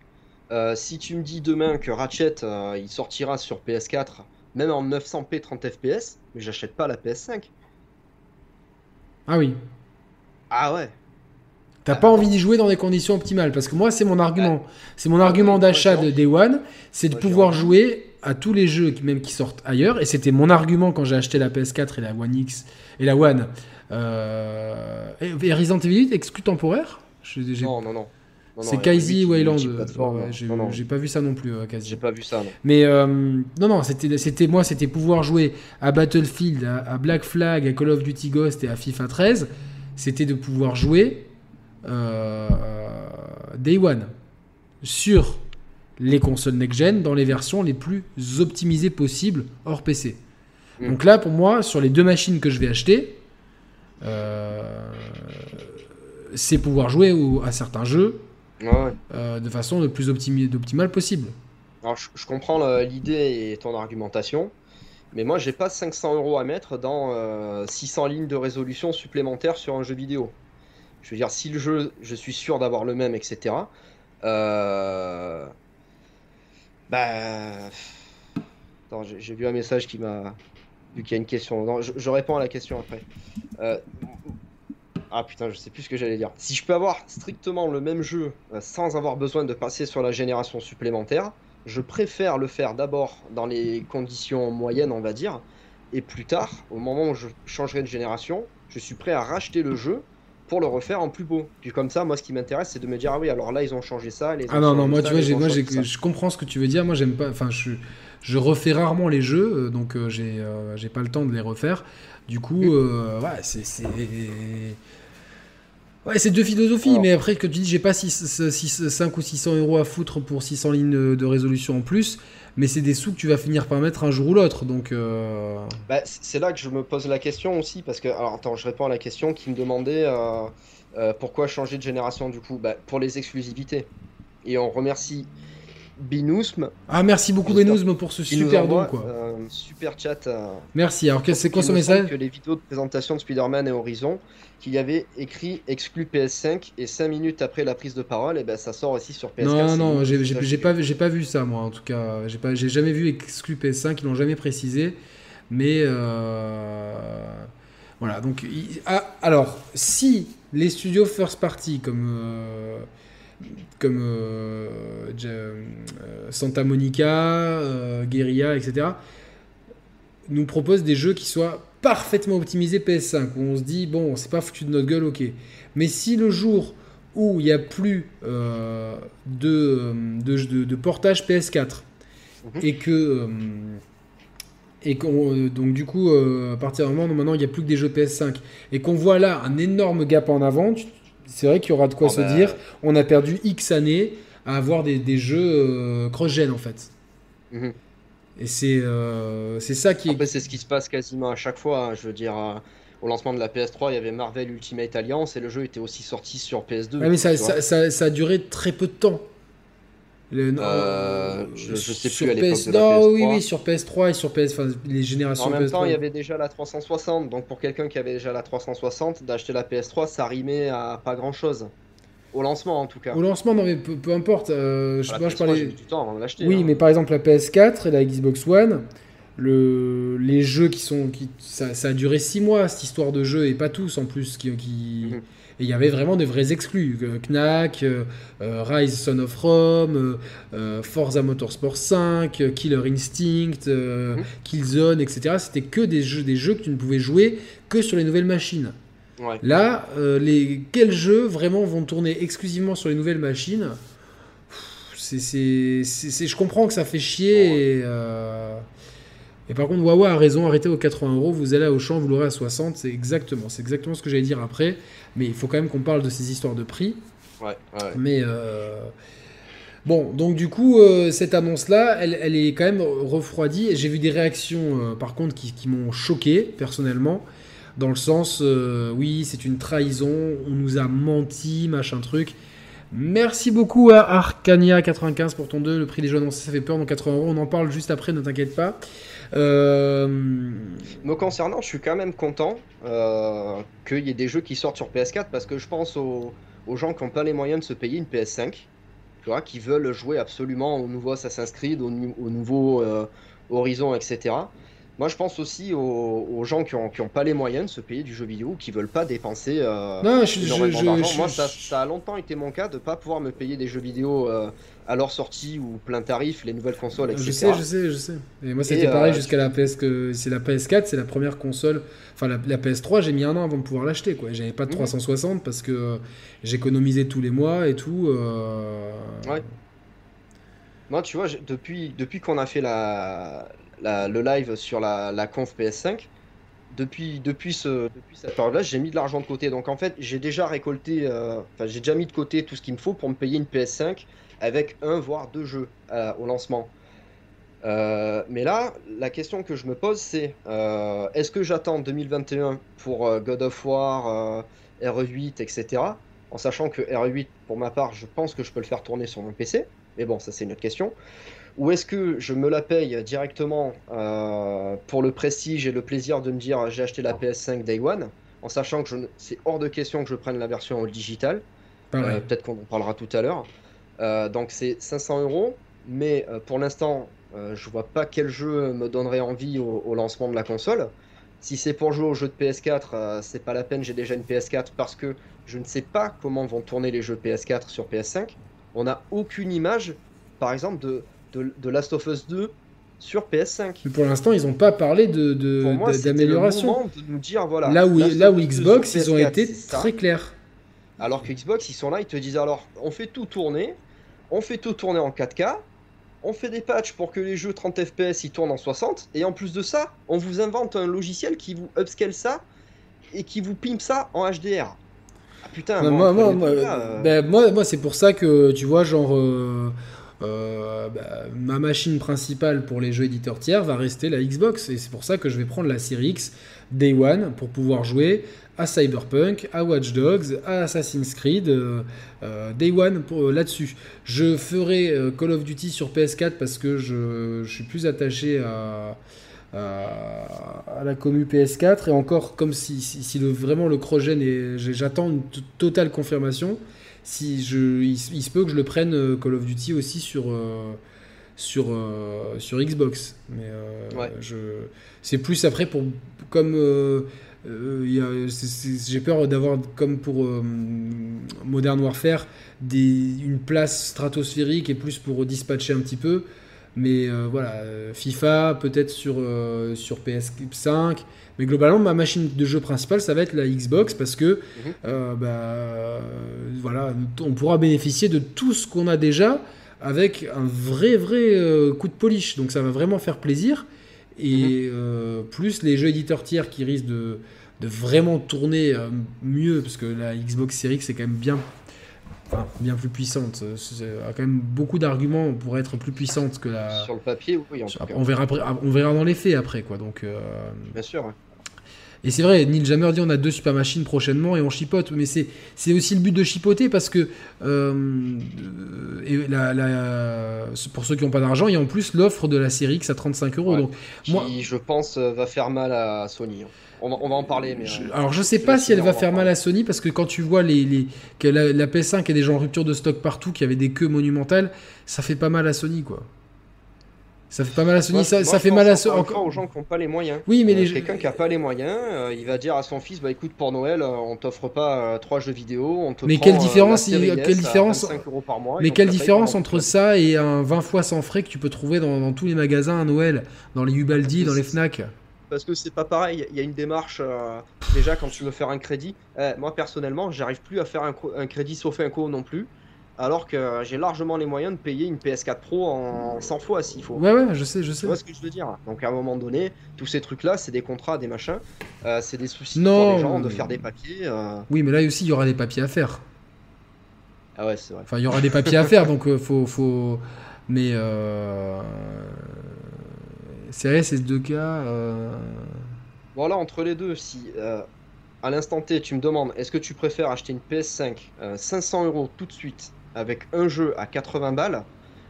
si tu me dis demain que Ratchet, il sortira sur PS4, même en 900p 30 fps, mais j'achète pas la PS5. Ah oui. Ah ouais. T'as pas envie d'y jouer dans des conditions optimales parce que moi c'est mon argument, c'est mon argument d'achat de Day One, c'est de pouvoir jouer à tous les jeux qui- même qui sortent ailleurs et c'était mon argument quand j'ai acheté la PS4 et la One X et la One. Euh, et, Resident Evil 8 exclu temporaire? Non, non, non. C'est multi- Wayland. non. j'ai pas vu ça non plus, euh, j'ai pas vu ça, non. Mais euh, non, non, c'était, moi, c'était pouvoir jouer à Battlefield, à, à Black Flag, à Call of Duty Ghost et à FIFA 13. C'était de pouvoir jouer euh, Day One sur les consoles next-gen dans les versions les plus optimisées possibles hors PC. Mm. Donc là, pour moi, sur les deux machines que je vais acheter, euh, c'est pouvoir jouer au- à certains jeux Ouais, euh, de façon le plus optimale possible. Alors, je, je comprends le- l'idée et ton argumentation, mais moi, j'ai pas 500 euros à mettre dans euh, 600 lignes de résolution supplémentaires sur un jeu vidéo. Je veux dire, si le jeu, je suis sûr d'avoir le même, etc. Euh... Bah. Attends, j'ai j'ai vu un message qui m'a. Vu qu'il y a une question. Non, je, je réponds à la question après. Euh, Ah putain, je sais plus ce que j'allais dire. Si je peux avoir strictement le même jeu euh, sans avoir besoin de passer sur la génération supplémentaire, je préfère le faire d'abord dans les conditions moyennes, on va dire, Et plus tard, au moment où je changerai de génération, je suis prêt à racheter le jeu pour le refaire en plus beau. Puis comme ça, moi, ce qui m'intéresse, c'est de me dire ah oui, alors là, ils ont changé ça. Les ah non, non, moi, tu vois, moi, je comprends ce que tu veux dire. Moi, j'aime pas. Enfin, je, je refais rarement les jeux, euh, donc euh, j'ai euh, j'ai pas le temps de les refaire. Du coup, ouais, c'est Ouais, c'est deux philosophies, mais après que tu dis j'ai pas 6, 5 ou 600 euros à foutre pour 600 lignes de résolution en plus, mais c'est des sous que tu vas finir par mettre un jour ou l'autre, donc... Euh... Bah, c'est là que je me pose la question aussi, parce que... Alors attends, je réponds à la question qui me demandait euh, euh, pourquoi changer de génération du coup? Bah, Pour les exclusivités. Et on remercie Binousm. Ah, merci beaucoup Binousm pour ce super don, quoi. super chat. Euh, merci. Alors, c'est quoi son message Que les vidéos de présentation de Spider-Man et Horizon, qu'il y avait écrit exclu PS5 et 5 minutes après la prise de parole, et eh ben ça sort aussi sur PS4. Non, non, j'ai pas, pas vu ça, moi, en tout cas. J'ai jamais vu exclu PS5, ils l'ont jamais précisé. Mais euh, voilà, donc. Ah, alors, si les studios first party comme. Euh, comme euh, euh, Santa Monica, euh, Guerilla, etc., nous proposent des jeux qui soient parfaitement optimisés PS5, où on se dit, bon, c'est pas foutu de notre gueule, ok. Mais si le jour où il n'y a plus de, de, portage PS4, mhm. et que... et qu'on, donc du coup, à partir d'un moment, maintenant, il n'y a plus que des jeux PS5, et qu'on voit là un énorme gap en avant, c'est vrai qu'il y aura de quoi oh, se bah, dire. On a perdu X années à avoir des, jeux euh, cross-gen en fait. Mhm. Et c'est euh, c'est ça qui est. c'est ce qui se passe quasiment à chaque fois. Hein. Je veux dire, euh, au lancement de la PS3, il y avait Marvel Ultimate Alliance et le jeu était aussi sorti sur PS2. mais ça, ça, a duré très peu de temps. Euh, je, sais plus à l'époque de la PS3. oui, oui, sur PS3 et sur PS, enfin, les générations. En même temps, il y avait déjà la 360, donc pour quelqu'un qui avait déjà la 360, d'acheter la PS3, ça rimait à pas grand chose. Au lancement, en tout cas. Au lancement, non, mais peu, importe. Euh, je, moi, je parlais. Du temps avant oui, hein. mais par exemple, la PS4 et la Xbox One, le... les jeux qui sont. Qui... Ça, ça, a duré 6 mois, cette histoire de jeu, et pas tous en plus, qui. qui... Mhm. Et il y avait vraiment des vrais exclus. Euh, Knack, euh, euh, Rise Son of Rome, Forza Motorsport 5, Killer Instinct, mhm. Killzone, etc. C'était que des jeux, des jeux que tu ne pouvais jouer que sur les nouvelles machines. Là, les, quels jeux vraiment vont tourner exclusivement sur les nouvelles machines? C'est, Je comprends que ça fait chier. Et, et par contre, Wawa a raison, arrêtez aux 80 euros, vous allez au champ, vous l'aurez à 60, c'est exactement, c'est exactement ce que j'allais dire après. Mais il faut quand même qu'on parle de ces histoires de prix. Ouais, ouais. Mais euh, bon, donc du coup, euh, cette annonce-là, elle, elle, est quand même refroidie. J'ai vu des réactions, euh, par contre, qui, qui m'ont choqué personnellement, dans le sens, oui, c'est une trahison, on nous a menti, machin truc. Merci beaucoup à Arcania95 pour ton 2. Le prix des jeux annoncés, ça fait peur. Donc 80 euros, on en parle juste après, ne t'inquiète pas. Euh... Me concernant, je suis quand même content euh, qu'il y ait des jeux qui sortent sur PS4 parce que je pense aux, gens qui n'ont pas les moyens de se payer une PS5, tu vois, qui veulent jouer absolument au nouveau Assassin's Creed, au, nouveau euh, Horizon, etc. Moi, je pense aussi aux, gens qui n'ont pas les moyens de se payer du jeu vidéo, qui veulent pas dépenser euh, non, je, Moi, ça, a longtemps été mon cas de ne pas pouvoir me payer des jeux vidéo euh, à leur sortie ou plein tarif, les nouvelles consoles, etc. Je sais, je sais, je sais. Et moi, c'était pareil euh, jusqu'à la PS c'est la PS4, c'est la première console. Enfin, la, PS3, j'ai mis un an avant de pouvoir l'acheter. Quoi, j'avais pas de 360 mhm. parce que j'économisais tous les mois et tout. Ouais. Moi, tu vois, depuis, depuis qu'on a fait la, le live sur la, conf PS5, depuis, depuis, ce, cette période-là, j'ai mis de l'argent de côté. Donc en fait, j'ai déjà récolté, euh, enfin j'ai déjà mis de côté tout ce qu'il me faut pour me payer une PS5 avec un voire deux jeux euh, au lancement. Euh, mais là, la question que je me pose, c'est est-ce que j'attends 2021 pour God of War, RE8, etc. En sachant que RE8, pour ma part, je pense que je peux le faire tourner sur mon PC. Mais bon, ça c'est une autre question. Ou est-ce que je me la paye directement euh, pour le prestige et le plaisir de me dire j'ai acheté la PS5 Day One, en sachant que c'est hors de question que je prenne la version digital. Euh, peut-être qu'on en parlera tout à l'heure. Euh, donc c'est 500 euros, mais pour l'instant, je vois pas quel jeu me donnerait envie au, lancement de la console. Si c'est pour jouer aux jeux de PS4, c'est pas la peine, j'ai déjà une PS4 parce que je ne sais pas comment vont tourner les jeux PS4 sur PS5. On n'a aucune image, par exemple, de, de, Last of Us 2 sur PS5. Mais pour l'instant, ils n'ont pas parlé de, de- d'amélioration. moment de nous dire voilà. Là où, là où Xbox, ils ont PS4, été très clairs. Alors que Xbox, ils sont là, ils te disent alors, on fait tout tourner, on fait tout tourner en 4K, on fait des patchs pour que les jeux 30 FPS ils tournent en 60, et en plus de ça, on vous invente un logiciel qui vous upscale ça et qui vous pimpe ça en HDR. Ah putain, Ouais, moi, moi, là, euh, ben, moi, moi, c'est pour ça que tu vois, genre, euh, euh, bah, ma machine principale pour les jeux éditeurs tiers va rester la Xbox. Et c'est pour ça que je vais prendre la Series X Day One pour pouvoir jouer à Cyberpunk, à Watch Dogs, à Assassin's Creed, euh, euh, Day One là-dessus. Je ferai Call of Duty sur PS4 parce que je, suis plus attaché à, la commu PS4 et encore comme si, le, vraiment le cross-gen est j'ai- j'attends une totale confirmation si je il, se- il se peut que je le prenne euh, Call of Duty aussi sur euh, sur euh, sur Xbox mais euh, Ouais. je c'est plus après pour comme euh, j'ai peur d'avoir comme pour Modern Warfare des, une place stratosphérique et plus pour dispatcher un petit peu mais euh, voilà, euh, FIFA peut-être sur, euh, sur PS5. Mais globalement, ma machine de jeu principale, ça va être la Xbox parce que Mhm. euh, bah, voilà, on pourra bénéficier de tout ce qu'on a déjà avec un vrai, vrai coup de polish. Donc ça va vraiment faire plaisir. Et euh, plus les jeux éditeurs tiers qui risquent de, de vraiment tourner mieux, parce que la Xbox Series X est quand même bien, enfin, bien plus puissante. A quand même beaucoup d'arguments pour être plus puissante que la. Sur le papier, oui, en tout cas. On verra, après- on verra dans les faits après, quoi. Donc, euh, Bien sûr. ouais. et c'est vrai, Neil Jammer dit on a deux super machines prochainement et on chipote, mais c'est c'est aussi le but de chipoter parce que euh, et la, la- pour ceux qui n'ont pas d'argent, il y a en plus l'offre de la série X à 35 euros. Ouais. Donc Qui, moi, je pense, va faire mal à Sony. hein. On va, on va en parler, mais. je- euh, alors je sais je pas si elle va faire mal à Sony parce que quand tu vois les, les que la, la PS5 est déjà en rupture de stock partout, qu'il y avait des queues monumentales, ça fait pas mal à Sony quoi. Ça fait pas mal à Sony, Moi, ça, moi, ça je fait mal à encore Sony. fois aux gens qui n'ont pas les moyens. Oui, mais Euh, les- Quelqu'un qui n'a pas les moyens, euh, il va dire à son fils bah écoute, pour Noël, euh, on t'offre pas trois jeux vidéo, on te Mais prend, quelle différence, il- quelle différence- 25 euros par mois, Mais quelle différence entre ça et un 20 fois sans frais que tu peux trouver dans, dans tous les magasins à Noël, dans les Ubaldi, dans les Fnac? Parce que c'est pas pareil, il y a une démarche. euh, déjà, quand tu veux faire un crédit, eh, moi personnellement, j'arrive plus à faire un, un crédit sauf co non plus. Alors que j'ai largement les moyens de payer une PS4 Pro en 100 fois s'il faut. Ouais, ouais, je sais, je sais. Tu vois ce que je veux dire? Donc à un moment donné, tous ces trucs-là, c'est des contrats, des machins, euh, c'est des soucis Non, pour les gens de mais- faire des papiers. euh. Oui, mais là aussi, il y aura des papiers à faire. Ah ouais, c'est vrai. Enfin, il y aura des papiers à faire, donc faut, faut. Mais. Euh... C'est vrai, ces deux cas. euh, Voilà, entre les deux, si euh, à l'instant T, tu me demandes, est-ce que tu préfères acheter une PS5 euh, 500 euros tout de suite avec un jeu à 80 balles,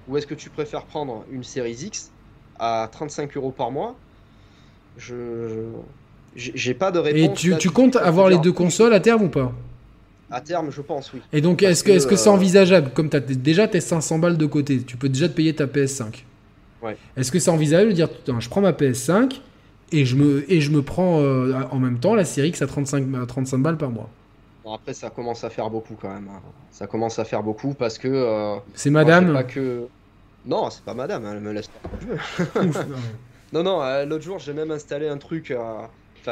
ou est-ce que tu préfères prendre une Series X à 35 euros par mois? Je, j'ai pas de réponse. Et tu, comptes avoir les deux consoles à terme ou pas? À terme, je pense, oui. Et donc, est-ce que que, est-ce que c'est euh, envisageable? Comme tu as déjà tes 500 balles de côté, tu peux déjà te payer ta PS5. Ouais. Est-ce que c'est envisageable de dire putain, je prends ma PS5 et je me, et je me prends euh, en même temps la série X à 35, à 35 balles par mois? Bon, après, ça commence à faire beaucoup quand même. hein. Ça commence à faire beaucoup parce que. euh, C'est madame pas que... Non, c'est pas madame, elle me laisse pas. Ouf, non. Non, non, euh, l'autre jour, j'ai même installé un truc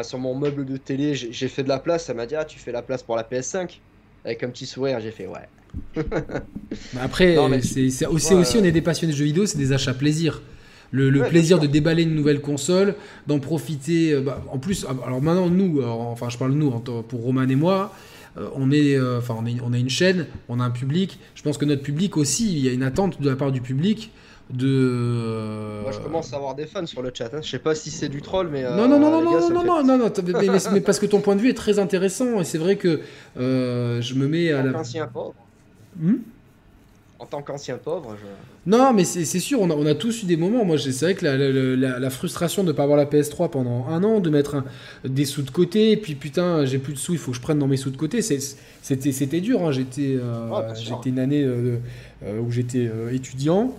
sur mon meuble de télé. J'ai j'ai fait de la place. Elle m'a dit Ah, tu fais la place pour la PS5 Avec un petit sourire, j'ai fait Ouais. Mais Après, c'est aussi, vois, aussi, euh, on est des passionnés de jeux vidéo, c'est des achats plaisir. Le, le Ouais, plaisir de déballer une nouvelle console, d'en profiter. euh, bah, en plus, alors maintenant, nous, alors, enfin, je parle nous, pour Roman et moi, euh, on est, euh, enfin, on, est, on a une chaîne, on a un public. Je pense que notre public aussi, il y a une attente de la part du public de. euh, Moi, je commence à avoir des fans sur le chat. hein. Je sais pas si c'est du troll, mais. euh, Non, non, non, non, gars, non, non, non, non, mais, mais- mais parce que ton point de vue est très intéressant et c'est vrai que euh, je me mets à la. Hmm? En tant qu'ancien pauvre, je... Non, mais c'est sûr, on a, on a tous eu des moments. Moi, c'est vrai que la, la- la- la frustration de ne pas avoir la PS3 pendant un an, de mettre un- des sous de côté, et puis putain, j'ai plus de sous, il faut que je prenne dans mes sous de côté. C'était dur. hein. J'étais euh, j'étais une année euh, euh, où j'étais euh, étudiant.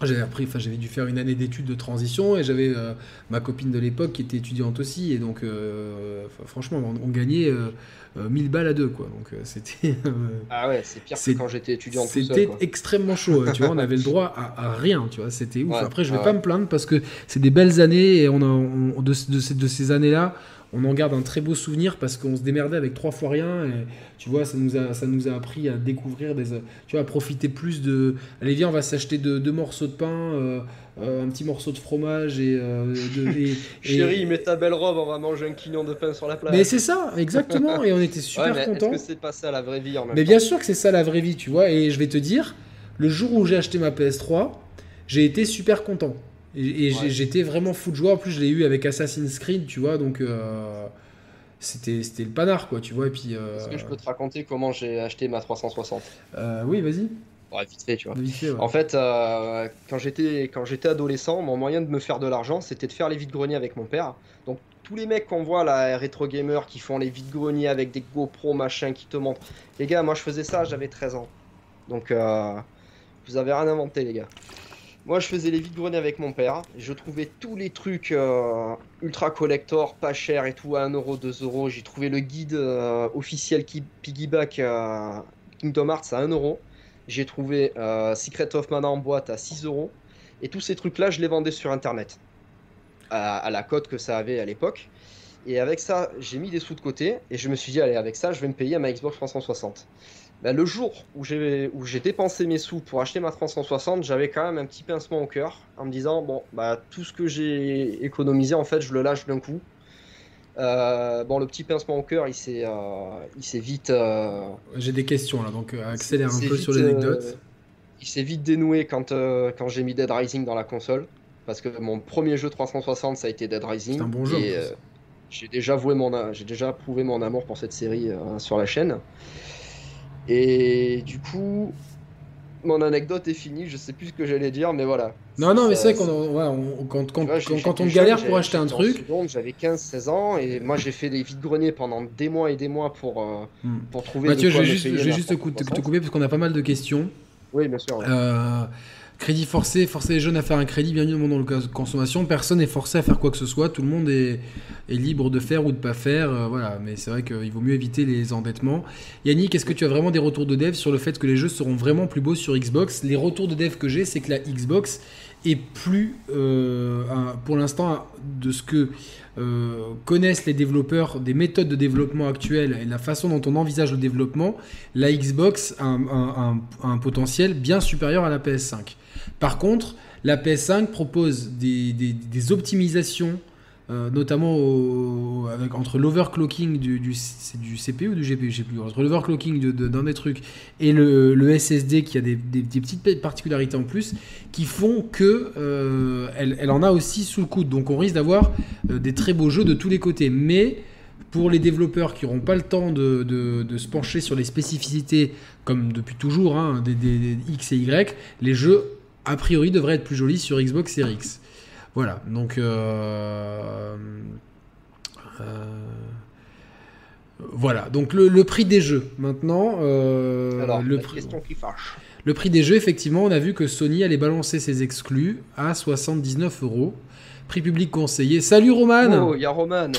J'avais appris, enfin j'avais dû faire une année d'études de transition et j'avais euh, ma copine de l'époque qui était étudiante aussi et donc euh, franchement on, on gagnait euh, euh, 1000 balles à deux quoi. Donc euh, c'était euh, Ah ouais, c'est pire que quand j'étais étudiant c'était extrêmement chaud hein, tu vois on avait le droit à, à rien tu vois. C'était ouf. Ouais, après je vais ouais. pas me plaindre parce que c'est des belles années et on a on- de, de ces, de ces années là on en garde un très beau souvenir parce qu'on se démerdait avec trois fois rien et tu vois ça nous a ça nous a appris à découvrir des tu vois à profiter plus de allez viens on va s'acheter deux, morceaux de pain euh, euh, un petit morceau de fromage et, euh, de, et- et- Chérie, mets ta belle robe, on va manger un quignon de pain sur la plage. mais c'est ça exactement et on était Ouais, super mais est-ce contents que c'est pas ça la vraie vie en même mais temps bien sûr que c'est ça la vraie vie, tu vois. Et je vais te dire, le jour où j'ai acheté ma PS3, j'ai été super content. Et, et j'ai- Ouais. j'étais vraiment fou de joie. En plus, je l'ai eu avec Assassin's Creed, tu vois. Donc, euh, c'était c'était le panard, quoi, tu vois. Et puis. euh, Est-ce que je peux te raconter comment j'ai acheté ma 360 euh, oui, vas-y. Ouais, vite fait, tu vois. Vite fait, ouais. En fait, quand j'étais quand j'étais adolescent, mon moyen de me faire de l'argent, c'était de faire les vides-greniers avec mon père. Donc tous les mecs qu'on voit là, rétro gamers, qui font les vides-greniers avec des GoPro machin, qui te montrent. Les gars, moi je faisais ça, j'avais 13 ans. Donc vous avez rien inventé, les gars. Moi, je faisais les vides-greniers avec mon père. Je trouvais tous les trucs euh, ultra collector, pas cher et tout, à 1€, 2€. J'ai trouvé le guide euh, officiel qui piggyback euh, Kingdom Hearts à 1€. J'ai trouvé Secret of Mana en boîte à 6 euros. Et tous ces trucs-là, je les vendais sur Internet. À, à la cote que ça avait à l'époque. Et avec ça, j'ai mis des sous de côté. Et je me suis dit, allez, avec ça, je vais me payer ma Xbox 360. Bah, le jour où j'ai où j'ai dépensé mes sous pour acheter ma 360, j'avais quand même un petit pincement au cœur. En me disant, bon, bah, tout ce que j'ai économisé, en fait, je le lâche d'un coup. Euh, bon, le petit pincement au cœur, il s'est euh, il s'est vite. euh, J'ai des questions là, donc accélère un peu vite, sur l'anecdote. il s'est vite dénoué quand, quand j'ai mis Dead Rising dans la console. Parce que mon premier jeu 360, ça a été Dead Rising. C'est un bon jeu, Et j'ai déjà, voué mon j'ai déjà prouvé mon amour pour cette série sur la chaîne. Et du coup, mon anecdote est finie. Je sais plus ce que j'allais dire, mais voilà. Non, non, mais c'est vrai qu'on ouais, on- quand, quand, vois, quand, on galère pour acheter un truc. J'avais 15-16 ans et moi j'ai fait des vides-greniers pendant des mois et des mois pour, euh, Hmm. pour trouver. Mathieu, je vais juste, te, cou- te- te 360. couper parce qu'on a pas mal de questions. Oui, bien sûr. ouais. Euh, crédit forcé, forcer les jeunes à faire un crédit, bienvenue monde dans le cas de consommation. Personne n'est forcé à faire quoi que ce soit, tout le monde est, libre de faire ou de pas faire. euh, voilà, mais c'est vrai qu'il vaut mieux éviter les endettements. Yannick, est-ce que tu as vraiment des retours de dev sur le fait que les jeux seront vraiment plus beaux sur Xbox? Les retours de dev que j'ai, c'est que la Xbox est plus, euh, pour l'instant, de ce que euh, connaissent les développeurs des méthodes de développement actuelles et la façon dont on envisage le développement, la Xbox a un- un potentiel bien supérieur à la PS5. Par contre, la PS5 propose des, optimisations, euh, notamment entre l'overclocking du, du, CPU ou du GPU, plus, entre l'overclocking d'un des trucs et le, SSD qui a des, petites particularités en plus qui font que euh, elle, en a aussi sous le coude. Donc on risque d'avoir euh, des très beaux jeux de tous les côtés. Mais pour les développeurs qui n'auront pas le temps de, se pencher sur les spécificités, comme depuis toujours, hein, des X et Y, les jeux, a priori, devraient être plus jolis sur Xbox Series X. Voilà, donc... euh, euh, voilà, donc le, le prix des jeux, maintenant... euh, Alors, le la prix- question qui fâche. le prix des jeux, effectivement, on a vu que Sony allait balancer ses exclus à 79 euros. Prix public conseillé. Salut Roman Oh, il y a Roman.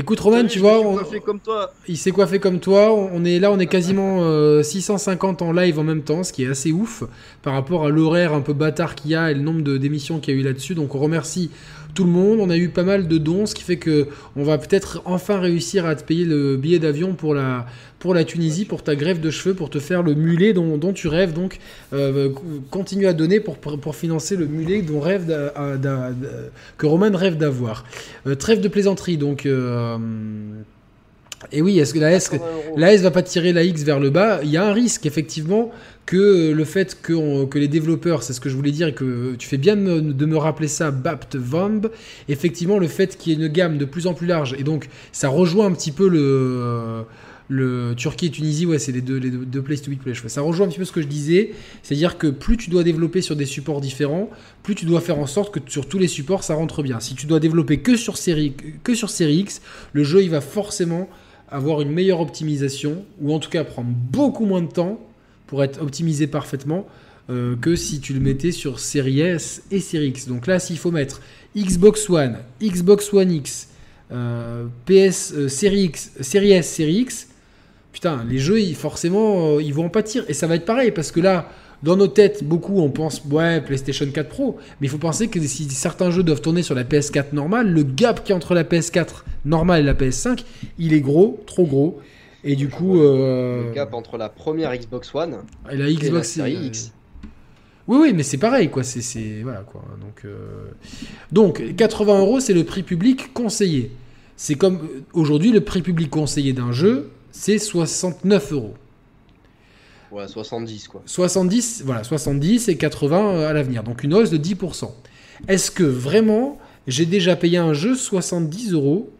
Écoute Roman, Salut, tu vois, on- comme toi. il s'est coiffé comme toi. On est là, on est quasiment euh, 650 en live en même temps, ce qui est assez ouf par rapport à l'horaire un peu bâtard qu'il y a et le nombre de- d'émissions qu'il y a eu là-dessus. Donc on remercie tout le monde. On a eu pas mal de dons, ce qui fait que on va peut-être enfin réussir à te payer le billet d'avion pour la pour la Tunisie, pour ta greffe de cheveux, pour te faire le mulet dont, dont tu rêves. Donc euh, continue à donner pour, pour, pour financer le mulet dont rêve d'a- que Roman rêve d'avoir. Euh, trêve de plaisanterie, donc. euh, et oui, est-ce que la S, 80 euros. la S va pas tirer la X vers le bas? Il y a un risque, effectivement, que le fait que, on- que les développeurs, c'est ce que je voulais dire, et que tu fais bien de me, de me rappeler ça, Bapt Vamb, effectivement, le fait qu'il y ait une gamme de plus en plus large, et donc ça rejoint un petit peu le. Le Turquie et Tunisie, ouais, c'est les deux, les deux, deux place to be ouais. Ça rejoint un petit peu ce que je disais, c'est-à-dire que plus tu dois développer sur des supports différents, plus tu dois faire en sorte que sur tous les supports ça rentre bien. Si tu dois développer que sur série, série X, le jeu il va forcément avoir une meilleure optimisation, ou en tout cas prendre beaucoup moins de temps pour être optimisé parfaitement euh, que si tu le mettais sur Series S et Series X. Donc là, s'il faut mettre Xbox One, Xbox One X, euh, PS euh, Series X, Series S, Series X, putain, les jeux, ils, forcément, euh, ils vont en pâtir. Et ça va être pareil, parce que là, dans nos têtes, beaucoup, on pense, ouais, PlayStation 4 Pro. Mais il faut penser que si certains jeux doivent tourner sur la PS4 normale, le gap qui est entre la PS4 normale et la PS5, il est gros, trop gros. Et du coup. euh, Le gap entre la première Xbox One et la et la Xbox série euh, X. Oui, oui, mais c'est pareil, quoi. C'est, voilà, quoi. Donc, euh, donc, 80 euros, c'est le prix public conseillé. C'est comme aujourd'hui, le prix public conseillé d'un jeu, c'est 69 euros. Ouais, 70 quoi. 70, voilà, 70 et 80 à l'avenir. Donc une hausse de 10%. Est-ce que vraiment j'ai déjà payé un jeu 70 euros?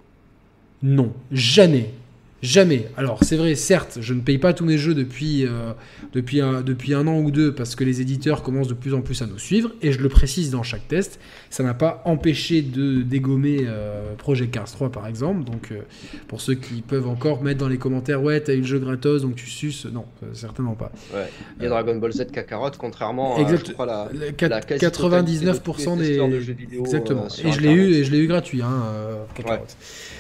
Non, jamais. Jamais. Alors c'est vrai, certes, je ne paye pas tous mes jeux depuis, euh, depuis, un, depuis un an ou deux parce que les éditeurs commencent de plus en plus à nous suivre et je le précise dans chaque test. Ça n'a pas empêché de dégommer euh, Project Cars 3 par exemple. Donc euh, pour ceux qui peuvent encore mettre dans les commentaires, ouais, t'as eu le jeu gratos donc tu suces. Non, euh, certainement pas. Ouais. Il y a Dragon Ball Z Kakarot, contrairement à Exact. je crois, la, la quasi-totalité de tous 99% les des. de jeux vidéo, Exactement. et je l'ai eu, et je l'ai eu gratuit, hein.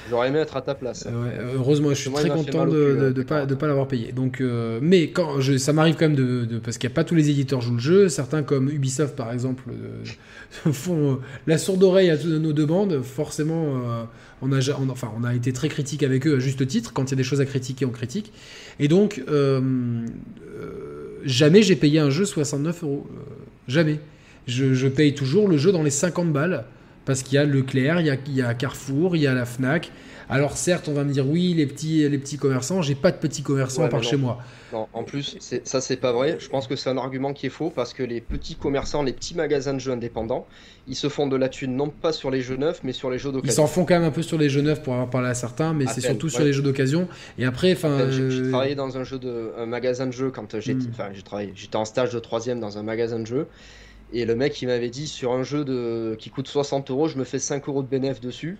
J'aurais aimé être à ta place. Euh, ouais, heureusement, je suis très content de de, euh, pas Kakarot. de pas l'avoir payé. Donc, euh, mais quand je, ça m'arrive quand même de, de- parce qu'il n'y a pas tous les éditeurs jouent le jeu. Certains comme Ubisoft par exemple euh, font euh, la sourde oreille à toutes nos demandes. Forcément, euh, on a ja- on- enfin on a été très critique avec eux à juste titre. Quand il y a des choses à critiquer, on critique. Et donc euh, euh, jamais j'ai payé un jeu 69 euros. Euh, jamais. Je, je paye toujours le jeu dans les 50 balles. Parce qu'il y a Leclerc, il y a, il y a Carrefour, il y a la Fnac. Alors certes, on va me dire oui, les petits, les petits commerçants. J'ai pas de petits commerçants Ouais, par chez moi. Non, en plus, ça c'est pas vrai. Je pense que c'est un argument qui est faux parce que les petits commerçants, les petits magasins de jeux indépendants, ils se font de la thune non pas sur les jeux neufs mais sur les jeux Ils d'occasion. s'en font quand même un peu sur les jeux neufs pour avoir parlé à certains, mais c'est surtout sur les jeux d'occasion. Et après, enfin, j'ai- euh, travaillé dans un jeu de un magasin de jeux quand j'étais Hmm. j'étais en stage de troisième dans un magasin de jeux et le mec il m'avait dit sur un jeu de qui coûte 60 euros je me fais 5 euros de bénéf dessus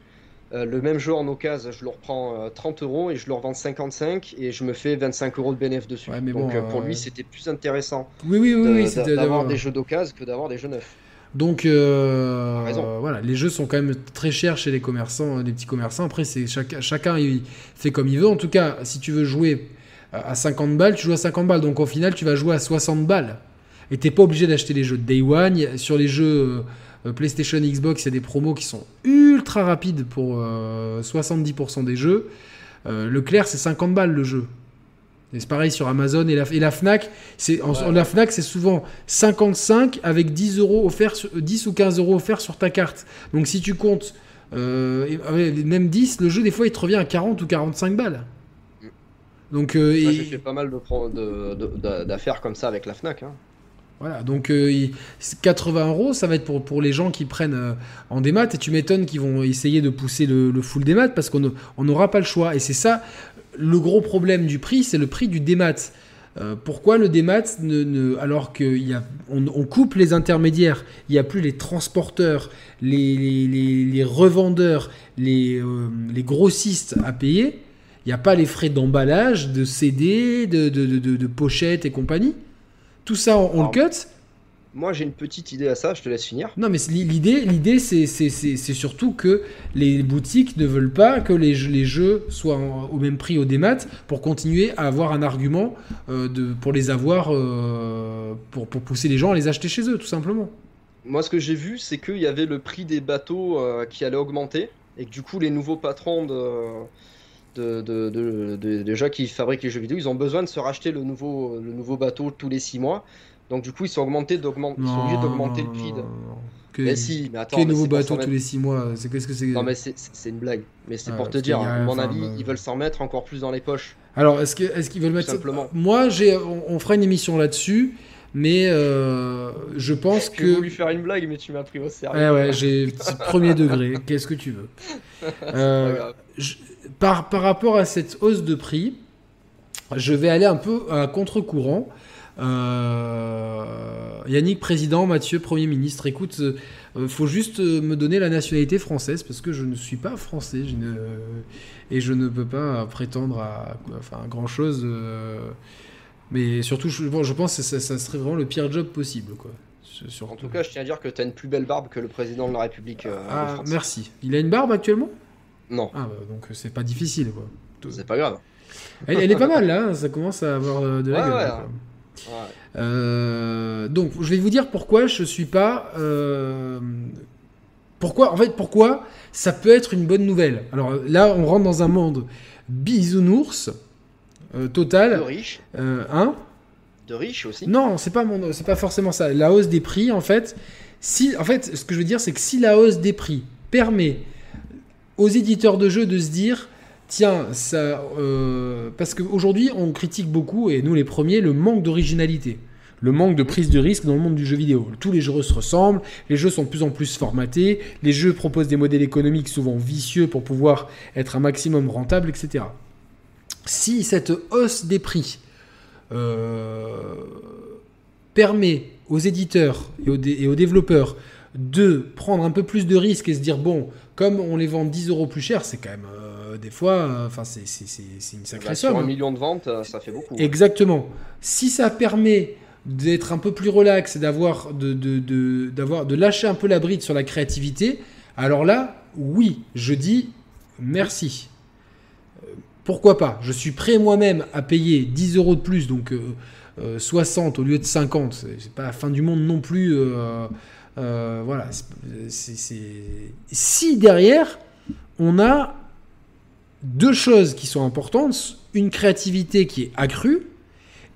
Euh, le même jeu en occasion je le reprends euh, 30 euros et je le revends 55 et je me fais 25 euros de bénéf dessus Ouais, mais donc bon, euh, pour euh, lui c'était plus intéressant oui, oui, oui, de- d'avoir des jeux d'occasion que d'avoir des jeux neufs Donc, euh, voilà, les jeux sont quand même très chers chez les commerçants, les petits commerçants. Après, c'est chaque- chacun il fait comme il veut. En tout cas, si tu veux jouer à 50 balles, tu joues à 50 balles. Donc, au final, tu vas jouer à 60 balles. Et t'es pas obligé d'acheter les jeux de Day One. Sur les jeux euh, PlayStation, Xbox, il y a des promos qui sont ultra rapides pour euh, 70% des jeux. Euh, Leclerc, c'est 50 balles le jeu. Et c'est pareil sur Amazon et la, et la Fnac. C'est, en- Ouais. La Fnac, c'est souvent 55 avec 10, euros offerts sur- 10 ou 15 euros offerts sur ta carte. Donc si tu comptes euh, même 10, le jeu, des fois, il te revient à 40 ou 45 balles. Donc, euh, Moi, et- j'ai fait pas mal pro- de- de- de- d'affaires comme ça avec la Fnac hein. Voilà, donc euh, il- c'est 80 euros, ça va être pour, pour les gens qui prennent euh, en démat, et tu m'étonnes qu'ils vont essayer de pousser le, full démat parce qu'on n'aura pas le choix. Et c'est ça, le gros problème du prix, c'est le prix du démat. Euh, pourquoi le démat, alors qu'on on, coupe les intermédiaires, il n'y a plus les transporteurs, les, revendeurs, les, euh, grossistes à payer, il n'y a pas les frais d'emballage, de CD, de pochettes et compagnie. Tout ça, on, on le cut. moi j'ai une petite idée à ça je te laisse finir Non, mais l'idée, l'idée, c'est, c'est, c'est, c'est surtout que les boutiques ne veulent pas que les jeux, les jeux soient en- au même prix au démat pour continuer à avoir un argument euh, de, pour les avoir, euh, pour, pour pousser les gens à les acheter chez eux, tout simplement. Moi, ce que j'ai vu, c'est qu'il y avait le prix des bateaux euh, qui allait augmenter et que du coup, les nouveaux patrons de, de, de, de- de- déjà qui fabriquent les jeux vidéo, ils ont besoin de se racheter le nouveau, le nouveau bateau tous les six mois. Donc, du coup, ils sont, augmentés ils sont obligés d'augmenter le prix. Que, Mais si, mais attends, que mais nouveau bateau tous les 6 mois C'est qu'est-ce que c'est Non, mais c'est- c'est une blague. Mais c'est Ouais, pour te dire, à mon avis, euh, ils veulent s'en mettre encore plus dans les poches. Alors, est-ce que, est-ce qu'ils veulent mettre simplement. Moi, j'ai, on, on fera une émission là-dessus, mais euh, je pense J'ai que. voulu faire une blague, mais tu m'as pris au sérieux. Ouais, ouais, j'ai premier degré. Qu'est-ce que tu veux Euh, je- par, par rapport à cette hausse de prix, je vais aller un peu à contre-courant. Euh, Yannick, président, Mathieu, Premier ministre, écoute, il faut juste euh, me donner la nationalité française parce que je ne suis pas français je ne- et je ne peux pas prétendre à, enfin, grand-chose. euh, Mais surtout, je, bon, je pense que ça, ça serait vraiment le pire job possible. Quoi. En tout cas, je tiens à dire que tu as une plus belle barbe que le président de la République. Euh, ah, merci. Il a une barbe actuellement? Non. Ah, bah, donc c'est pas difficile. quoi. C'est pas grave. Elle, est pas mal là, ça commence à avoir euh, de la Ouais, gueule. ouais. Ouais. Euh, donc, je vais vous dire pourquoi je suis pas. euh, pourquoi, en fait, pourquoi ça peut être une bonne nouvelle. Alors là, on rentre dans un monde bisounours euh, De total. riches, Euh, hein? De riches aussi. Non, c'est pas mon, c'est pas forcément ça. La hausse des prix, en fait, si, en fait, ce que je veux dire, c'est que si la hausse des prix permet aux éditeurs de jeux de se dire, tiens, ça, euh, parce qu'aujourd'hui, on critique beaucoup, et nous les premiers, le manque d'originalité. Le manque de prise de risque dans le monde du jeu vidéo. Tous les jeux se ressemblent, les jeux sont de plus en plus formatés, les jeux proposent des modèles économiques souvent vicieux pour pouvoir être un maximum rentable, etc. Si cette hausse des prix euh, permet aux éditeurs et aux, dé- et aux développeurs de prendre un peu plus de risques et se dire bon, comme on les vend 10 euros plus cher, c'est quand même euh, des fois, euh, enfin c'est c'est- une sacrée Bah, somme. sur un million de ventes, euh, ça fait beaucoup. Exactement. Si ça permet d'être un peu plus relax et d'avoir de, de, de, d'avoir de lâcher un peu la bride sur la créativité, alors là, oui, je dis merci. Euh, Pourquoi pas? Je suis prêt moi-même à payer 10 euros de plus, donc euh, euh, 60 au lieu de 50. C'est c'est pas la fin du monde non plus. Euh, voilà. Si derrière, on a deux choses qui sont importantes, une créativité qui est accrue,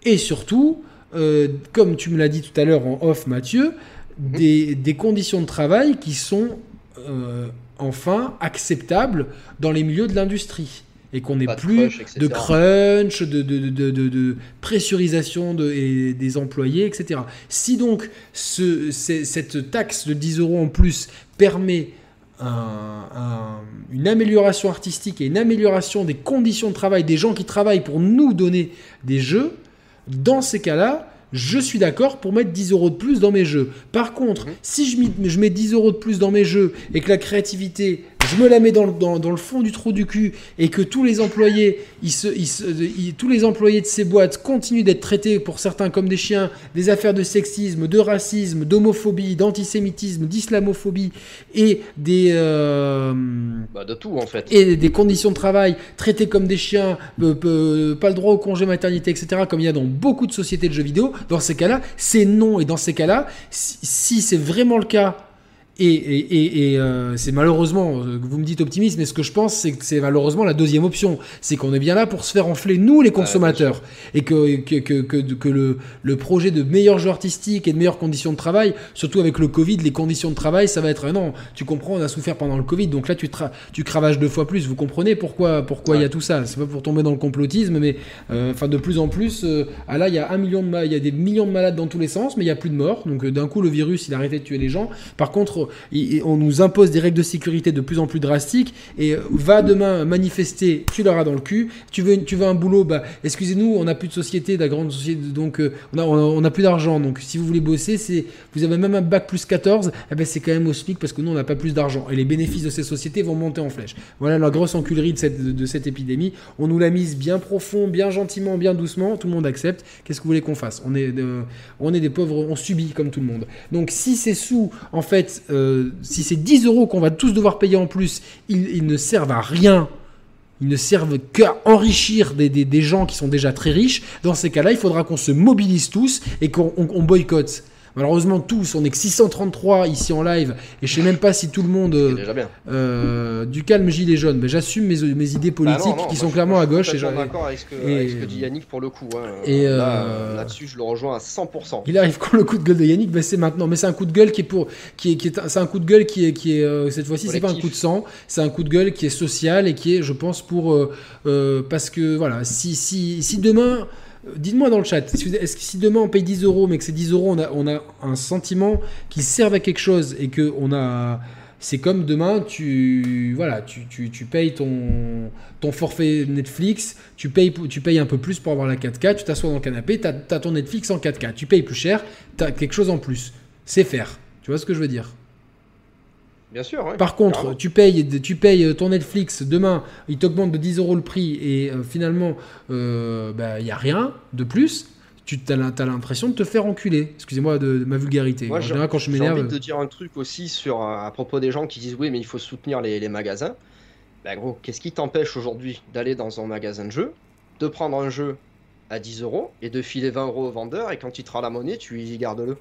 et surtout, euh, comme tu me l'as dit tout à l'heure en off, Mathieu, des, des conditions de travail qui sont euh, enfin acceptables dans les milieux de l'industrie. Et qu'on n'ait plus de crunch, de, de, de, de- pressurisation de, et des employés, etc. Si donc ce, cette taxe de 10 euros en plus permet un- un- une amélioration artistique et une amélioration des conditions de travail des gens qui travaillent pour nous donner des jeux, dans ces cas-là, je suis d'accord pour mettre 10 euros de plus dans mes jeux. Par contre, Mhm. si je mets 10 euros de plus dans mes jeux et que la créativité, je me la mets dans le, dans, dans le fond du trou du cul et que tous les employés, ils se, ils se- ils- tous les employés de ces boîtes continuent d'être traités pour certains comme des chiens, des affaires de sexisme, de racisme, d'homophobie, d'antisémitisme, d'islamophobie et des euh, Bah, de tout en fait. et des conditions de travail traités comme des chiens, euh, euh, pas le droit au congé maternité, etc., comme il y a dans beaucoup de sociétés de jeux vidéo, dans ces cas-là, c'est non. Et dans ces cas-là, si, si c'est vraiment le cas, et, et, et- et, euh, c'est malheureusement, euh, vous me dites optimiste, mais ce que je pense, c'est que c'est malheureusement la deuxième option. C'est qu'on est bien là pour se faire enfler, nous, les consommateurs. et que, que, que, que, que le, le projet de meilleurs jeux artistiques et de meilleures conditions de travail, surtout avec le Covid, les conditions de travail, ça va être non, tu comprends, on a souffert pendant le Covid, donc là tu, tu cravaches deux fois plus. Vous comprenez pourquoi pourquoi il y a tout ça C'est pas pour tomber dans le complotisme, mais euh, enfin de plus en plus, euh, ah là il y a un million de il y a des millions de malades dans tous les sens, mais il y a plus de morts. Donc d'un coup le virus il a arrêté de tuer les gens. Par contre, on nous impose des règles de sécurité de plus en plus drastiques et euh, va demain manifester, tu l'auras dans le cul. Tu veux tu veux un boulot, bah excusez-nous, on n'a plus de société, de la grande société, donc euh, on a on a- plus d'argent. Donc si vous voulez bosser, c'est vous avez même un bac plus 14, eh ben c'est quand même au SMIC parce que nous on n'a pas plus d'argent et les bénéfices de ces sociétés vont monter en flèche. Voilà la grosse enculerie de cette, de, cette épidémie. On nous l'a mise bien profond, bien gentiment, bien doucement. Tout le monde accepte. Qu'est-ce que vous voulez qu'on fasse? On est, de- on est des pauvres, on subit comme tout le monde. Donc si ces sous, en fait, euh, si ces 10 euros qu'on va tous devoir payer en plus, ils, ne servent à rien. Ils ne servent qu'à enrichir des, gens qui sont déjà très riches. Dans ces cas-là, il faudra qu'on se mobilise tous et qu'on on- on boycotte. Malheureusement, tous, on est que 633 ici en live, et je sais même pas si tout le monde. Euh, déjà bien. euh, du calme gilet jaune. Mais j'assume mes, mes idées Bah non, politiques non, qui sont je- clairement moi, à je suis gauche. Et j'en- d'accord avec ce, que, et- avec ce que dit Yannick pour le coup. hein. Et, euh, Là-dessus, je le rejoins à 100%. Il arrive quand le coup de gueule de Yannick, ben c'est maintenant. Mais c'est un coup de gueule qui est pour, qui est, qui est, c'est un coup de gueule qui est, qui est cette fois-ci, c'est pas un coup de sang, c'est un coup de gueule qui est social et qui est, je pense, pour euh, parce que voilà, si si si demain, dites-moi dans le chat, est-ce que si demain on paye 10 euros, mais que ces 10 euros, on a on a un sentiment qu'ils servent à quelque chose et que on a c'est comme demain, tu, voilà, tu, tu, tu payes ton, ton forfait Netflix, tu payes, tu payes un peu plus pour avoir la 4K, tu t'assois dans le canapé, tu as, ton Netflix en 4K, tu payes plus cher, tu as quelque chose en plus. C'est faire. Tu vois ce que je veux dire? Bien sûr. ouais. Par contre, Carrément. tu payes, tu payes ton Netflix, demain, il t'augmente de 10 euros le prix et euh, finalement, il n'y a rien de plus. tu as l'impression de te faire enculer. Excusez-moi de, ma vulgarité. Moi, j'ai quand je m'énerve. envie de dire un truc aussi sur, à propos des gens qui disent oui, mais il faut soutenir les, magasins. Bah gros, qu'est-ce qui t'empêche aujourd'hui d'aller dans un magasin de jeux, de prendre un jeu à 10 euros et de filer 20 euros au vendeur et quand il te rend la monnaie, tu y gardes-le?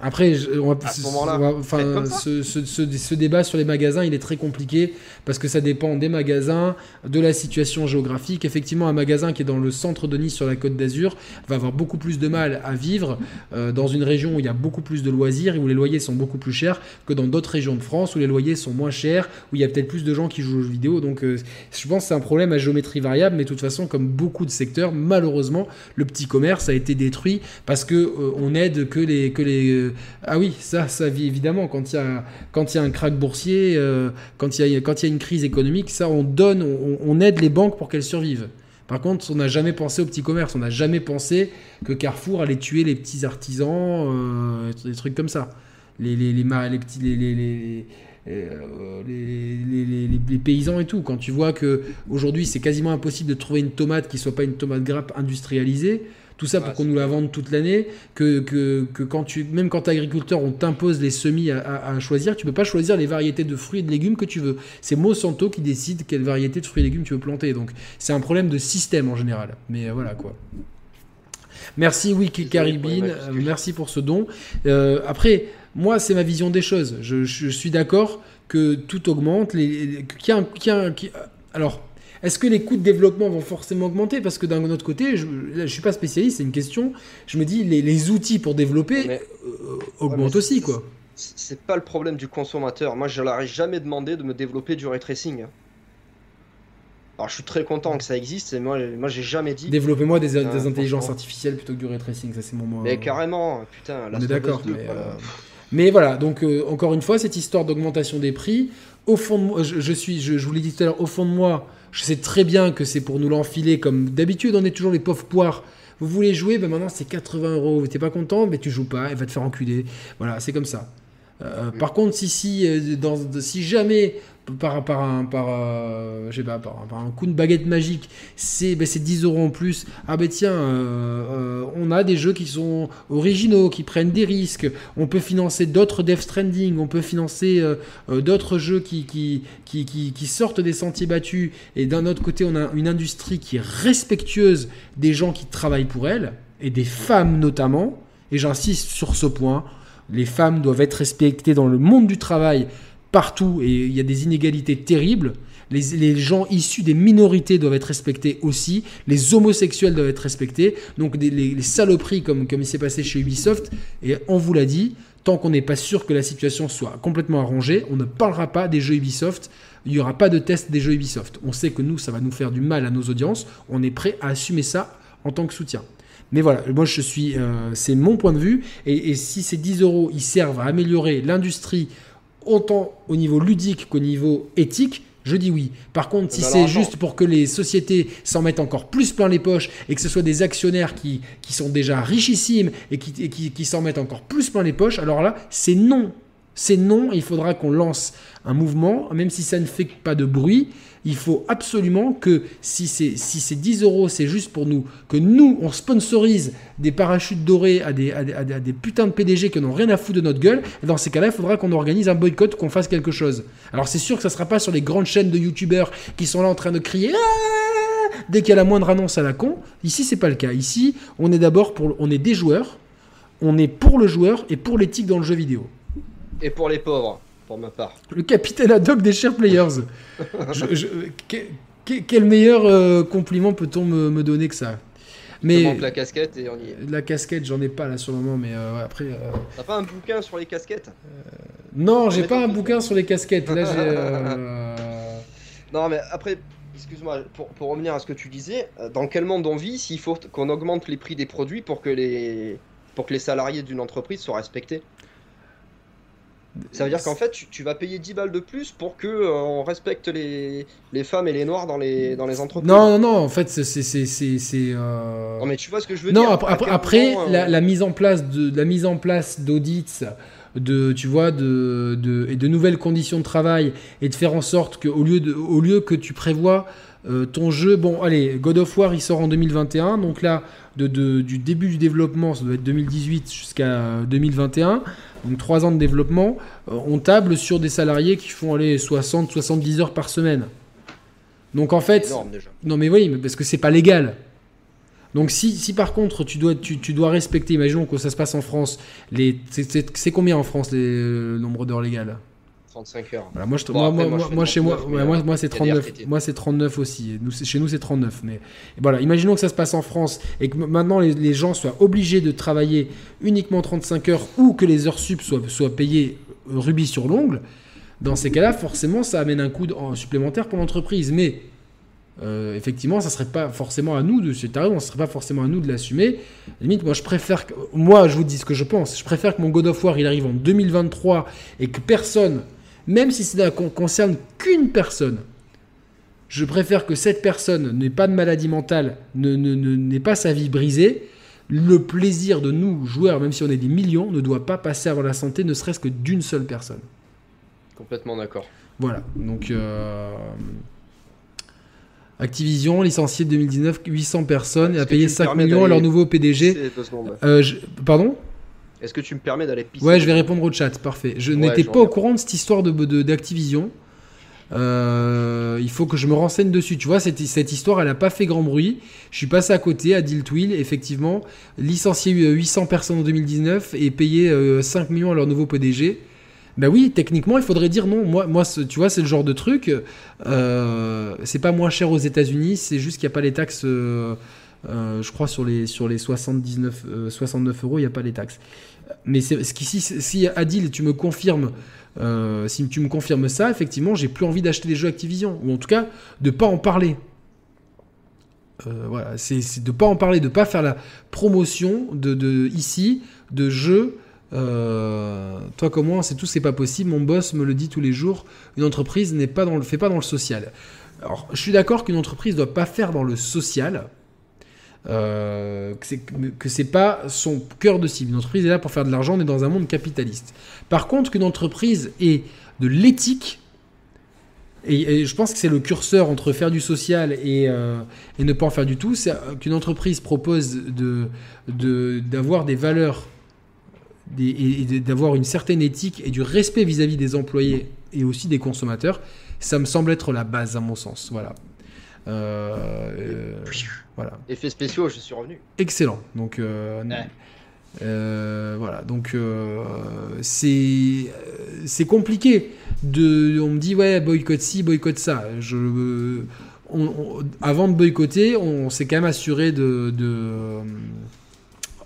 Après, on va, enfin, ce, ce, ce, débat sur les magasins, il est très compliqué parce que ça dépend des magasins, de la situation géographique. Effectivement, un magasin qui est dans le centre de Nice, sur la côte d'Azur, va avoir beaucoup plus de mal à vivre euh, dans une région où il y a beaucoup plus de loisirs et où les loyers sont beaucoup plus chers que dans d'autres régions de France où les loyers sont moins chers, où il y a peut-être plus de gens qui jouent aux jeux vidéo. Donc, euh, je pense que c'est un problème à géométrie variable, mais de toute façon, comme beaucoup de secteurs, malheureusement, le petit commerce a été détruit parce que euh, on aide que les que les ah oui, ça, ça vit évidemment. Quand il y a, quand il y a un crack boursier, euh, quand, il y a, quand il y a une crise économique, ça, on donne, on, aide les banques pour qu'elles survivent. Par contre, on n'a jamais pensé au petit commerce. On n'a jamais pensé que Carrefour allait tuer les petits artisans, euh, des trucs comme ça. Les, les, les, les petits. Les, les, euh, les, paysans et tout. Quand tu vois que aujourd'hui c'est quasiment impossible de trouver une tomate qui soit pas une tomate grappe industrialisée, tout ça pour qu'on nous la vende toute l'année. Que, que, que, quand tu, même quand tu es agriculteur, on t'impose les semis à, choisir. Tu peux pas choisir les variétés de fruits et de légumes que tu veux. C'est Monsanto qui décide quelle variété de fruits et légumes tu veux planter. Donc c'est un problème de système en général. Mais euh, voilà quoi. Merci Wiki Caribbean, euh, merci pour ce don. Euh, après, moi, c'est ma vision des choses. Je, suis d'accord que tout augmente. Les, alors, est-ce que les coûts de développement vont forcément augmenter? Parce que d'un autre côté, je ne suis pas spécialiste, c'est une question. Je me dis, les, outils pour développer euh, augmentent aussi, quoi. C'est pas le problème du consommateur. Moi, je leur ai jamais demandé de me développer du ray tracing. Alors, je suis très content que ça existe, et moi, moi j'ai jamais dit. Développez-moi des, intelligences artificielles plutôt que du ray tracing, ça c'est mon mot. Mais carrément, putain, On est d'accord, mais, euh, mais, voilà, donc euh, encore une fois, cette histoire d'augmentation des prix, au fond de moi, je, suis, je, je vous l'ai dit tout à l'heure, au fond de moi, je sais très bien que c'est pour nous l'enfiler comme d'habitude, on est toujours les pauvres poires. Vous voulez jouer, ben maintenant c'est 80 euros. T'es pas content, mais ben tu joues pas, elle va te faire enculer. Voilà, c'est comme ça. Euh, par contre, si, si, euh, jamais euh, par, un coup de baguette magique, c'est ben, 10 euros en plus. Ah ben tiens, euh, euh, on a des jeux qui sont originaux, qui prennent des risques. On peut financer d'autres Death Stranding, on peut financer d'autres jeux qui, sortent des sentiers battus. Et d'un autre côté, on a une industrie qui est respectueuse des gens qui travaillent pour elle, et des femmes notamment. Et j'insiste sur ce point. Les femmes doivent être respectées dans le monde du travail partout et il y a des inégalités terribles. Les, gens issus des minorités doivent être respectés aussi. Les homosexuels doivent être respectés. Donc les, saloperies comme, comme il s'est passé chez Ubisoft, et on vous l'a dit, tant qu'on n'est pas sûr que la situation soit complètement arrangée, on ne parlera pas des jeux Ubisoft. Il n'y aura pas de test des jeux Ubisoft. On sait que nous, ça va nous faire du mal à nos audiences. On est prêt à assumer ça en tant que soutien. Mais voilà, moi je suis, euh, c'est mon point de vue. Et, et si ces 10 euros, ils servent à améliorer l'industrie autant au niveau ludique qu'au niveau éthique, je dis oui. Par contre, si c'est juste pour que les sociétés s'en mettent encore plus plein les poches et que ce soit des actionnaires qui, qui sont déjà richissimes et qui, qui, qui s'en mettent encore plus plein les poches, alors là, c'est non. C'est non, il faudra qu'on lance un mouvement, même si ça ne fait pas de bruit, il faut absolument que si c'est si 10 euros, c'est juste pour nous, que nous, on sponsorise des parachutes dorés à des, à des, putains de PDG qui n'ont rien à foutre de notre gueule, dans ces cas-là, il faudra qu'on organise un boycott, qu'on fasse quelque chose. Alors c'est sûr que ça ne sera pas sur les grandes chaînes de youtubeurs qui sont là en train de crier ah dès qu'il y a la moindre annonce à la con. Ici, c'est pas le cas. Ici, on est d'abord pour, on est des joueurs, on est pour le joueur et pour l'éthique dans le jeu vidéo. Et pour les pauvres pour ma part. Le capitaine ad hoc des chers players. quel meilleur euh, compliment peut-on me, donner que ça? Mais la casquette et on y est. La casquette, j'en ai pas là sur le moment, mais euh, après. Euh, T'as pas un bouquin sur les casquettes? Non, j'ai pas un bouquin sur les casquettes. Là, non, mais après, excuse-moi, pour, pour, revenir à ce que tu disais, dans quel monde on vit s'il faut qu'on augmente les prix des produits pour que les, pour que les salariés d'une entreprise soient respectés? Ça veut dire qu'en fait, tu, vas payer 10 balles de plus pour que euh, on respecte les, les, femmes et les noirs dans les, dans les entreprises. Non, non, non, en fait, c'est. Euh... Non, mais tu vois ce que je veux dire Non, après, après euh, la, mise en place de la mise en place d'audits de, tu vois, de, de, et de nouvelles conditions de travail et de faire en sorte qu'au lieu, de, au lieu que tu prévois euh, ton jeu, bon, allez, God of War il sort en 2021, donc là, de, de- du début du développement, ça doit être 2018 jusqu'à 2021, donc 3 ans de développement, euh, on table sur des salariés qui font aller 60-70 heures par semaine. Donc en fait, énorme déjà. non mais oui, mais parce que c'est pas légal. Donc si, si par contre tu dois, tu, tu dois respecter, imaginons que ça se passe en France, les, c'est- combien en France les, le nombre d'heures légales? 35 heures. voilà, moi, je, Bon, moi, après, moi, moi, je moi, fais moi, chez moi, 39, ouais, mais, moi, euh, moi, c'est il y a des 39. RTT. Moi c'est 39 aussi. Nous, chez nous c'est 39. Mais voilà, imaginons que ça se passe en France et que maintenant les, les gens soient obligés de travailler uniquement 35 heures ou que les heures sup soient, soient payées euh, rubis sur l'ongle. Dans ces cas-là, forcément, ça amène un coût supplémentaire pour l'entreprise. Mais euh, effectivement, ça serait pas forcément à nous de, raison, ça serait pas forcément à nous de l'assumer. Limite, moi, je préfère, que- moi, je vous dis ce que je pense. Je préfère que mon God of War il arrive en 2023 et que personne, même si ça ne con- concerne qu'une personne, je préfère que cette personne n'ait pas de maladie mentale, ne, ne- ne- n'ait pas sa vie brisée. Le plaisir de nous, joueurs, même si on est des millions, ne doit pas passer avant la santé, ne serait-ce que d'une seule personne. Complètement d'accord. Voilà, donc euh, Activision licencié 2019 800 personnes et a payé tu me 5 permets millions à leur nouveau PDG. Euh, je- Pardon? Est-ce que tu me permets d'aller pisser Ouais, je vais répondre au chat, parfait. Je Ouais, n'étais pas au courant de cette histoire de de- d'Activision. Euh, il faut que je me renseigne dessus. Tu vois, cette, cette histoire, elle n'a pas fait grand bruit. Je suis passé à côté, à Diltwil, effectivement, licencié euh, 800 personnes en 2019 et payé euh, 5 millions à leur nouveau PDG. Bah oui, techniquement, il faudrait dire non. Moi, tu vois, c'est le genre de truc. euh, c'est pas moins cher aux États-Unis, c'est juste qu'il n'y a pas les taxes. Euh, je crois sur les, sur les 79, euh, 69 euros, il n'y a pas les taxes. Mais ce qu'ici, si Adil, tu me confirmes, euh, si tu me confirmes ça, effectivement, j'ai plus envie d'acheter des jeux Activision, ou en tout cas de pas en parler. Euh, voilà, c'est de pas en parler, de pas faire la promotion de, de ici de jeux. toi comme moi, c'est tout, c'est pas possible. Mon boss me le dit tous les jours. Une entreprise n'est pas dans le fait pas dans le social. Alors, je suis d'accord qu'une entreprise doit pas faire dans le social. Euh, que c'est pas son cœur de cible. Une entreprise est là pour faire de l'argent, on est dans un monde capitaliste. Par contre, qu'une entreprise ait de l'éthique, et, je pense que c'est le curseur entre faire du social et, euh, ne pas en faire du tout, c'est euh, qu'une entreprise propose de, de- d'avoir des valeurs et, d'avoir une certaine éthique et du respect vis-à-vis des employés et aussi des consommateurs, ça me semble être la base à mon sens. Voilà. Euh, voilà. Effets spéciaux, je suis revenu. Excellent. Donc, euh, Ouais. euh, voilà. Donc, c'est c'est compliqué. De, on me dit ouais, boycott ci, boycott ça. Je, on- on- avant de boycotter, on s'est quand même assuré de, de-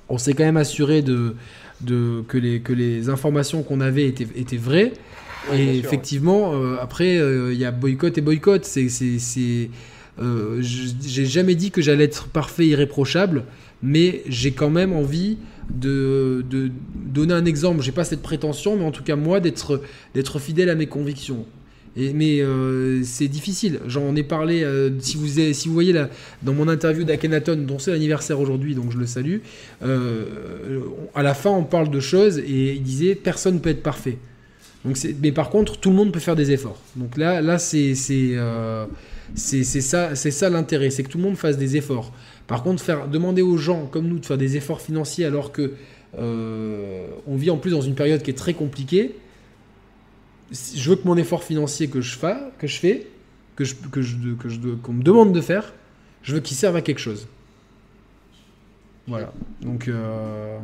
on s'est quand même assuré de, de que les que les informations qu'on avait étaient, étaient vraies. Ouais, et effectivement, euh, après, euh, il y a boycott et boycott. C'est, euh, j'ai jamais dit que j'allais être parfait, irréprochable, mais j'ai quand même envie de, donner un exemple. J'ai pas cette prétention, mais en tout cas moi d'être, fidèle à mes convictions. Mais euh, c'est difficile. J'en ai parlé. euh, si vous voyez dans mon interview d'Akhenaton, dont c'est l'anniversaire aujourd'hui, donc je le salue. à la fin, on parle de choses et il disait personne ne peut être parfait. Mais par contre, tout le monde peut faire des efforts. Donc là, là c'est c'est ça, ça l'intérêt, c'est que tout le monde fasse des efforts. Par contre, demander aux gens comme nous de faire des efforts financiers alors que euh, on vit en plus dans une période qui est très compliquée. Je veux que mon effort financier que je fais, que je fais, que je que je qu'on me demande de faire, je veux qu'il serve à quelque chose. Voilà. Donc euh,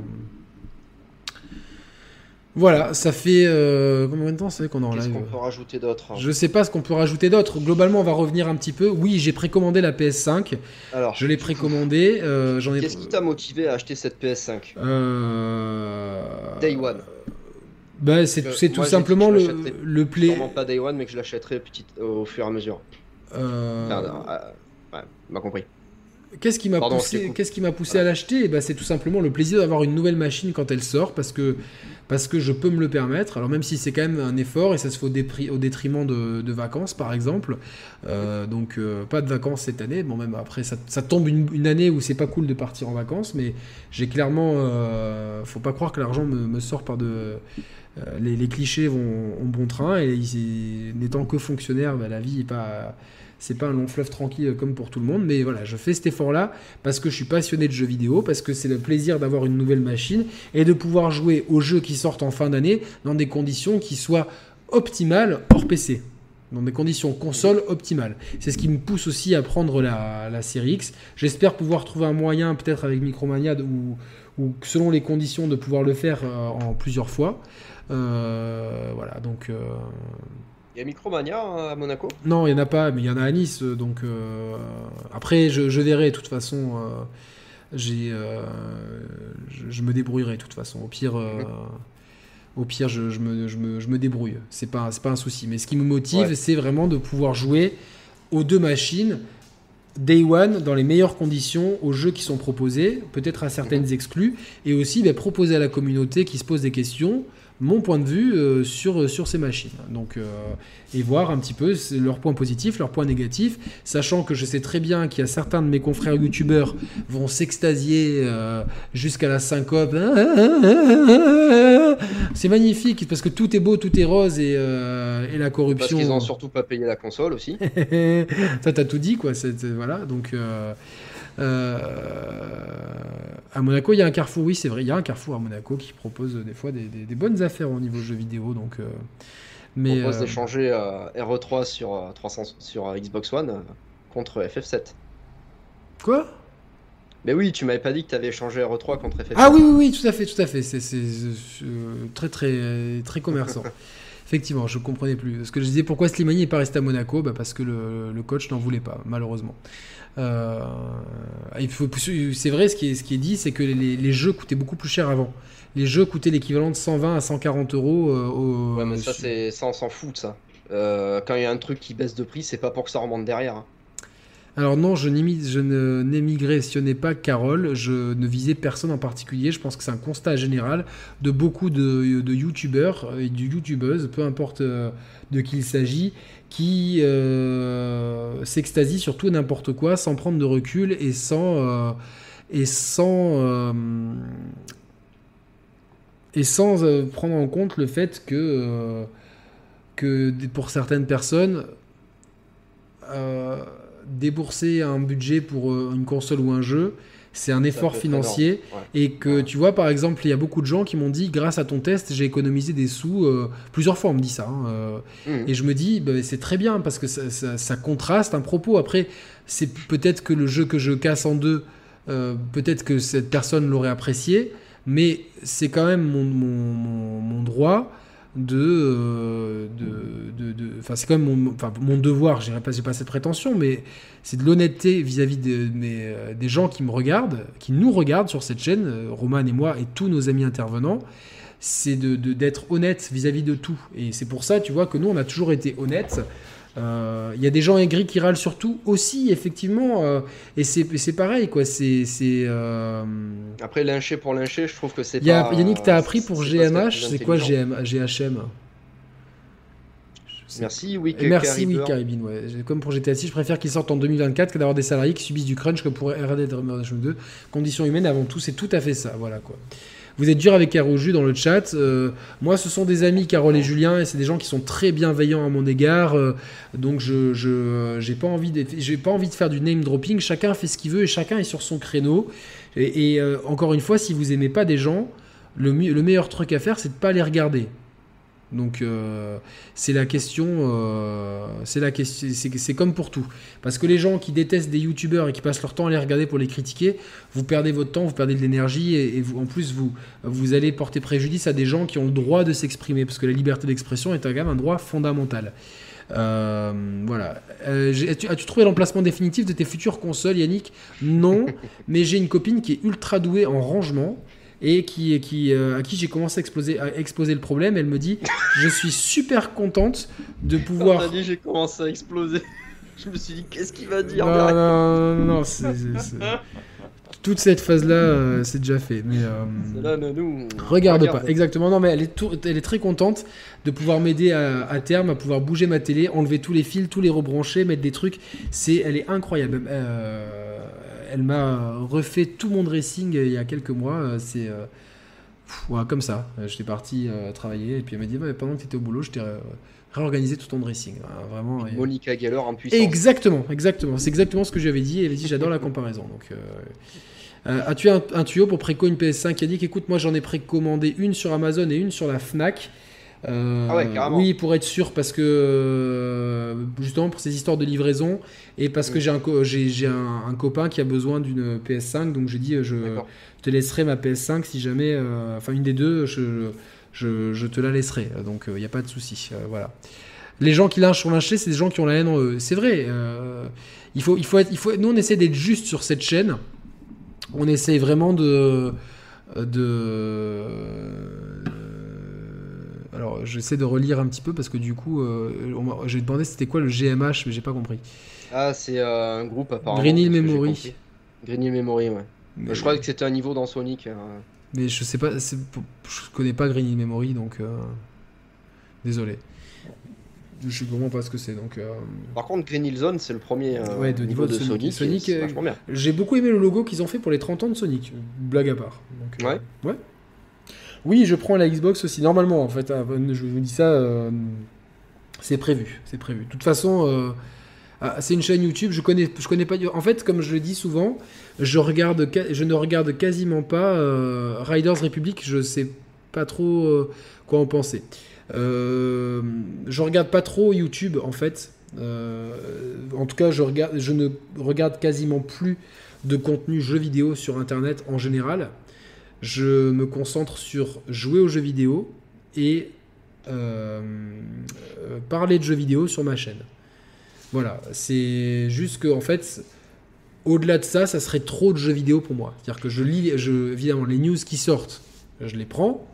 voilà, ça fait euh, combien de temps fait qu'on en Qu'est-ce live qu'on peut rajouter d'autre Je sais pas ce qu'on peut rajouter d'autre. Globalement, on va revenir un petit peu. Oui, j'ai précommandé la PS5. Alors, Je l'ai précommandé. euh, J'en ai. Qu'est-ce qui t'a motivé à acheter cette PS5 Euh... Day One. Bah, c'est que c'est tout moi, simplement le, le play. Sûrement pas Day One, mais que je l'achèterai petit au fur et à mesure. Euh, Pardon, euh, ouais, m'a compris. Qu'est-ce qui m'a poussé, qu'est-ce qui m'a poussé à l'acheter? Eh ben, C'est tout simplement le plaisir d'avoir une nouvelle machine quand elle sort parce que, parce que je peux me le permettre. Alors même si c'est quand même un effort et ça se fait au, détriment de, de vacances par exemple. Euh, donc euh, pas de vacances cette année. Bon même après ça, ça tombe une, une année où c'est pas cool de partir en vacances. Mais j'ai clairement... euh, faut pas croire que l'argent me, me sort par de... les, les, clichés vont en bon train et n'étant que fonctionnaire, bah, la vie est pas c'est pas un long fleuve tranquille comme pour tout le monde, mais voilà, je fais cet effort-là parce que je suis passionné de jeux vidéo, parce que c'est le plaisir d'avoir une nouvelle machine et de pouvoir jouer aux jeux qui sortent en fin d'année dans des conditions qui soient optimales hors PC dans des conditions console optimales. C'est ce qui me pousse aussi à prendre la, la série X. J'espère pouvoir trouver un moyen, peut-être avec Micromania, ou, ou selon les conditions, de pouvoir le faire euh, en plusieurs fois. Euh, voilà, donc euh, il y a Micromania hein, à Monaco Non, il n'y en a pas, mais il y en a à Nice. Donc euh, après, je, verrai. De toute façon, euh, j'ai, euh, je, me débrouillerai. De toute façon, au pire, au pire, je, me, je, me, débrouille. C'est pas, c'est pas un souci. Mais ce qui me motive, c'est vraiment de pouvoir jouer aux deux machines. Day One dans les meilleures conditions aux jeux qui sont proposés, peut-être à certaines mhm. exclus, et aussi bah, proposer à la communauté qui se pose des questions mon point de vue euh, sur, sur ces machines. Donc, euh, et voir un petit peu leurs points positifs, leurs points négatifs, sachant que je sais très bien qu'il y a certains de mes confrères youtubeurs vont s'extasier euh, jusqu'à la syncope. C'est magnifique parce que tout est beau, tout est rose et, et la corruption. Parce qu'ils n'ont surtout pas payé la console aussi. Ça, t'as tout dit, quoi. voilà, donc. Euh, à Monaco, il y a un carrefour, oui, c'est vrai, il y a un carrefour à Monaco qui propose des fois des, bonnes affaires au niveau jeux vidéo. Donc, euh, mais, on propose euh, d'échanger RE3 sur, 300, sur Xbox One contre FF7. Quoi? Mais oui, tu m'avais pas dit que tu avais échangé RE3 contre FF7. Ah oui, oui, oui, tout à fait, tout à fait. C'est très, très, très commerçant. Effectivement, je comprenais plus. Ce que je disais, pourquoi Slimani n'est pas resté à Monaco? Bah Parce que le, le coach n'en voulait pas, malheureusement. Euh, c'est vrai, ce qui est, ce qui est dit, c'est que les, jeux coûtaient beaucoup plus cher avant. Les jeux coûtaient l'équivalent de 120 à 140 euros. Euh, ouais, mais ça, c'est, ça on s'en fout de ça. Euh, quand il y a un truc qui baisse de prix, c'est pas pour que ça remonte derrière. Alors non, je, n'émigrationnais pas Carole, je ne visais personne en particulier, je pense que c'est un constat général de beaucoup de, youtubeurs et de youtubeuses, peu importe de qui il s'agit, qui euh, s'extasie sur tout et n'importe quoi sans prendre de recul et sans euh, et sans euh, et sans prendre en compte le fait que pour certaines personnes débourser un budget pour une console ou un jeu c'est un effort financier. et que tu vois par exemple il y a beaucoup de gens qui m'ont dit grâce à ton test j'ai économisé des sous euh, plusieurs fois on me dit ça hein, euh, mmh. et je me dis bah, c'est très bien parce que ça, contraste un propos. Après c'est peut-être que le jeu que je casse en deux euh, peut-être que cette personne l'aurait apprécié mais c'est quand même mon, mon, mon droit. euh, de, de, de, enfin c'est quand même mon, enfin, mon devoir, j'ai pas, pas cette prétention, mais c'est de l'honnêteté vis-à-vis de, euh, des gens qui me regardent, qui nous regardent sur cette chaîne, euh, Roman et moi et tous nos amis intervenants, c'est d'être honnête vis-à-vis de tout. Et c'est pour ça, tu vois, que nous on a toujours été euh, il y a des gens aigris qui râlent surtout aussi, effectivement. Euh, et c'est pareil, quoi. C'est. Euh... Après, lyncher pour lyncher, je trouve que c'est. pas... Yannick, t'as appris pour GMH C'est quoi GM... GHM Merci, oui, Merci, oui, Caribbean. Ouais. Comme pour GTA 6, je préfère qu'ils sortent en 2024 que d'avoir des salariés qui subissent du crunch comme pour RD Redemption 2. Conditions humaines avant tout, c'est tout à fait ça. Voilà, quoi. Vous êtes dur avec Jus dans le chat. Euh, moi, ce sont des amis, Carole et Julien, et c'est des gens qui sont très bienveillants à mon égard. Euh, donc, je j'ai pas envie j'ai pas envie de faire du name dropping. Chacun fait ce qu'il veut et chacun est sur son créneau. Et, euh, encore une fois, si vous aimez pas des gens, le, le meilleur truc à faire, c'est de pas les regarder. Donc euh, c'est la question, euh, c'est la question, c'est comme pour tout. Parce que les gens qui détestent des youtubeurs et qui passent leur temps à les regarder pour les critiquer, vous perdez votre temps, vous perdez de l'énergie et, en plus vous, vous allez porter préjudice à des gens qui ont le droit de s'exprimer parce que la liberté d'expression est quand même un droit fondamental. Euh, voilà. As-tu as trouvé l'emplacement définitif de tes futures consoles, Yannick? Non, mais j'ai une copine qui est ultra douée en rangement et qui, qui, euh, à qui j'ai commencé à, exploser, à exposer le problème. Elle me dit Je suis super contente de pouvoir. Quand dit j'ai commencé à exploser, je me suis dit Qu'est-ce qu'il va dire Non, non, non, non c'est, toute cette phase-là, euh, c'est déjà fait. Mais euh, là, nous, regarde, pas. Exactement. Non, mais elle est, elle est très contente de pouvoir m'aider à, à, terme, à pouvoir bouger ma télé, enlever tous les fils, tous les rebrancher, mettre des trucs. C'est, elle est incroyable. Euh, elle m'a refait tout mon dressing il y a quelques mois. C'est Ouais, comme ça. Euh, J'étais parti euh, travailler et puis elle m'a dit bah, pendant que tu étais au boulot, je t'ai euh, réorganisé tout ton dressing. Vraiment. et- Monica Geller en puissance. Exactement, exactement. C'est exactement ce que j'avais dit. Elle avait dit j'adore la comparaison. Donc, euh, euh, as-tu un, un tuyau pour préco une PS5 Il a dit qu'écoute, moi j'en ai précommandé une sur Amazon et une sur la Fnac. Euh, Ah ouais. Oui, pour être sûr, parce que euh, justement pour ces histoires de livraison et parce que Mm. j'ai un, copain qui a besoin d'une PS5, donc j'ai dit euh, je D'accord. te laisserai ma PS5 si jamais, euh, enfin une des deux, je, je, je te la laisserai. Donc il n'y a pas de souci. Euh, voilà. Les gens qui lynchent sur lyncher, c'est des gens qui ont la haine en eux. C'est vrai. euh, il faut, il faut être, il faut. Nous, on essaie d'être juste sur cette chaîne. On essaie vraiment de, de. Alors, j'essaie de relire un petit peu parce que du coup, euh, on j'ai demandé c'était quoi le GMH, mais j'ai pas compris. Ah, c'est euh, un groupe apparemment. Green Hill Memory. Green Hill Memory, ouais. Mais, Je croyais que c'était un niveau dans Sonic. euh. mais je sais pas, c'est- je connais pas Green Hill Memory, donc euh, désolé. Je sais vraiment pas ce que c'est, donc. euh, Par contre, Green Hill Zone, c'est le premier euh, Ouais, de niveau niveau de Sonic. Sonic. Euh. J'ai beaucoup aimé le logo qu'ils ont fait pour les 30 ans de Sonic, blague à part. Donc, euh, Ouais. ouais. Oui, je prends la Xbox aussi, normalement en fait. hein, Je vous dis ça, euh, c'est prévu, c'est prévu. De toute façon, euh, ah, c'est une chaîne YouTube, je connais, connais pas. En fait, comme je le dis souvent, je, regarde, je ne regarde quasiment pas euh, Riders Republic, je sais pas trop quoi en penser. Je regarde pas trop YouTube en fait. En tout cas, je, je ne regarde quasiment plus de contenu jeux vidéo sur internet en général. Je me concentre sur jouer aux jeux vidéo et euh, euh, parler de jeux vidéo sur ma chaîne. Voilà, c'est juste que en fait, au-delà de ça, ça serait trop de jeux vidéo pour moi. C'est-à-dire que je lis, je, évidemment, les news qui sortent, je les prends.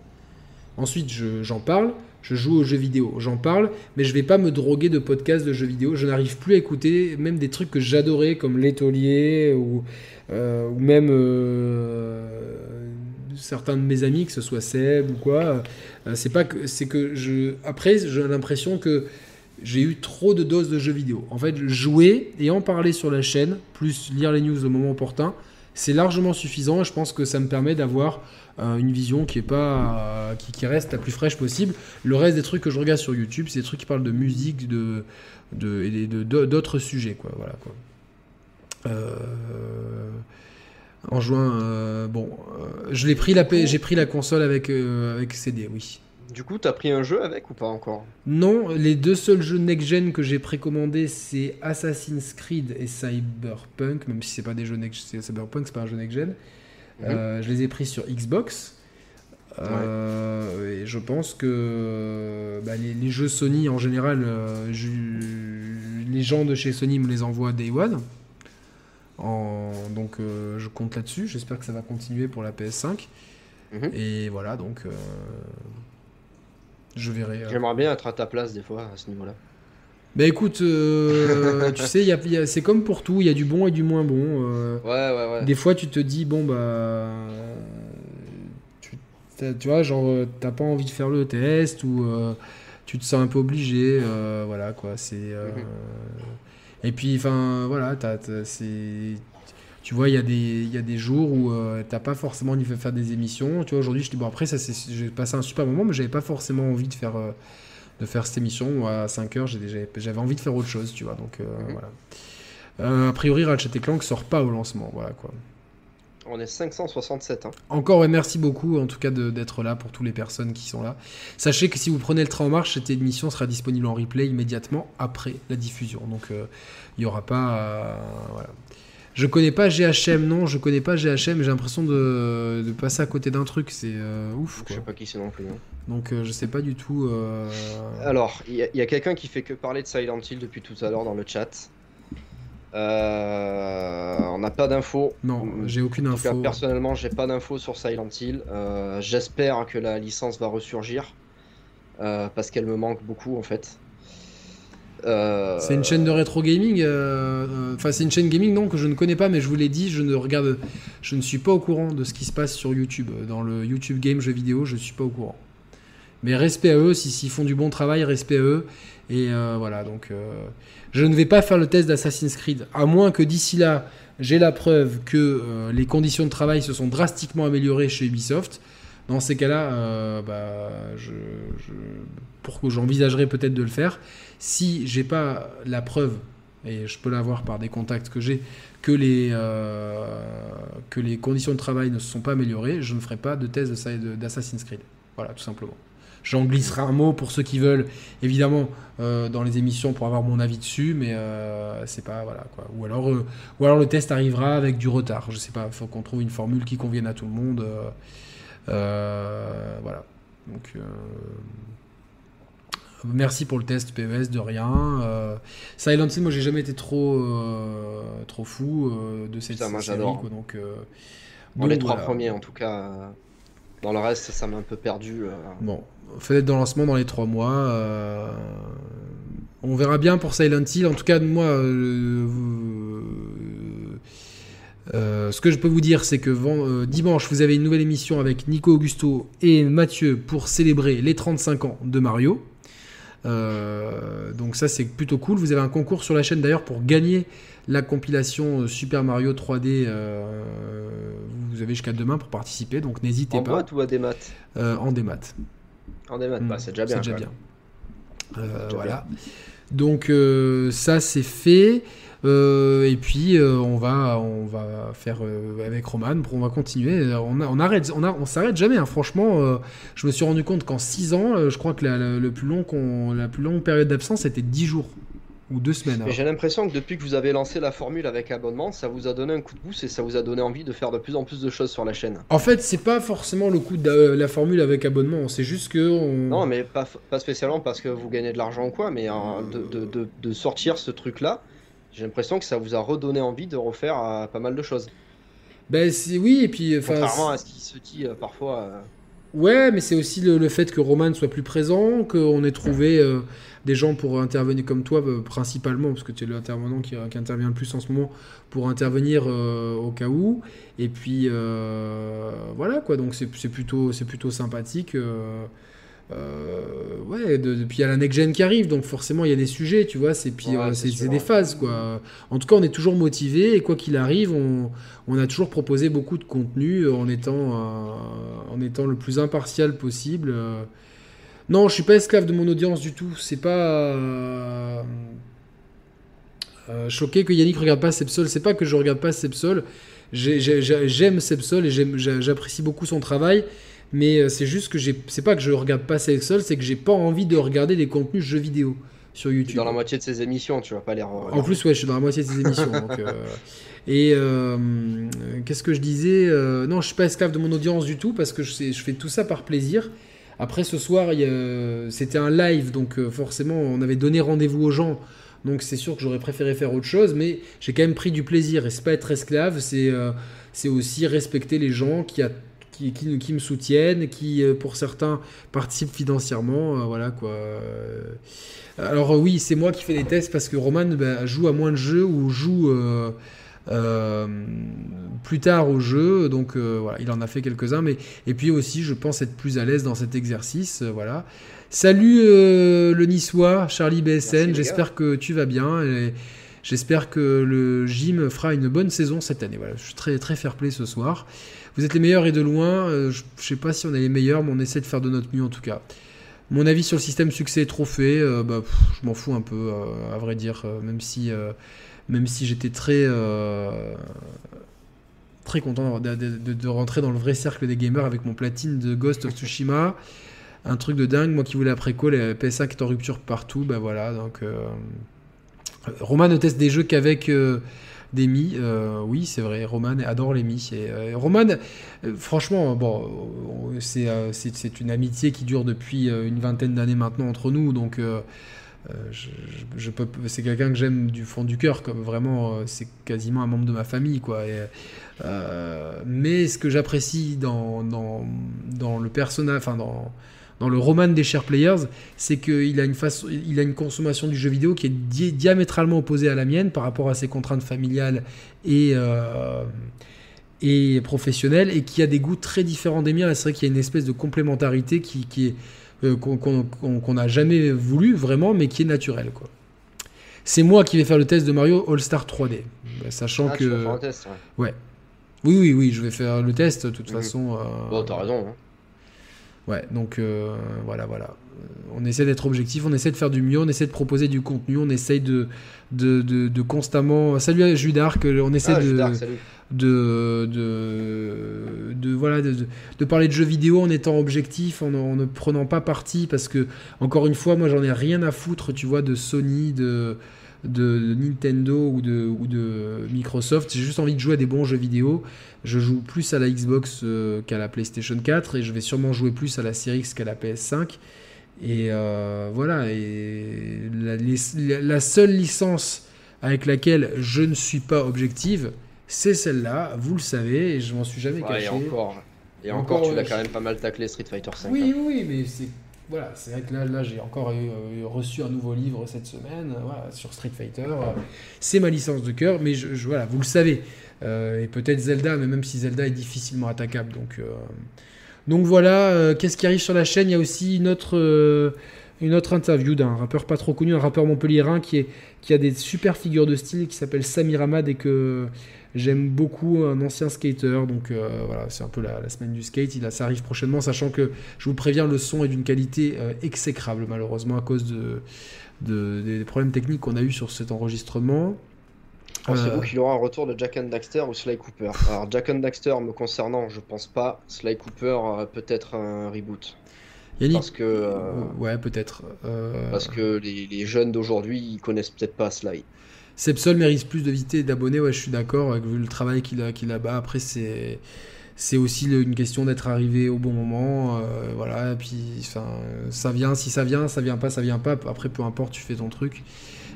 Ensuite, je- j'en parle. Je joue aux jeux vidéo, j'en parle, mais je vais pas me droguer de podcasts de jeux vidéo. Je n'arrive plus à écouter même des trucs que j'adorais comme l'étolier ou, euh, ou même certains de mes amis, que ce soit Seb ou quoi. Euh, c'est pas que c'est que je après j'ai l'impression que j'ai eu trop de doses de jeux vidéo. En fait, jouer et en parler sur la chaîne, plus lire les news au moment opportun, c'est largement suffisant. Je pense que ça me permet d'avoir euh, une vision qui est pas euh, qui, reste la plus fraîche possible. Le reste des trucs que je regarde sur YouTube, c'est des trucs qui parlent de musique, de et d'autres sujets. Voilà quoi. En juin, euh, bon, euh, je l'ai pris la j'ai pris la console avec euh, avec CD, oui. Du coup, t'as pris un jeu avec ou pas encore? Non, les deux seuls jeux next-gen que j'ai précommandés, c'est Assassin's Creed et Cyberpunk, même si c'est pas des jeux next c'est- Cyberpunk, c'est pas un jeu next-gen. Mhm. Je les ai pris sur Xbox. Et je pense que bah, les, les jeux Sony en général, je- les gens de chez Sony me les envoient Day One. En- donc euh, je compte là-dessus. J'espère que ça va continuer pour la PS5. Mhm. Et voilà, donc euh, je verrai. euh, J'aimerais bien être à ta place des fois à ce niveau-là. bah écoute, euh, tu sais, il y a- il y a- c'est comme pour tout, il y a du bon et du moins bon. euh, Ouais, ouais, ouais. Des fois, tu te dis, bon, bah. Tu, vois, genre, t'as pas envie de faire le test ou euh, tu te sens un peu obligé. voilà, quoi. C'est. Mhm. Et puis, enfin, voilà. Tu vois, il y, a des- il y a des jours où euh, t'as pas forcément envie de faire des émissions. Tu vois, aujourd'hui, je dis, bon, après, ça, c'est- j'ai passé un super moment, mais j'avais pas forcément envie de faire, euh, de faire cette émission. À 5 heures, j'ai déjà- j'avais envie de faire autre chose, tu vois. Donc, euh, voilà. A priori, Ratchet Clank sort pas au lancement, voilà quoi. On est 567. Hein. Encore, ouais, merci beaucoup en tout cas d'être là pour toutes les personnes qui sont là. Sachez que si vous prenez le train en marche, cette émission sera disponible en replay immédiatement après la diffusion. Donc euh, il n'y aura pas. euh, voilà. Je connais pas GHM, non, je connais pas GHM, j'ai l'impression de, de passer à côté d'un truc, c'est euh, ouf Je quoi. sais pas qui c'est non plus. hein. Donc euh, je sais pas du tout. euh, Alors, il y a, a quelqu'un qui fait que parler de Silent Hill depuis tout à l'heure dans le chat. Euh, on n'a pas d'infos. Non, j'ai aucune cas, info. personnellement, j'ai pas d'infos sur Silent Hill. Euh, J'espère que la licence va ressurgir euh, parce qu'elle me manque beaucoup en fait. C'est une chaîne de rétro gaming. Enfin, c'est une chaîne gaming non que je ne connais pas, mais je vous l'ai dit, je ne regarde, je ne suis pas au courant de ce qui se passe sur YouTube. Dans le YouTube Game jeux vidéo, je suis pas au courant. Mais respect à eux, si- s'ils font du bon travail, respect à eux. Et euh, voilà, donc euh, je ne vais pas faire le test d'Assassin's Creed, à moins que d'ici là, j'ai la preuve que euh, les conditions de travail se sont drastiquement améliorées chez Ubisoft. Dans ces cas-là, bah, j'envisagerais peut-être de le faire. Si j'ai pas la preuve, et je peux l'avoir par des contacts que j'ai, que les, que les conditions de travail ne se sont pas améliorées, je ne ferai pas de thèse d'Assassin's Creed. Voilà, tout simplement. J'en glisserai un mot pour ceux qui veulent, évidemment, euh, dans les émissions pour avoir mon avis dessus, mais euh, c'est pas voilà quoi. Ou alors, euh, ou alors le test arrivera avec du retard. Je sais pas. Il faut qu'on trouve une formule qui convienne à tout le monde. voilà. Donc. Merci pour le test PES, de rien. Silent Hill, moi j'ai jamais été trop, trop fou de cette série. Moi, donc, Dans les trois premiers en tout cas. Dans le reste, ça m'a un peu perdu. Bon, fenêtre de lancement dans les trois mois. Euh, on verra bien pour Silent Hill. En tout cas, moi, euh, euh, ce que je peux vous dire, c'est que dimanche, vous avez une nouvelle émission avec Nico Augusto et Mathieu pour célébrer les 35 ans de Mario. donc ça, c'est plutôt cool. Vous avez un concours sur la chaîne d'ailleurs pour gagner la compilation Super Mario 3D. vous avez jusqu'à demain pour participer, donc n'hésitez pas. En boîte ou à des maths? En des maths. En démat, bah, c'est déjà bien. C'est déjà bien. Euh, voilà. Donc euh, ça c'est fait. Euh, et puis on va on va faire avec Roman, on va continuer. On, on arrête, on, on s'arrête jamais. Hein. Franchement, je me suis rendu compte qu'en 6 ans, je crois que la, le plus long la plus longue période d'absence était 10 jours ou deux semaines. Hein. J'ai l'impression que depuis que vous avez lancé la formule avec abonnement, ça vous a donné un coup de pouce et ça vous a donné envie de faire de plus en plus de choses sur la chaîne. En fait, c'est pas forcément le coup de la formule avec abonnement, c'est juste que. Non, mais pas, pas, spécialement parce que vous gagnez de l'argent ou quoi, mais hein, de, de, de, sortir ce truc-là, j'ai l'impression que ça vous a redonné envie de refaire euh, pas mal de choses. Ben oui, et puis. Contrairement à ce qui se dit euh, parfois. Euh, ouais, mais c'est aussi le, fait que Roman soit plus présent, qu'on ait trouvé des gens pour intervenir comme toi, euh, principalement, parce que tu es l'intervenant qui, qui, intervient le plus en ce moment, pour intervenir euh, au cas où. Et puis, euh, voilà, quoi. Donc, c'est plutôt, plutôt sympathique. ouais, depuis il y a la next gen qui arrive, donc forcément il y a des sujets, tu vois, c'est puis c'est des phases quoi. En tout cas, on est toujours motivé et quoi qu'il arrive, on, on, a toujours proposé beaucoup de contenu en étant en étant le plus impartial possible. Non, je suis pas esclave de mon audience du tout. C'est pas. Euh, euh, choqué que Yannick regarde pas Sepsol. C'est pas que je regarde pas Sepsol. J'aime Sepsol et j'apprécie beaucoup son travail. Mais euh, c'est juste que c'est pas que je regarde pas Sepsol, c'est que j'ai pas envie de regarder des contenus jeux vidéo sur YouTube. Dans la moitié de ses émissions, tu vas pas les. En plus, ouais, je suis dans la moitié de ses émissions. et qu'est-ce que je disais Non, je suis pas esclave de mon audience du tout parce que je, je fais tout ça par plaisir. Après ce soir, c'était un live, donc euh, forcément on avait donné rendez-vous aux gens. Donc c'est sûr que j'aurais préféré faire autre chose, mais j'ai quand même pris du plaisir. Et c'est pas être esclave, c'est euh, aussi respecter les gens qui, qui, qui, me soutiennent, qui euh, pour certains participent financièrement. voilà quoi. Alors oui, c'est moi qui fais les tests parce que Roman bah, joue à moins de jeux ou joue euh, plus tard au jeu. Donc euh, voilà, il en a fait quelques-uns. Mais et puis aussi, je pense être plus à l'aise dans cet exercice. Euh, voilà. Salut le Niçois, Charlie BSN. J'espère que tu vas bien. Et J'espère que le gym fera une bonne saison cette année. Voilà, je suis très très fair play ce soir. Vous êtes les meilleurs et de loin. je, ne sais pas si on est les meilleurs, mais on essaie de faire de notre mieux en tout cas. Mon avis sur le système succès trophée, bah, je m'en fous un peu, à vrai dire, même si même si j'étais très euh, très content de, rentrer dans le vrai cercle des gamers avec mon platine de Ghost of Tsushima. Un truc de dingue, moi qui voulais après quoi, les PS5 est en rupture partout, ben voilà, donc... Euh, Roman ne teste des jeux qu'avec euh, des Mi, oui c'est vrai, Roman adore les Mi. Roman, franchement, bon, c'est une amitié qui dure depuis une vingtaine d'années maintenant entre nous, donc euh, c'est quelqu'un que j'aime du fond du cœur, comme vraiment, euh, c'est quasiment un membre de ma famille, quoi. Euh, mais ce que j'apprécie dans, le personnage, enfin dans, le roman des Share Players, c'est qu'il a une consommation du jeu vidéo qui est diamétralement opposée à la mienne par rapport à ses contraintes familiales et professionnelles, et qui a des goûts très différents des miens. c'est vrai qu'il y a une espèce de complémentarité qui est euh, qu'on n'a jamais voulu vraiment, mais qui est naturel. Quoi. C'est moi qui vais faire le test de Mario All-Star 3D, bah, sachant ah, que. Tu test, ouais. Oui, oui, oui, je vais faire le test de toute mhm. façon. Euh... Bon, t'as raison. Hein. Ouais, donc voilà, voilà. On essaie d'être objectif, on essaie de faire du mieux, on essaie de proposer du contenu, on essaie de, de, de, constamment. Salut à Judark, on essaie ah, de de, parler de jeux vidéo en étant objectif, en, ne prenant pas parti, parce que, encore une fois, moi j'en ai rien à foutre, tu vois, de Sony, de, Nintendo ou de, Microsoft. J'ai juste envie de jouer à des bons jeux vidéo. Je joue plus à la Xbox euh, qu'à la PlayStation 4 et je vais sûrement jouer plus à la Series X qu'à la PS5. Et euh, voilà, la, seule licence avec laquelle je ne suis pas objective, c'est celle-là, vous le savez, et je m'en suis jamais caché. Et encore, et encore, tu l'as quand même pas mal taclé Street Fighter 5. Oui, hein. oui, mais c'est voilà, c'est vrai que là, là j'ai encore eu, reçu un nouveau livre cette semaine voilà, sur Street Fighter. C'est ma licence de cœur, mais je, voilà, vous le savez. Euh, et peut-être Zelda, mais même si Zelda est difficilement attaquable. Donc, euh, donc voilà, euh, qu'est-ce qui arrive sur la chaîne? Il y a aussi une autre, une autre interview d'un rappeur pas trop connu, un rappeur montpelliérain qui, est, qui a des super figures de style qui s'appelle Samir Ahmad et que J'aime beaucoup un ancien skater, donc euh, voilà, c'est un peu la, semaine du skate. Il a, ça arrive prochainement, sachant que je vous préviens, le son est d'une qualité euh, exécrable, malheureusement, à cause de, des problèmes techniques qu'on a eu sur cet enregistrement. Pensez-vous qu'il y aura un retour de Jack and Daxter ou Sly Cooper Alors, Jack and Daxter, me concernant, je pense pas. Sly Cooper, peut-être un reboot. Yannick, parce que, ouais, peut-être. Parce que les, les jeunes d'aujourd'hui, ils connaissent peut-être pas Sly. Sepsol mérite plus de vitesse et d'abonnés, ouais, je suis d'accord, vu le travail qu'il a, qu'il a bas. Après, c'est, aussi une question d'être arrivé au bon moment. Euh, voilà, et puis ça vient, si ça vient, ça vient pas, ça vient pas. Après, peu importe, tu fais ton truc.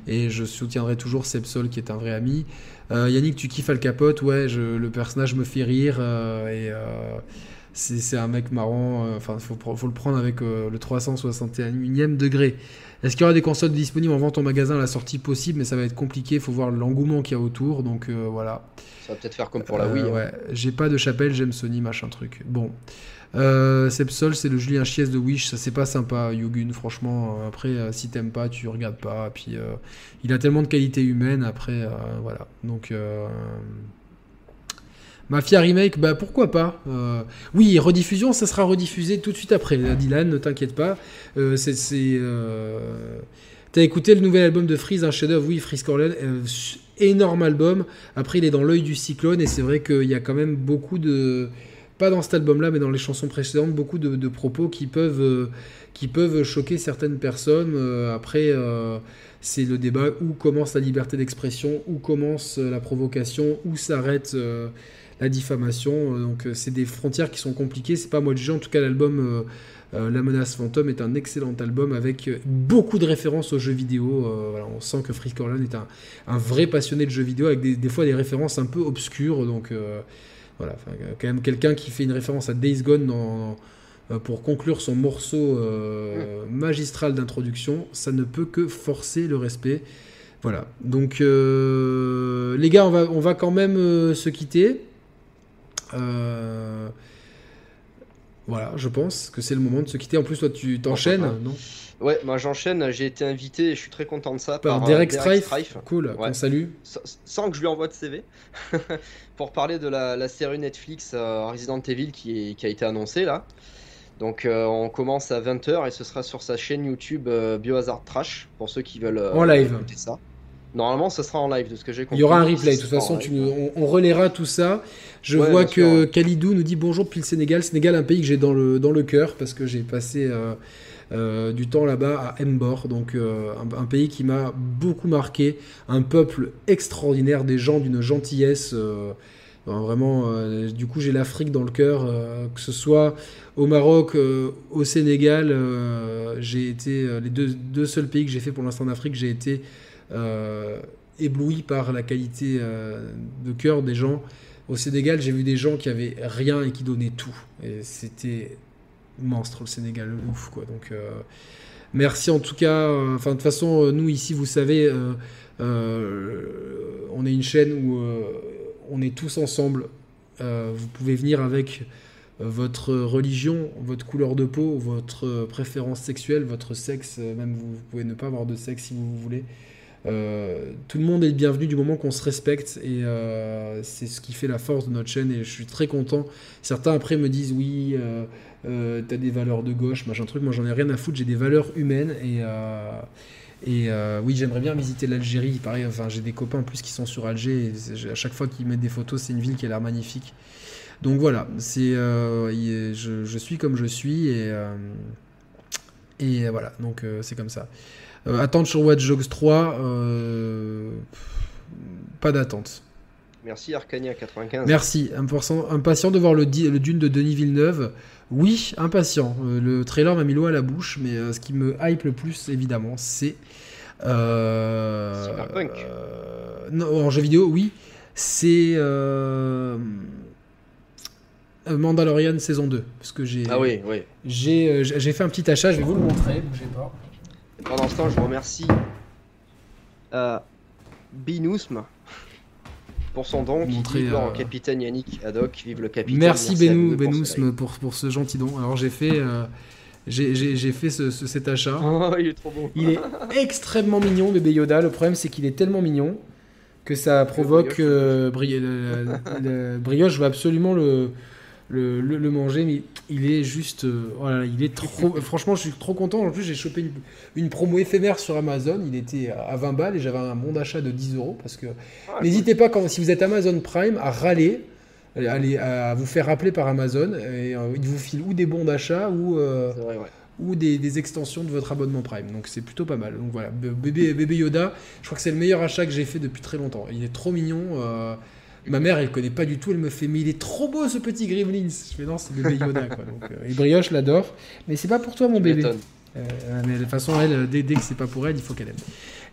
Et je soutiendrai toujours Sepsol qui est un vrai ami. Euh, Yannick, tu kiffes Al Capote, ouais, le personnage me fait rire. Euh, et c'est, un mec marrant. Enfin, il faut, faut, le prendre avec le 361e degré. Est-ce qu'il y aura des consoles disponibles en vente en magasin à la sortie possible Mais ça va être compliqué, il faut voir l'engouement qu'il y a autour. Donc euh, voilà. Ça va peut-être faire comme pour la Wii. Hein. Ouais, j'ai pas de chapelle, j'aime Sony, machin truc. Bon. Euh, Sepsol, c'est le Julien Chies de Wish, ça c'est pas sympa, Yugun, franchement. Euh, après, euh, si t'aimes pas, tu regardes pas. Puis il a tellement de qualité humaine, après, voilà. Donc. Mafia Remake, bah pourquoi pas euh, Oui, rediffusion, ça sera rediffusé tout de suite après. Dylan, ne t'inquiète pas. Euh. Euh... T'as écouté le nouvel album de Freeze, un chef-d'œuvre Oui, Freeze Corleone, énorme album. Après, il est dans l'œil du cyclone et c'est vrai qu'il y a quand même beaucoup de. Pas dans cet album-là, mais dans les chansons précédentes, beaucoup de, propos qui peuvent choquer certaines personnes. après c'est le débat où commence la liberté d'expression, où commence la provocation, où s'arrête la diffamation. Euh, donc euh, c'est des frontières qui sont compliquées. C'est pas moi de juger. En tout cas, l'album euh, La menace fantôme est un excellent album avec beaucoup de références aux jeux vidéo. on sent que Frick Corlan est un, vrai passionné de jeux vidéo avec des, fois des références un peu obscures. Donc voilà, quand même quelqu'un qui fait une référence à Days Gone pour conclure son morceau magistral d'introduction, ça ne peut que forcer le respect. Voilà. Donc, les gars, on va, on va quand même se quitter. Euh, voilà, je pense que c'est le moment de se quitter. En plus, toi, tu t'enchaînes, non? Ouais, moi j'enchaîne. J'ai été invité et je suis très content de ça. Par, Derek, euh, Strife. Cool, ouais. salut. Sans, que je lui envoie de CV. pour parler de la, série Netflix euh, Resident Evil qui, qui, a été annoncée là. Donc on commence à 20h et ce sera sur sa chaîne YouTube Biohazard Trash pour ceux qui veulent en live. ça. Normalement, ça sera en live, de ce que j'ai compris. Il y aura un replay. De toute façon, tu on, on, relaiera tout ça. Je vois que Khalidou nous dit bonjour depuis le Sénégal. Sénégal, un pays que j'ai dans le, dans le cœur parce que j'ai passé euh, euh, du temps là-bas à Mbor. Donc, euh, un, pays qui m'a beaucoup marqué. Un peuple extraordinaire, des gens d'une gentillesse. vraiment, du coup, j'ai l'Afrique dans le cœur. que ce soit au Maroc, au Sénégal, j'ai été. les deux, deux seuls pays que j'ai fait pour l'instant en Afrique, j'ai été. Euh, ébloui par la qualité euh, de cœur des gens. Au Sénégal, j'ai vu des gens qui avaient rien et qui donnaient tout. Et c'était monstre le Sénégal, ouf quoi. Donc euh, merci en tout cas. Enfin de toute façon, nous ici, vous savez, on est une chaîne où on est tous ensemble. vous pouvez venir avec votre religion, votre couleur de peau, votre préférence sexuelle, votre sexe. Même vous pouvez ne pas avoir de sexe si vous voulez. Euh, tout le monde est le bienvenu du moment qu'on se respecte et euh, c'est ce qui fait la force de notre chaîne et je suis très content. Certains après me disent oui, euh, t'as des valeurs de gauche, machin truc. Moi j'en ai rien à foutre, j'ai des valeurs humaines et oui, j'aimerais bien visiter l'Algérie. Pareil, j'ai des copains en plus qui sont sur Alger. Et à chaque fois qu'ils mettent des photos, c'est une ville qui a l'air magnifique. Donc voilà, c'est, je, suis comme je suis et voilà, donc c'est comme ça. Euh, attente sur Watch Dogs 3, euh, pas d'attente. Merci Arcania95. Merci. Impatient de voir le, le, Dune de Denis Villeneuve. Oui, impatient. Euh, le trailer m'a mis l'eau à la bouche, mais ce qui me hype le plus, évidemment, c'est. Cyberpunk. non, en jeu vidéo, oui. C'est. Mandalorian saison 2. Parce que j'ai. Ah oui, oui. J'ai fait un petit achat, je vais vous le montrer, bougez pas. Pendant ce temps, je remercie euh, Binousm pour son don qui euh, capitaine Yannick Haddock. Vive le capitaine. Merci, Merci Benousm pour, pour, ce gentil don. Alors j'ai fait, euh, j'ai fait ce, cet achat. Oh, il est trop beau. Il est extrêmement mignon, bébé Yoda. Le problème, c'est qu'il est tellement mignon que ça provoque euh, brioche. Je veux absolument le, le, le, manger, mais il est juste. voilà, il est trop. franchement, je suis trop content. En plus, j'ai chopé une, promo éphémère sur Amazon. Il était à 20 balles et j'avais un bon d'achat de 10 euros. Parce que ah, n'hésitez pas, quand, si vous êtes Amazon Prime, à râler, à, vous faire rappeler par Amazon. Et, euh, il vous file ou des bons d'achat ou. Euh, ou des, des, extensions de votre abonnement Prime. Donc c'est plutôt pas mal. Donc voilà, bébé, bébé Yoda, je crois que c'est le meilleur achat que j'ai fait depuis très longtemps. Il est trop mignon. Euh, Ma mère, elle connaît pas du tout. Elle me fait, mais il est trop beau ce petit Gremlins. Je fais, non, c'est bébé Yoda. Quoi. Donc, euh, et Brioche l'adore. Mais c'est pas pour toi, mon bébé. Euh, mais de toute façon, elle, dès, que c'est pas pour elle, il faut qu'elle aime.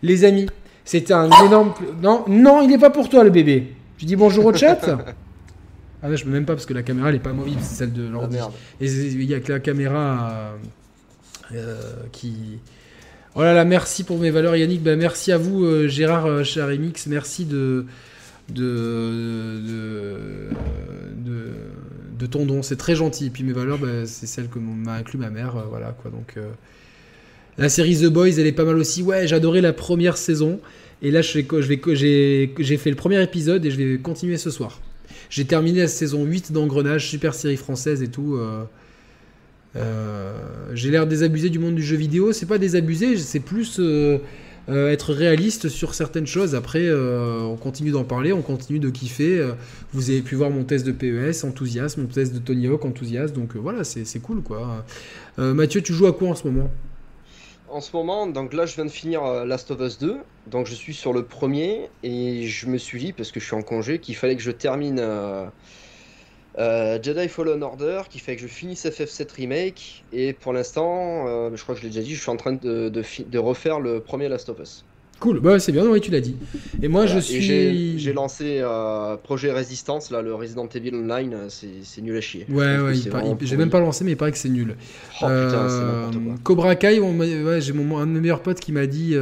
Les amis, c'était un énorme. Non, non, il n'est pas pour toi, le bébé. Tu dis bonjour au chat Ah là, je peux même pas parce que la caméra, elle est pas mobile, c'est celle de l'ordi. Ah, et il y a que la caméra euh, qui. Oh là là, merci pour mes valeurs, Yannick. Ben, merci à vous, Gérard Charimix. Merci de de, de, de. C'est très gentil. Et puis mes valeurs, bah, c'est celles que m'a inclus ma mère. Euh, voilà quoi. Donc euh, la série The Boys, elle est pas mal aussi. Ouais, j'adorais la première saison. Et là, j'ai fait le premier épisode et je vais continuer ce soir. J'ai terminé la saison 8 d'Engrenage, super série française et tout. Euh, j'ai l'air désabusé du monde du jeu vidéo. C'est pas désabusé, c'est plus euh, être réaliste sur certaines choses. Après, euh, on continue d'en parler, on continue de kiffer. Euh, vous avez pu voir mon test de PES, enthousiasme, mon test de Tony Hawk, enthousiasme. Donc voilà, c'est cool quoi. Mathieu, tu joues à quoi en ce moment? En ce moment, donc là, je viens de finir Last of Us 2. Donc, je suis sur le premier et je me suis dit, parce que je suis en congé, qu'il fallait que je termine Jedi Fallen Order qui fait que je finisse FF7 Remake et pour l'instant, euh, je crois que je l'ai déjà dit, je suis en train de, de, refaire le premier Last of Us. Cool, bah c'est bien, oui tu l'as dit. Et moi je suis. J'ai lancé euh, Projet Résistance, là, le Resident Evil Online, c'est nul à chier. Ouais, ouais, j'ai même pas lancé, mais il paraît que c'est nul. Oh putain, c'est n'importe quoi. Cobra Kai, ouais, j'ai un de mes meilleurs potes qui m'a dit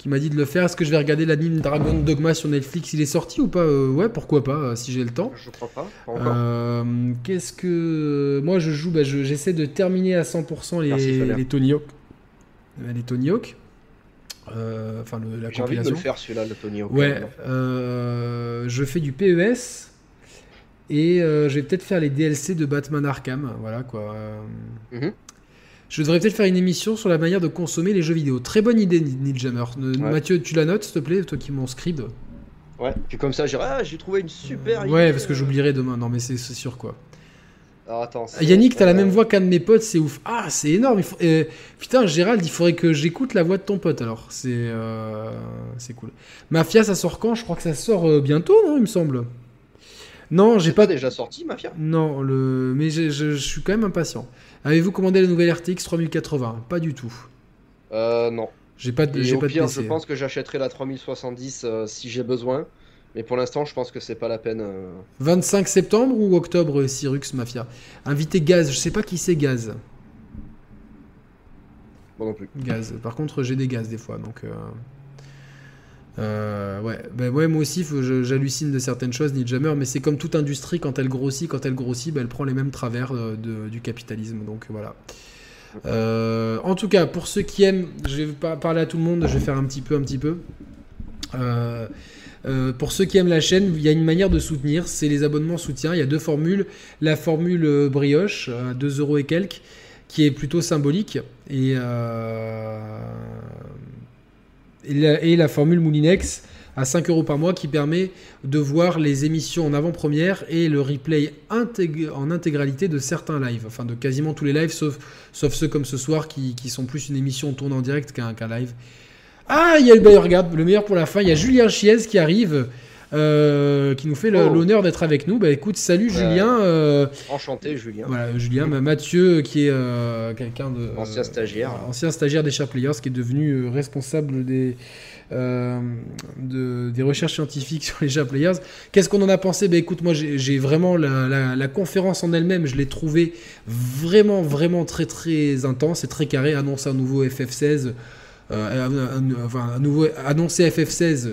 qui m'a dit de le faire. Est-ce que je vais regarder l'anime Dragon Dogma sur Netflix? Il est sorti ou pas? Euh, Ouais, pourquoi pas, euh, si j'ai le temps. Je crois pas. Euh, qu'est-ce que. Moi, je joue, bah, j'essaie de terminer à 100% les, les Tony Hawk. Les Tony Hawk. Enfin, la J'ai envie de le faire celui-là, le Tony Hawk. Ouais. je fais du PES. Et je vais peut-être faire les DLC de Batman Arkham. Voilà quoi. Mhm. Je devrais peut-être faire une émission sur la manière de consommer les jeux vidéo. Très bonne idée, Neil Jammer. Mathieu, tu la notes, s'il te plaît, toi qui m'en scribe. Ouais, puis comme ça, ah, j'ai trouvé une super idée. Ouais, parce que j'oublierai demain. Non, mais c'est sûr, quoi. Alors, attends, Yannick, t'as la même voix qu'un de mes potes, c'est ouf. Ah, c'est énorme. Il putain, Gérald, il faudrait que j'écoute la voix de ton pote alors. C'est euh... c'est cool. Mafia, ça sort quand? Je crois que ça sort euh, bientôt, non Il me semble. Non, j'ai pas... pas déjà sorti, Mafia? Non, le... mais je suis quand même impatient. Avez-vous commandé la nouvelle RTX 3080 Pas du tout. Euh, non. J'ai pas de, j'ai pas pire, Je pense que j'achèterai la 3070 euh, si j'ai besoin. Mais pour l'instant, je pense que c'est pas la peine. 25 euh. septembre ou octobre, Cyrux Mafia? Invité Gaz, je sais pas qui c'est Gaz. Moi non plus. Gaz. Par contre, j'ai des gaz des fois, donc. Euh, euh, ouais, ben ouais, moi aussi, j'hallucine de certaines choses, Jammer, mais c'est comme toute industrie, quand elle grossit, quand elle grossit, ben, elle prend les mêmes travers euh, du capitalisme. Donc voilà. en tout cas, pour ceux qui aiment, je vais pas parler à tout le monde, je vais faire un petit peu, un petit peu. pour ceux qui aiment la chaîne, il y a une manière de soutenir, c'est les abonnements soutien. Il y a deux formules. La formule brioche, à 2 euros et quelques, qui est plutôt symbolique. Et, et la, formule Moulinex à 5 euros par mois qui permet de voir les émissions en avant-première et le replay en intégralité de certains lives, enfin de quasiment tous les lives sauf, sauf ceux comme ce soir qui, sont plus une émission tournée en direct qu'un live. Ah, il y a le meilleur, regarde, le meilleur pour la fin, il y a Julien Chiez qui arrive. Euh, qui nous fait oh. l'honneur d'être avec nous. Bah écoute, salut Julien. Euh, Enchanté Julien. Voilà, Julien, bah, Mathieu qui est euh, quelqu'un de... Ancien stagiaire. ancien stagiaire des Sharp Players qui est devenu responsable des... De, des recherches scientifiques sur les Sharp Players. Qu'est-ce qu'on en a pensé? Bah écoute, moi j'ai vraiment la, la, conférence en elle-même, je l'ai trouvée vraiment, vraiment très, très intense et très carré. Annonce un nouveau FF16, enfin un nouveau annoncer FF16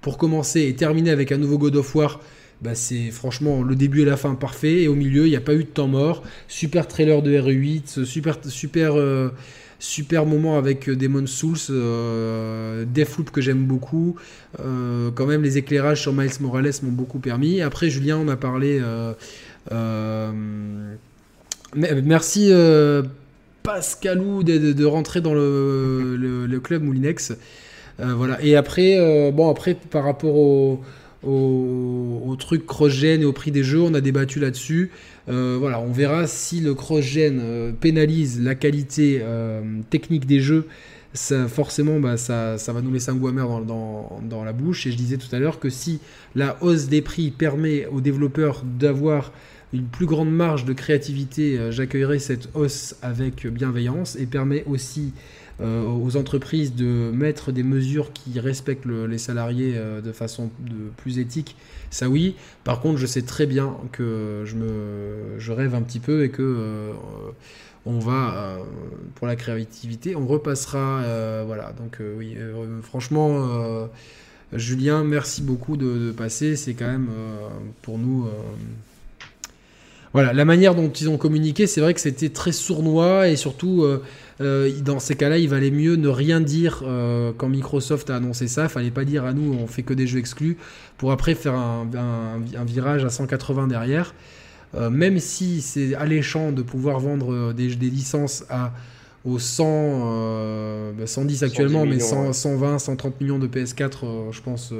pour commencer et terminer avec un nouveau God of War, bah c'est franchement le début et la fin parfait. Et au milieu, il n'y a pas eu de temps mort. Super trailer de RE8, super, super, euh, super moment avec euh, Demon Souls, euh, Deathloop que j'aime beaucoup. Euh, quand même, les éclairages sur Miles Morales m'ont beaucoup permis. Après, Julien, on a parlé. merci. Pascalou de, de, rentrer dans le club Moulinex. Euh, voilà. Et après, euh, bon, après, par rapport au, truc cross-gen et au prix des jeux, on a débattu là-dessus. Euh, voilà, on verra si le cross-gen pénalise la qualité technique des jeux. Forcément, bah, ça, va nous laisser un goût amer dans, la bouche. Et je disais tout à l'heure que si la hausse des prix permet aux développeurs d'avoir une plus grande marge de créativité, j'accueillerai cette hausse avec bienveillance et permet aussi aux entreprises de mettre des mesures qui respectent les salariés euh, de façon de, plus éthique, ça oui. Par contre, je sais très bien que je, me, je rêve un petit peu et que euh, on va, pour la créativité, on repassera. voilà, donc oui, franchement, Julien, merci beaucoup de, passer. C'est quand même pour nous voilà, la manière dont ils ont communiqué, c'est vrai que c'était très sournois et surtout euh, dans ces cas-là, il valait mieux ne rien dire euh, quand Microsoft a annoncé ça. Il fallait pas dire à nous, on fait que des jeux exclus, pour après faire un, virage à 180 derrière. Euh, même si c'est alléchant de pouvoir vendre des, licences à aux 100, 110 bah, actuellement, mais 120, 130 millions de PS4, je pense,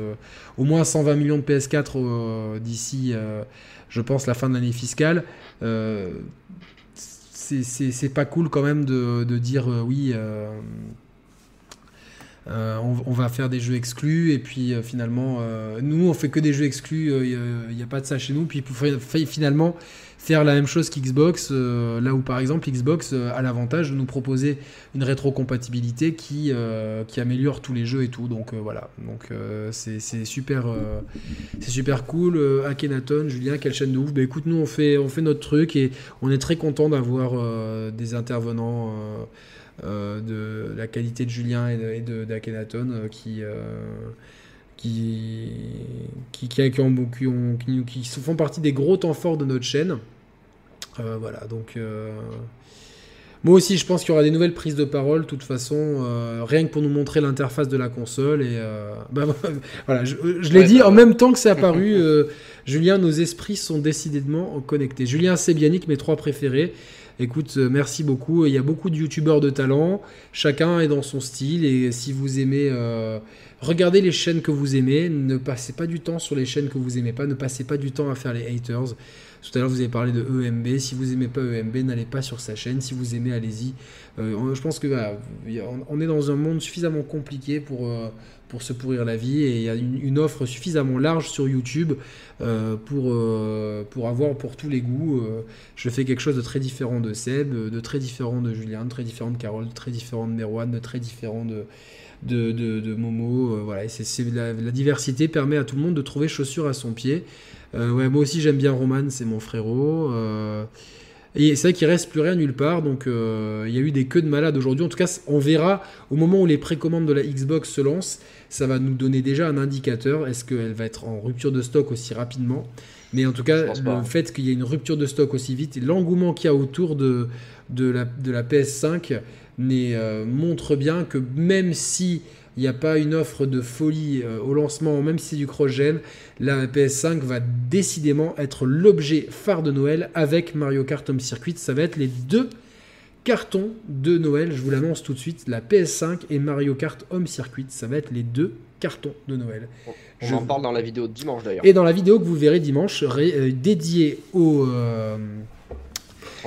au moins 120 millions de PS4 d'ici, je pense, la fin de l'année fiscale c'est pas cool quand même de, dire euh, oui. Euh, euh, on, va faire des jeux exclus et puis finalement nous on fait que des jeux exclus il n'y a, pas de ça chez nous puis finalement faire la même chose qu'Xbox, euh, là où par exemple Xbox euh, a l'avantage de nous proposer une rétrocompatibilité qui, euh, qui améliore tous les jeux et tout. Donc voilà, donc c'est super, c'est super cool. Akhenaton, Julien, quelle chaîne de ouf. Bah, écoute, nous on fait, on fait notre truc et on est très content d'avoir des intervenants. de la qualité de Julien et d'Akhenaton qui, qui, qui, qui, qui, qui, font partie des gros temps forts de notre chaîne. Euh, voilà, donc euh, moi aussi, je pense qu'il y aura des nouvelles prises de parole, de toute façon, euh, rien que pour nous montrer l'interface de la console. Et bah, voilà, je, l'ai dit en même temps que c'est apparu. Julien, nos esprits sont décidément connectés. Julien Sebianic, mes trois préférés. Écoute, merci beaucoup. Il y a beaucoup de youtubeurs de talent. Chacun est dans son style. Et si vous aimez Regardez les chaînes que vous aimez, ne passez pas du temps sur les chaînes que vous aimez pas, ne passez pas du temps à faire les haters. Tout à l'heure, vous avez parlé de EMB. Si vous aimez pas EMB, n'allez pas sur sa chaîne. Si vous aimez, allez-y. Euh, je pense que on est dans un monde suffisamment compliqué pour, euh, pour se pourrir la vie et il y a une, offre suffisamment large sur YouTube euh, pour, pour avoir pour tous les goûts. je fais quelque chose de très différent de Seb, de très différent de Julien, de très différent de Carole, de très différent de Merwan, de très différent de de, de, Momo. Voilà, c'est, la, diversité permet à tout le monde de trouver chaussure à son pied. Euh, ouais, moi aussi j'aime bien Roman, c'est mon frérot. Euh, Et c'est vrai qu'il reste plus rien nulle part, donc euh, il y a eu des queues de malades aujourd'hui. En tout cas, on verra au moment où les précommandes de la Xbox se lancent, ça va nous donner déjà un indicateur. Est-ce qu'elle va être en rupture de stock aussi rapidement? Mais en tout cas, le fait qu'il y ait une rupture de stock aussi vite et l'engouement qu'il y a autour de, de, la, de la PS5 euh, montre bien que même si il n'y a pas une offre de folie euh, au lancement, même si c'est du cross-gen, la PS5 va décidément être l'objet phare de Noël avec Mario Kart Home Circuit. Ça va être les deux cartons de Noël, je vous l'annonce tout de suite, la PS5 et Mario Kart Home Circuit, ça va être les deux cartons de Noël. On je... en parle dans la vidéo de dimanche d'ailleurs. Et dans la vidéo que vous verrez dimanche, euh, dédiée au... Euh,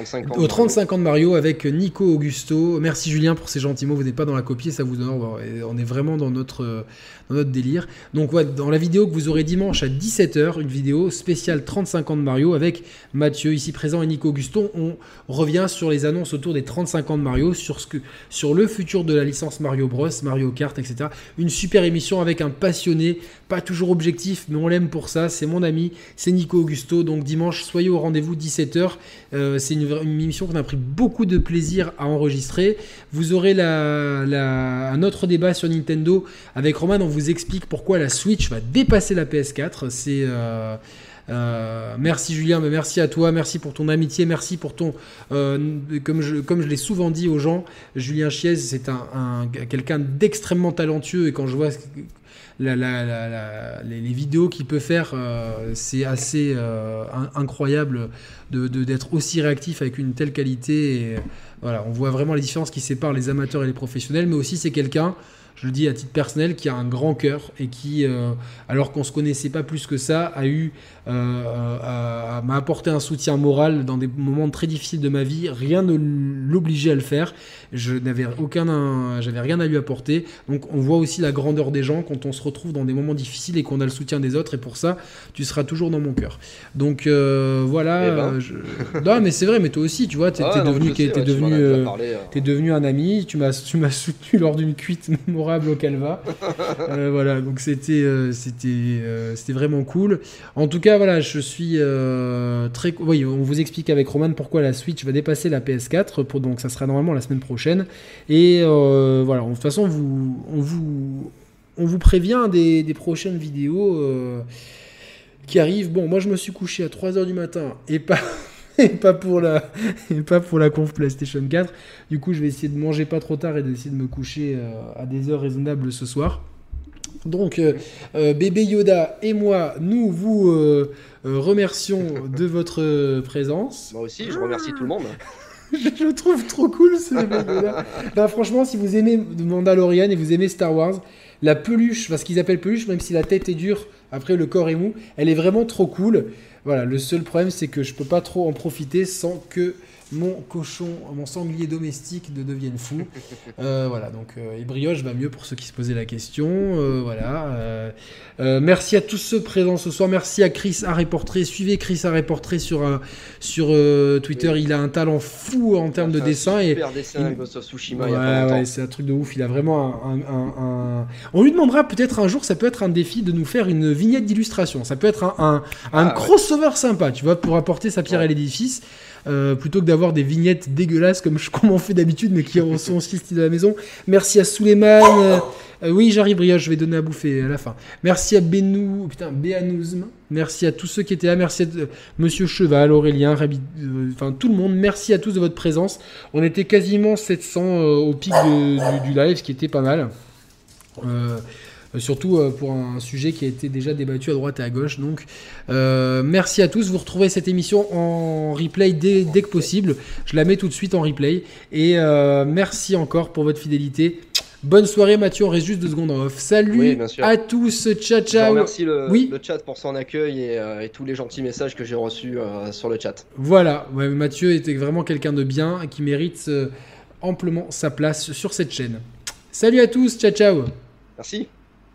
35 ans au 35 ans de Mario avec Nico Augusto. Merci Julien pour ces gentils mots. Vous n'êtes pas dans la copie, ça vous honore. On est vraiment dans notre, notre délire. Donc, ouais, dans la vidéo que vous aurez dimanche à 17h, une vidéo spéciale 35 ans de Mario avec Mathieu ici présent et Nico Auguston. On revient sur les annonces autour des 35 ans de Mario, sur, ce que, sur le futur de la licence Mario Bros, Mario Kart, etc. Une super émission avec un passionné, pas toujours objectif, mais on l'aime pour ça. C'est mon ami, c'est Nico Augusto. Donc, dimanche, soyez au rendez-vous 17h. Euh, c'est une, émission qu'on a pris beaucoup de plaisir à enregistrer. Vous aurez la, un autre débat sur Nintendo avec Roman. On vous explique pourquoi la Switch va dépasser la PS4. C'est euh, euh, merci Julien, mais merci à toi, merci pour ton amitié, merci pour ton, euh, comme je, comme je l'ai souvent dit aux gens, Julien Chiez, c'est un, quelqu'un d'extrêmement talentueux et quand je vois les, vidéos qu'il peut faire, c'est assez incroyable de, d'être aussi réactif avec une telle qualité. Voilà, on voit vraiment les différences qui séparent les amateurs et les professionnels, mais aussi c'est quelqu'un je le dis à titre personnel, qui a un grand cœur et qui, euh, alors qu'on se connaissait pas plus que ça, a eu euh, m'a apporté un soutien moral dans des moments très difficiles de ma vie. Rien ne l'obligeait à le faire. Je n'avais aucun, j'avais rien à lui apporter. Donc on voit aussi la grandeur des gens quand on se retrouve dans des moments difficiles et qu'on a le soutien des autres. Et pour ça, tu seras toujours dans mon cœur. Donc euh, voilà. Eh ben. non mais c'est vrai, mais toi aussi, tu vois, tu es, ah devenu, devenu, es devenu un ami. Tu m'as, tu m'as soutenu lors d'une cuite au Calva. Euh, voilà, donc c'était, c'était, c'était vraiment cool. En tout cas voilà, je suis euh, très. Oui, on vous explique avec Roman pourquoi la Switch va dépasser la PS4. Pour, donc, ça sera normalement la semaine prochaine. Et euh, voilà, de toute façon, vous, on, vous, on vous prévient des, prochaines vidéos euh, qui arrivent. Bon, moi, je me suis couché à 3h du matin et pas. Et pas pour la et pas pour la conf PlayStation 4. Du coup, je vais essayer de manger pas trop tard et d'essayer de me coucher à des heures raisonnables ce soir. Donc, euh, euh, bébé Yoda et moi, nous vous euh, remercions de votre présence. Moi aussi, je remercie tout le monde. je le trouve trop cool ce bébé Yoda. franchement, si vous aimez Mandalorian et vous aimez Star Wars, la peluche, parce qu'ils appellent peluche, même si la tête est dure, après le corps est mou, elle est vraiment trop cool. Voilà, le seul problème c'est que je peux pas trop en profiter sans que mon cochon, mon sanglier domestique ne devienne fou. Euh, voilà, donc euh, et brioche va mieux pour ceux qui se posaient la question. Euh, voilà. merci à tous ceux présents ce soir. Merci à Chris Harry Portrait. Suivez Chris Harry Portrait sur sur Twitter. Il a un talent fou en termes de dessin et dessin Tsushima. Ouais, ouais, c'est un truc de ouf. Il a vraiment un. On lui demandera peut-être un jour. Ça peut être un défi de nous faire une vignette d'illustration. Ça peut être un, un, ah, crossover sympa, tu vois, pour apporter sa pierre à l'édifice. Euh, plutôt que d'avoir des vignettes dégueulasses comme, je, on fait d'habitude, mais qui sont aussi style de la maison. Merci à Suleiman. Euh, euh, oui, j'arrive, brioche, je vais donner à bouffer à la fin. Merci à Benou, putain, Béanouzm. Merci à tous ceux qui étaient là. Merci à Monsieur Cheval, Aurélien, enfin tout le monde. Merci à tous de votre présence. On était quasiment 700 au pic du, du, live, ce qui était pas mal. Euh, surtout euh, pour un sujet qui a été déjà débattu à droite et à gauche. Donc, euh, merci à tous. Vous retrouvez cette émission en replay dès, que possible. Je la mets tout de suite en replay. Et merci encore pour votre fidélité. Bonne soirée Mathieu, on reste juste deux secondes en off. Salut à tous, ciao ciao. Merci le, oui le chat pour son accueil et, tous les gentils messages que j'ai reçus sur le chat. Voilà, Mathieu était vraiment quelqu'un de bien qui mérite amplement sa place sur cette chaîne. Salut à tous, ciao ciao. Merci.